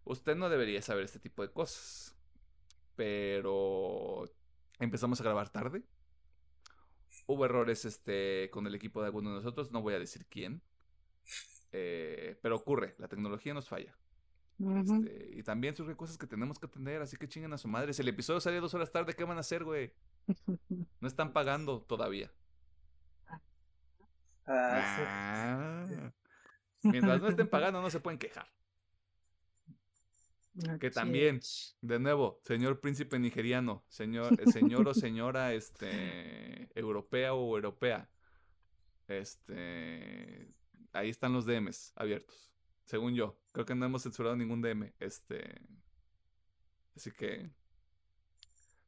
usted no debería saber este tipo de cosas. Pero Empezamos a grabar tarde. Hubo errores este, con el equipo de alguno de nosotros, no voy a decir quién. Eh, pero ocurre, la tecnología nos falla. Este, y también surgen cosas que tenemos que atender, así que chinguen a su madre. Si el episodio sale dos horas tarde, ¿qué van a hacer, güey? No están pagando todavía. Ah, Ah. Mientras no estén pagando, no se pueden quejar. Que también, de nuevo, señor príncipe nigeriano, señor, eh, señor o señora este, europea o europea, este, ahí están los DMs abiertos, según yo. Creo que no hemos censurado ningún DM, este, así que,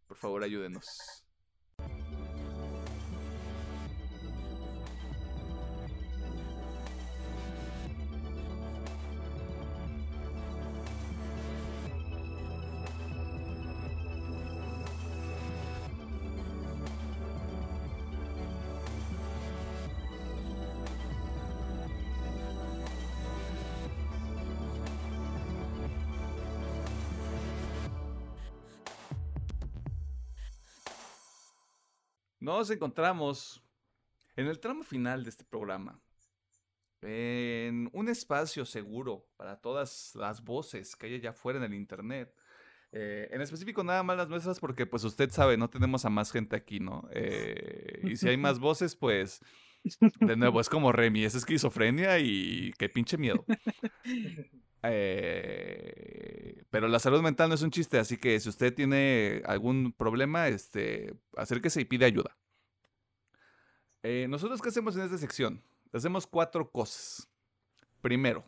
por favor, ayúdenos. Nos encontramos en el tramo final de este programa, en un espacio seguro para todas las voces que hay allá afuera en el internet. Eh, en específico nada más las nuestras porque pues usted sabe, no tenemos a más gente aquí, ¿no? Eh, y si hay más voces, pues de nuevo es como Remy, es esquizofrenia y qué pinche miedo. Eh, pero la salud mental no es un chiste, así que si usted tiene algún problema, este, acérquese y pide ayuda. Eh, Nosotros, ¿qué hacemos en esta sección? Hacemos cuatro cosas. Primero,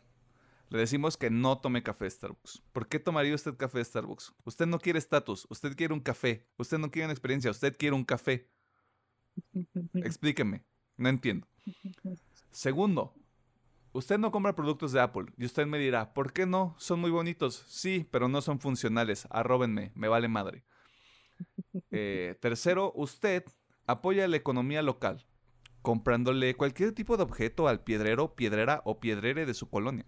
le decimos que no tome café de Starbucks. ¿Por qué tomaría usted café de Starbucks? Usted no quiere estatus, usted quiere un café, usted no quiere una experiencia, usted quiere un café. Explíqueme, no entiendo. Segundo, usted no compra productos de Apple y usted me dirá, ¿por qué no? Son muy bonitos. Sí, pero no son funcionales. Arróbenme, me vale madre. Eh, tercero, usted apoya la economía local comprándole cualquier tipo de objeto al piedrero, piedrera o piedrere de su colonia.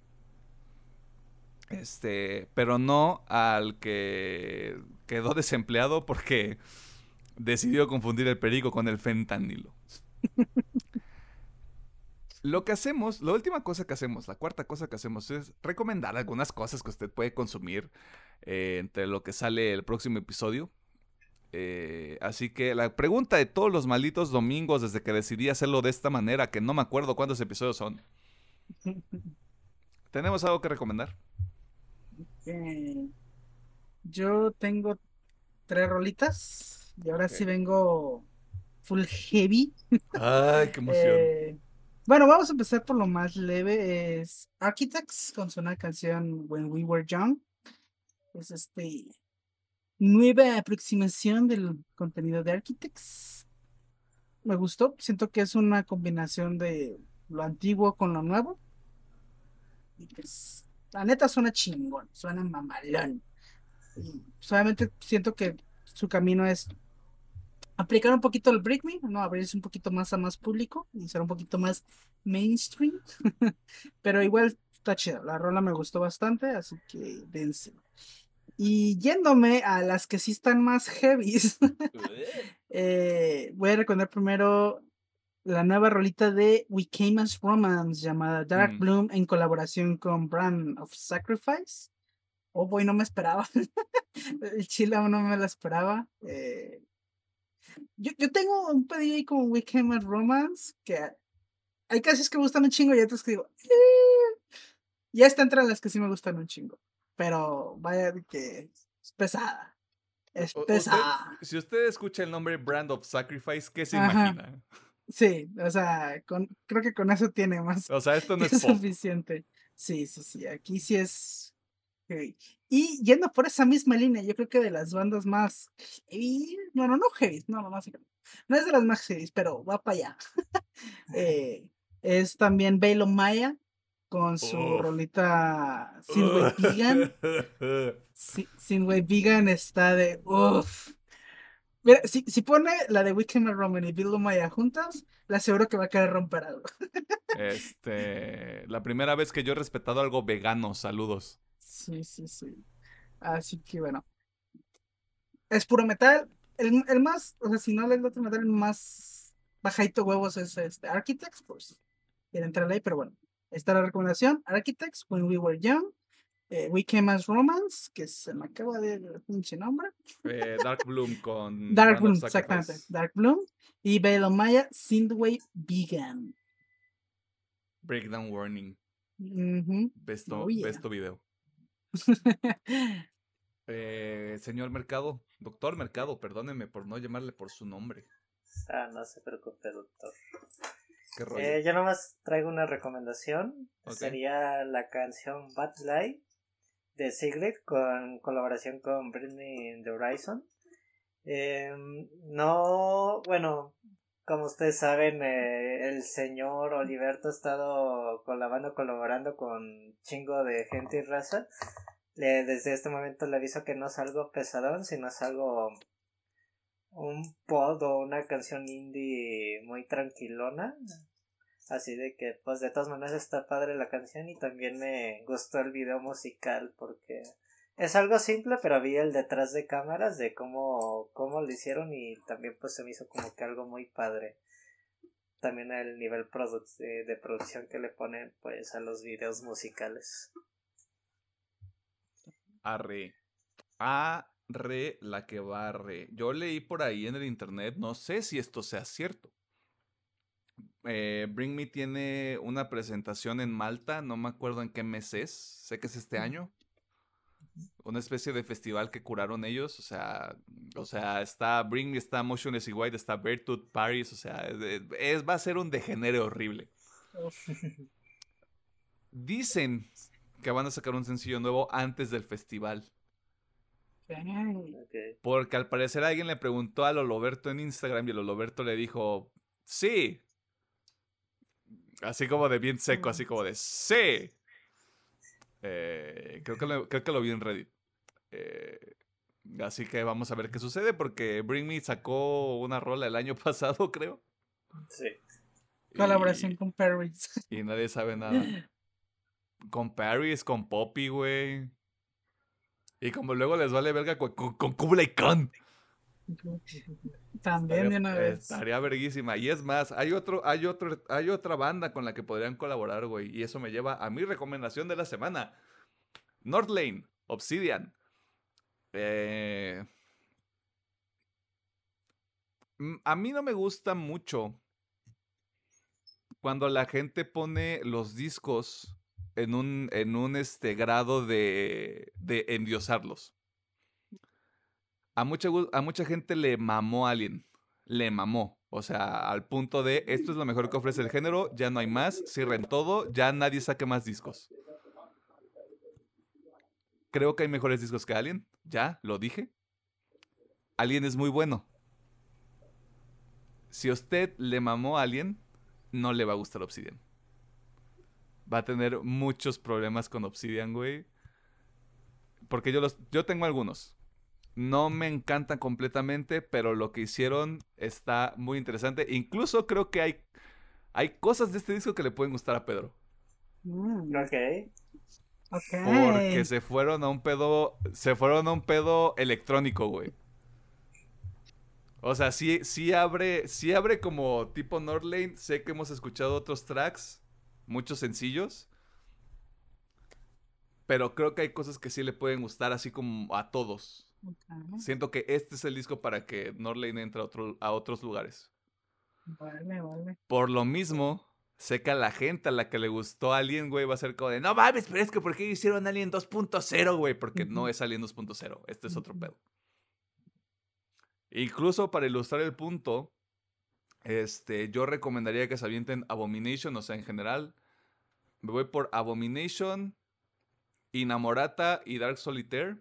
Este, pero no al que quedó desempleado porque decidió confundir el perico con el fentanilo. Lo que hacemos, la última cosa que hacemos, la cuarta cosa que hacemos es recomendar algunas cosas que usted puede consumir eh, entre lo que sale el próximo episodio. Eh, así que la pregunta de todos los malditos domingos desde que decidí hacerlo de esta manera, que no me acuerdo cuántos episodios son. ¿Tenemos algo que recomendar? Eh, yo tengo tres rolitas y ahora sí vengo full heavy. Ay, qué Eh, bueno, vamos a empezar por lo más leve. Es Architects con su nueva canción When We Were Young. Es este nueva aproximación del contenido de Architects. Me gustó. Siento que es una combinación de lo antiguo con lo nuevo. Pues, la neta suena chingón, suena mamalón. Y solamente siento que su camino es aplicar un poquito el Break Me, ¿no? Abrirse un poquito más a más público y ser un poquito más mainstream. Pero igual está chido. La rola me gustó bastante, así que dense. Y yéndome a las que sí están más heavies, eh, voy a recordar primero la nueva rolita de We Came as Romance llamada Dark Mm. Bloom en colaboración con Brand of Sacrifice. Oh, boy, no me esperaba. El chile aún no me la esperaba. Eh, yo, yo tengo un pedido ahí con We Came as Romance que hay casos que me gustan un chingo y otros que digo, "Eh". ya está entre las que sí me gustan un chingo. Pero vaya que es pesada. Es usted- pesada. si usted escucha el nombre Brand of Sacrifice, ¿qué se Ajá. imagina? Sí, o sea, con, creo que con eso tiene más O sea, esto no es suficiente. Sí, sí, sí, aquí sí es. Heavy. Y yendo por esa misma línea, yo creo que de las bandas más heavy, bueno, no heavy, no, no, no, no es de las más heavy, pero va para allá. Eh, es también Bailo Maya con su Uf. rolita Sinway Vegan. Si- Sinway Vegan está de uff. Mira, si, si pone la de Weekend Roman y Bailo Maya juntas, le aseguro que va a querer romper algo. Este, la primera vez que yo he respetado algo vegano, saludos. Sí, sí, sí. Así que bueno. Es puro metal, el, el más, o sea, si no les otro el más bajito huevos es este Architects, pues. Y entrar ahí, pero bueno. Está la recomendación, Architects, When We Were Young, eh, We Came as Romance, que se me acaba de el pinche nombre. Eh, Dark Bloom con. Dark Bloom, exactamente. Dark Bloom. Y Bale Maya, Synthwave Vegan. Breakdown Warning. Uh Besto, besto video. eh, señor Mercado, doctor Mercado, perdóneme por no llamarle por su nombre. Ah, no se preocupe, doctor. ¿Qué rollo? Eh, yo nomás traigo una recomendación. Sería la canción Bad Light de Sigrid con colaboración con Britney the Horizon. Em, no, bueno, como ustedes saben, eh, el señor Oliverto ha estado colaborando, colaborando con chingo de gente y raza. desde este momento le aviso que no es algo pesadón, sino es algo un pod o una canción indie muy tranquilona. Así de que, pues de todas maneras está padre la canción y también me gustó el video musical porque es algo simple, pero vi el detrás de cámaras de cómo, cómo lo hicieron y también pues se me hizo como que algo muy padre. También el nivel de, de producción que le ponen pues a los videos Arre. Arre la que barre. Yo leí por ahí en el internet, no sé si esto sea cierto, eh, Bring Me tiene una presentación en Malta, no me acuerdo en qué mes es, sé que es este año. Una especie de festival que curaron ellos, o sea, o sea, está Bring Me, está Motionless y White, está Virtude Paris, o sea, es, va a ser un degenere horrible. Dicen que van a sacar un sencillo nuevo antes del festival. Porque al parecer alguien le preguntó a Loloberto en Instagram y Loloberto le dijo, sí, Así como de bien seco, así como de sí. Eh, creo, que lo, creo que lo vi en Reddit. Eh, así que vamos a ver qué sucede porque Bring Me sacó una rola el año pasado, creo. Sí. Colaboración con Paris. Y nadie sabe nada. Con Paris, con Poppy, güey. Y como luego les vale verga con, con, con Kublai Khan. También de una vez. Estaría verguísima. Y es más, hay otro, hay otro, hay otra banda con la que podrían colaborar, güey. Y eso me lleva a mi recomendación de la semana. Northlane, Obsidian. Eh, a mí no me gusta mucho cuando la gente pone los discos en un, en un este grado de, de endiosarlos. A mucha, a mucha gente le mamó Alien. Le mamó. O sea, al punto de esto es lo mejor que ofrece el género, ya no hay más, cierren todo, ya nadie saque más discos. Creo que hay mejores discos que Alien, ya lo dije. Alien es muy bueno. Si usted le mamó a Alien, no le va a gustar Obsidian. Va a tener muchos problemas con Obsidian, güey. Porque yo los yo tengo algunos. No me encanta completamente, pero lo que hicieron está muy interesante. Incluso creo que hay, hay cosas de este disco que le pueden gustar a Pedro. Mm, ok. Porque se fueron a un pedo. Se fueron a un pedo electrónico, güey. O sea, sí, sí abre. Sí abre como tipo Nordlane. Sé que hemos escuchado otros tracks. Muchos sencillos. Pero creo que hay cosas que sí le pueden gustar así como a todos. Siento que este es el disco para que Norlane entre a, a otros lugares. Vale, vale. Por lo mismo, sé que a la gente a la que le gustó Alien, güey, va a ser como de, no mames, pero es que ¿por qué hicieron Alien 2.0, güey? Porque no es Alien 2.0, este es otro pedo. Incluso para ilustrar el punto, este, yo recomendaría que se avienten Abomination, o sea, en general, me voy por Abomination, Inamorata y Dark Solitaire.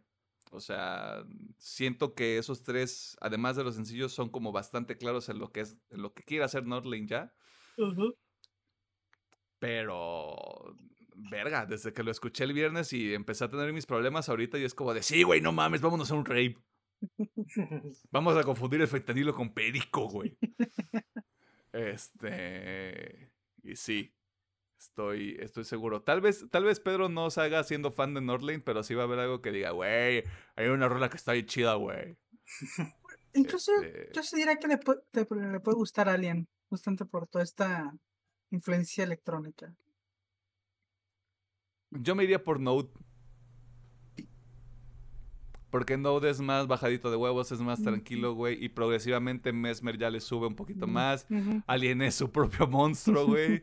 O sea, siento que esos tres, además de los sencillos, son como bastante claros en lo que es, en lo que quiere hacer Nordlane ya. Pero, verga, desde que lo escuché el viernes y empecé a tener mis problemas ahorita y es como de, sí, güey, no mames, vámonos a un rape. Vamos a confundir el fentanilo con perico, güey. Este, y sí, Estoy, estoy seguro. Tal vez, tal vez Pedro no se haga siendo fan de Nordlane, pero sí va a haber algo que diga, güey, hay una rola que está ahí chida, güey. Incluso Este, yo sí diría que le, pu- te- le puede gustar a Alien, justamente por toda esta influencia electrónica. Yo me iría por Node. Porque Node es más bajadito de huevos, es más tranquilo, güey. Y progresivamente Mesmer ya le sube un poquito más. Alien es su propio monstruo, güey.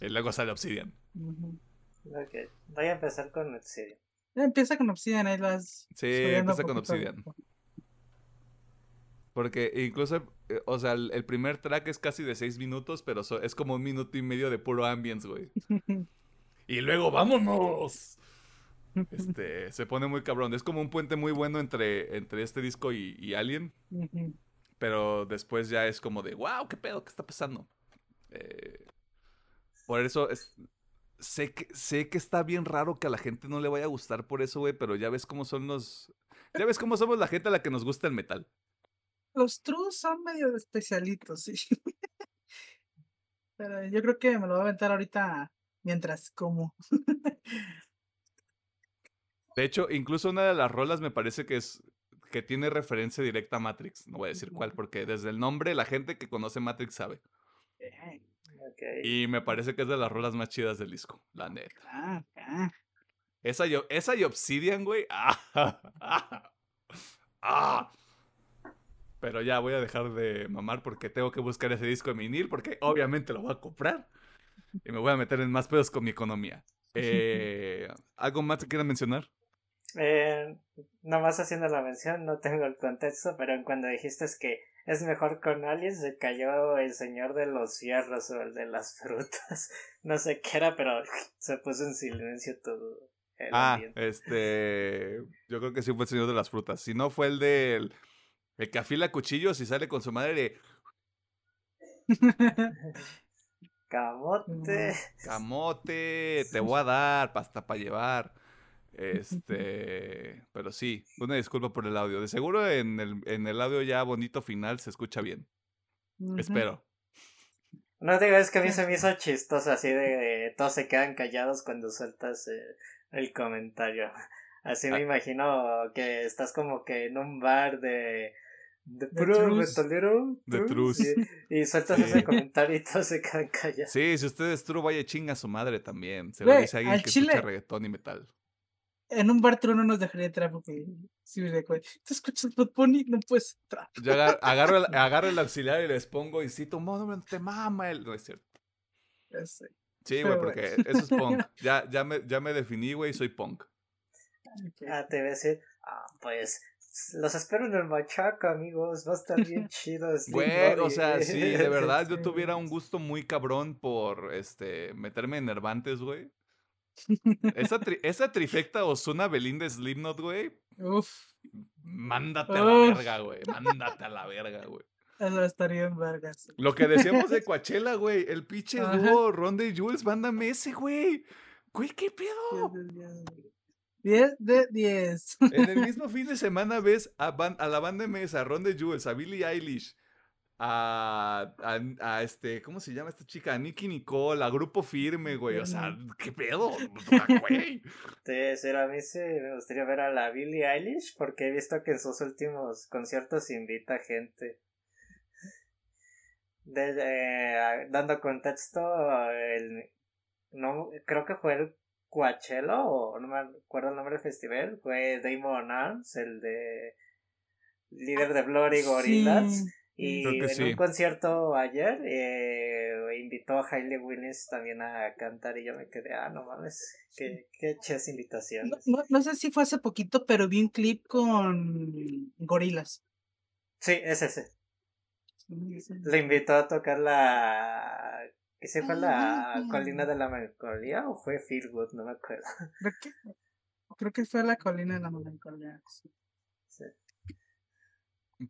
y luego sale Obsidian. Ok, voy a empezar con Obsidian. Ya Empieza con Obsidian, ahí las. Sí, empieza con Obsidian. Porque incluso, eh, o sea, el, el primer track es casi de seis minutos, pero so- es como un minuto y medio de puro ambience, güey. Y luego, ¡vámonos! Este, se pone muy cabrón. Es como un puente muy bueno entre, entre este disco y, y Alien. Pero después ya es como de, wow, ¿qué pedo? ¿Qué está pasando? Eh, por eso es, sé, que, sé que está bien raro que a la gente no le vaya a gustar por eso, güey, pero ya ves cómo son los... Ya ves cómo somos la gente a la que nos gusta el metal. Los trus son medio especialitos, sí. Pero yo creo que me lo voy a aventar ahorita mientras como. De hecho, incluso una de las rolas me parece que es que tiene referencia directa a Matrix. No voy a decir cuál, porque desde el nombre la gente que conoce Matrix sabe. Eh. Y me parece que es de las rolas más chidas del disco, la neta. ah, ah. Esa y, esa y Obsidian, güey. Ah. Pero ya voy a dejar de mamar porque tengo que buscar ese disco en vinil porque obviamente lo voy a comprar. Y me voy a meter en más pedos con mi economía. Eh, ¿Algo más que quieran mencionar? Eh, nomás haciendo la mención, no tengo el contexto, pero cuando dijiste es que es mejor con aliens, se cayó el señor de los fierros o el de las frutas. No sé qué era, pero se puso en silencio todo el Ah, ambiente. este. Yo creo que sí fue el señor de las frutas. Si no, fue el del. El que afila cuchillos y sale con su madre. Camote. Camote, te voy a dar pasta para llevar. Este. Pero sí, una disculpa por el audio. De seguro en el, en el audio ya bonito final se escucha bien. Espero. No digo, es que a mí se me hizo chistoso así de todos se quedan callados cuando sueltas eh, el comentario. Así me Ah. imagino que estás como que en un bar de de De puro trus. metalero. De trus, trus. Y, y sueltas Sí. ese comentario y todos se quedan callados. Sí, si usted es true, vaya chinga a su madre también. Se lo dice alguien al que chile- escucha reggaetón y metal. En un bar true no nos dejaría entrar porque si me recuerdo. ¿Tú escuchas Bad Bunny? No puedes entrar. Yo agar- agarro, el, agarro el auxiliar y les pongo y cito, no, te mama el. No es cierto. Ya sé. Sí, güey, porque eso es punk. Ya, ya, me, ya me definí, güey, soy punk. Ah, te voy a decir, ah, pues los espero en el machaca, amigos. Va a estar bien chido. Güey, o sea, sí, de verdad, yo tuviera un gusto muy cabrón por este meterme en Nervantes, güey. Esa, tri- esa trifecta Osuna Belinda Slipknot, güey. Uf, Mándate a la Uf. verga, güey. Mándate a la verga, güey. eso estaría en vergas. Lo que decíamos de Coachella, güey. El pinche dúo Ronda y Jules, mándame ese, güey. Güey, ¿qué pedo? 10 de 10. En el mismo fin de semana ves a, la banda MS, a Ron de Jules, a Billie Eilish, a, a, a este, ¿cómo se llama esta chica? A Nicky Nicole, a Grupo Firme, güey. O sea, ¿qué pedo? Güey. A mí sí me gustaría ver a la Billie Eilish porque he visto que en sus últimos conciertos invita gente. De, eh, dando contexto, el, no, creo que fue el Coachella o no me acuerdo el nombre del festival, fue Damon Arms, el de líder de Bloody Gorillaz. Sí. Y Creo que en sí. un concierto ayer eh, invitó a Hailey Williams también a cantar y yo me quedé, ah, no mames, qué, qué ches No, invitaciones. no, no sé si fue hace poquito, pero vi un clip con gorilas. Sí, es ese. Le invitó a tocar la... ¿Qué se fue la Ah. colina de la melancolía o fue Feelgood? No me acuerdo. Creo que, creo que fue la colina de la melancolía. Sí,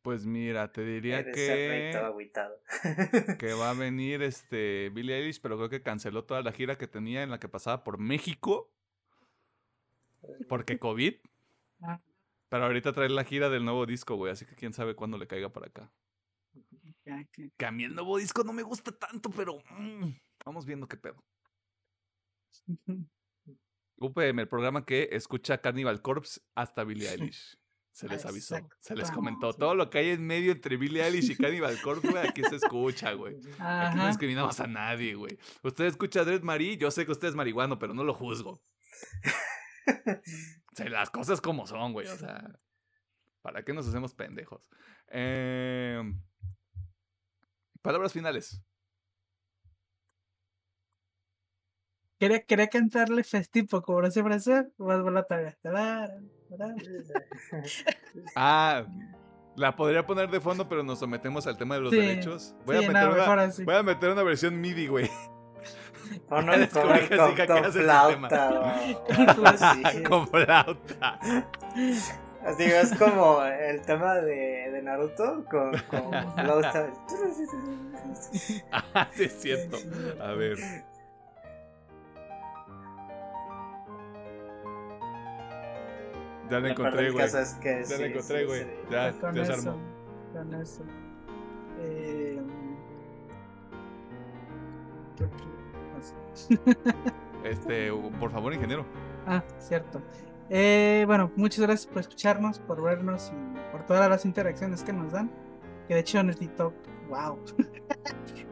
Pues mira, te diría eres el rey todo que, agüitado. que va a venir este Billie Eilish, pero creo que canceló toda la gira que tenía en la que pasaba por México. Porque COVID. Ah, Pero ahorita trae la gira del nuevo disco, güey. Así que quién sabe cuándo le caiga para acá. que- a mí el nuevo disco no me gusta tanto, pero mm, vamos viendo qué pedo. UPM, el programa que escucha Cannibal Corpse hasta Billie Eilish. Se les avisó, se les comentó. Todo lo que hay en medio entre Billy Eilish y Cannibal Corpse, güey, aquí se escucha, güey. Aquí no discriminamos a nadie, güey. Usted escucha a Dread Marie, yo sé que usted es marihuano, pero no lo juzgo. o sea, las cosas como son, güey. O sea, ¿para qué nos hacemos pendejos? Eh, palabras finales. Quería, quería cantarle festivo como no se frase, más la Ah, la podría poner de fondo, pero nos sometemos al tema de los derechos. Voy, a meter una, voy a meter una versión MIDI, güey. con, con, flauta. con flauta. Así es como el tema de, de Naruto con, con flauta. ah, sí es cierto. A ver. Ya la encontré, güey. ya la encontré, güey. Ya, ya se armó. Con eso. Eh, este, por favor, ingeniero. Ah, cierto. Eh, bueno, muchas gracias por escucharnos, por vernos y por todas las interacciones que nos dan. Que de hecho en el TikTok, wow.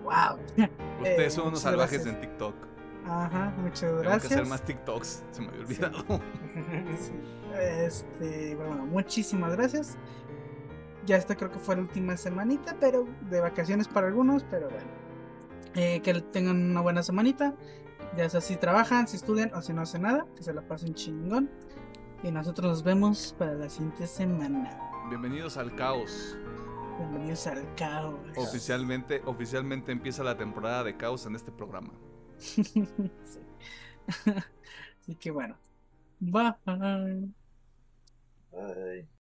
wow. Ustedes son unos salvajes en TikTok. Ajá, muchas gracias. Tengo que hacer más TikToks, se me había olvidado. Sí. Este, bueno, muchísimas gracias. Ya esta creo que fue la última semanita, pero de vacaciones para algunos, pero bueno. Eh, que tengan una buena semanita. Ya sea si trabajan, si estudian o si no hacen nada, que se la pasen chingón. Y nosotros nos vemos para la siguiente semana. Bienvenidos al caos. Bienvenidos al caos. Oficialmente, oficialmente empieza la temporada de caos en este programa. Así que bueno. Bye. Bye.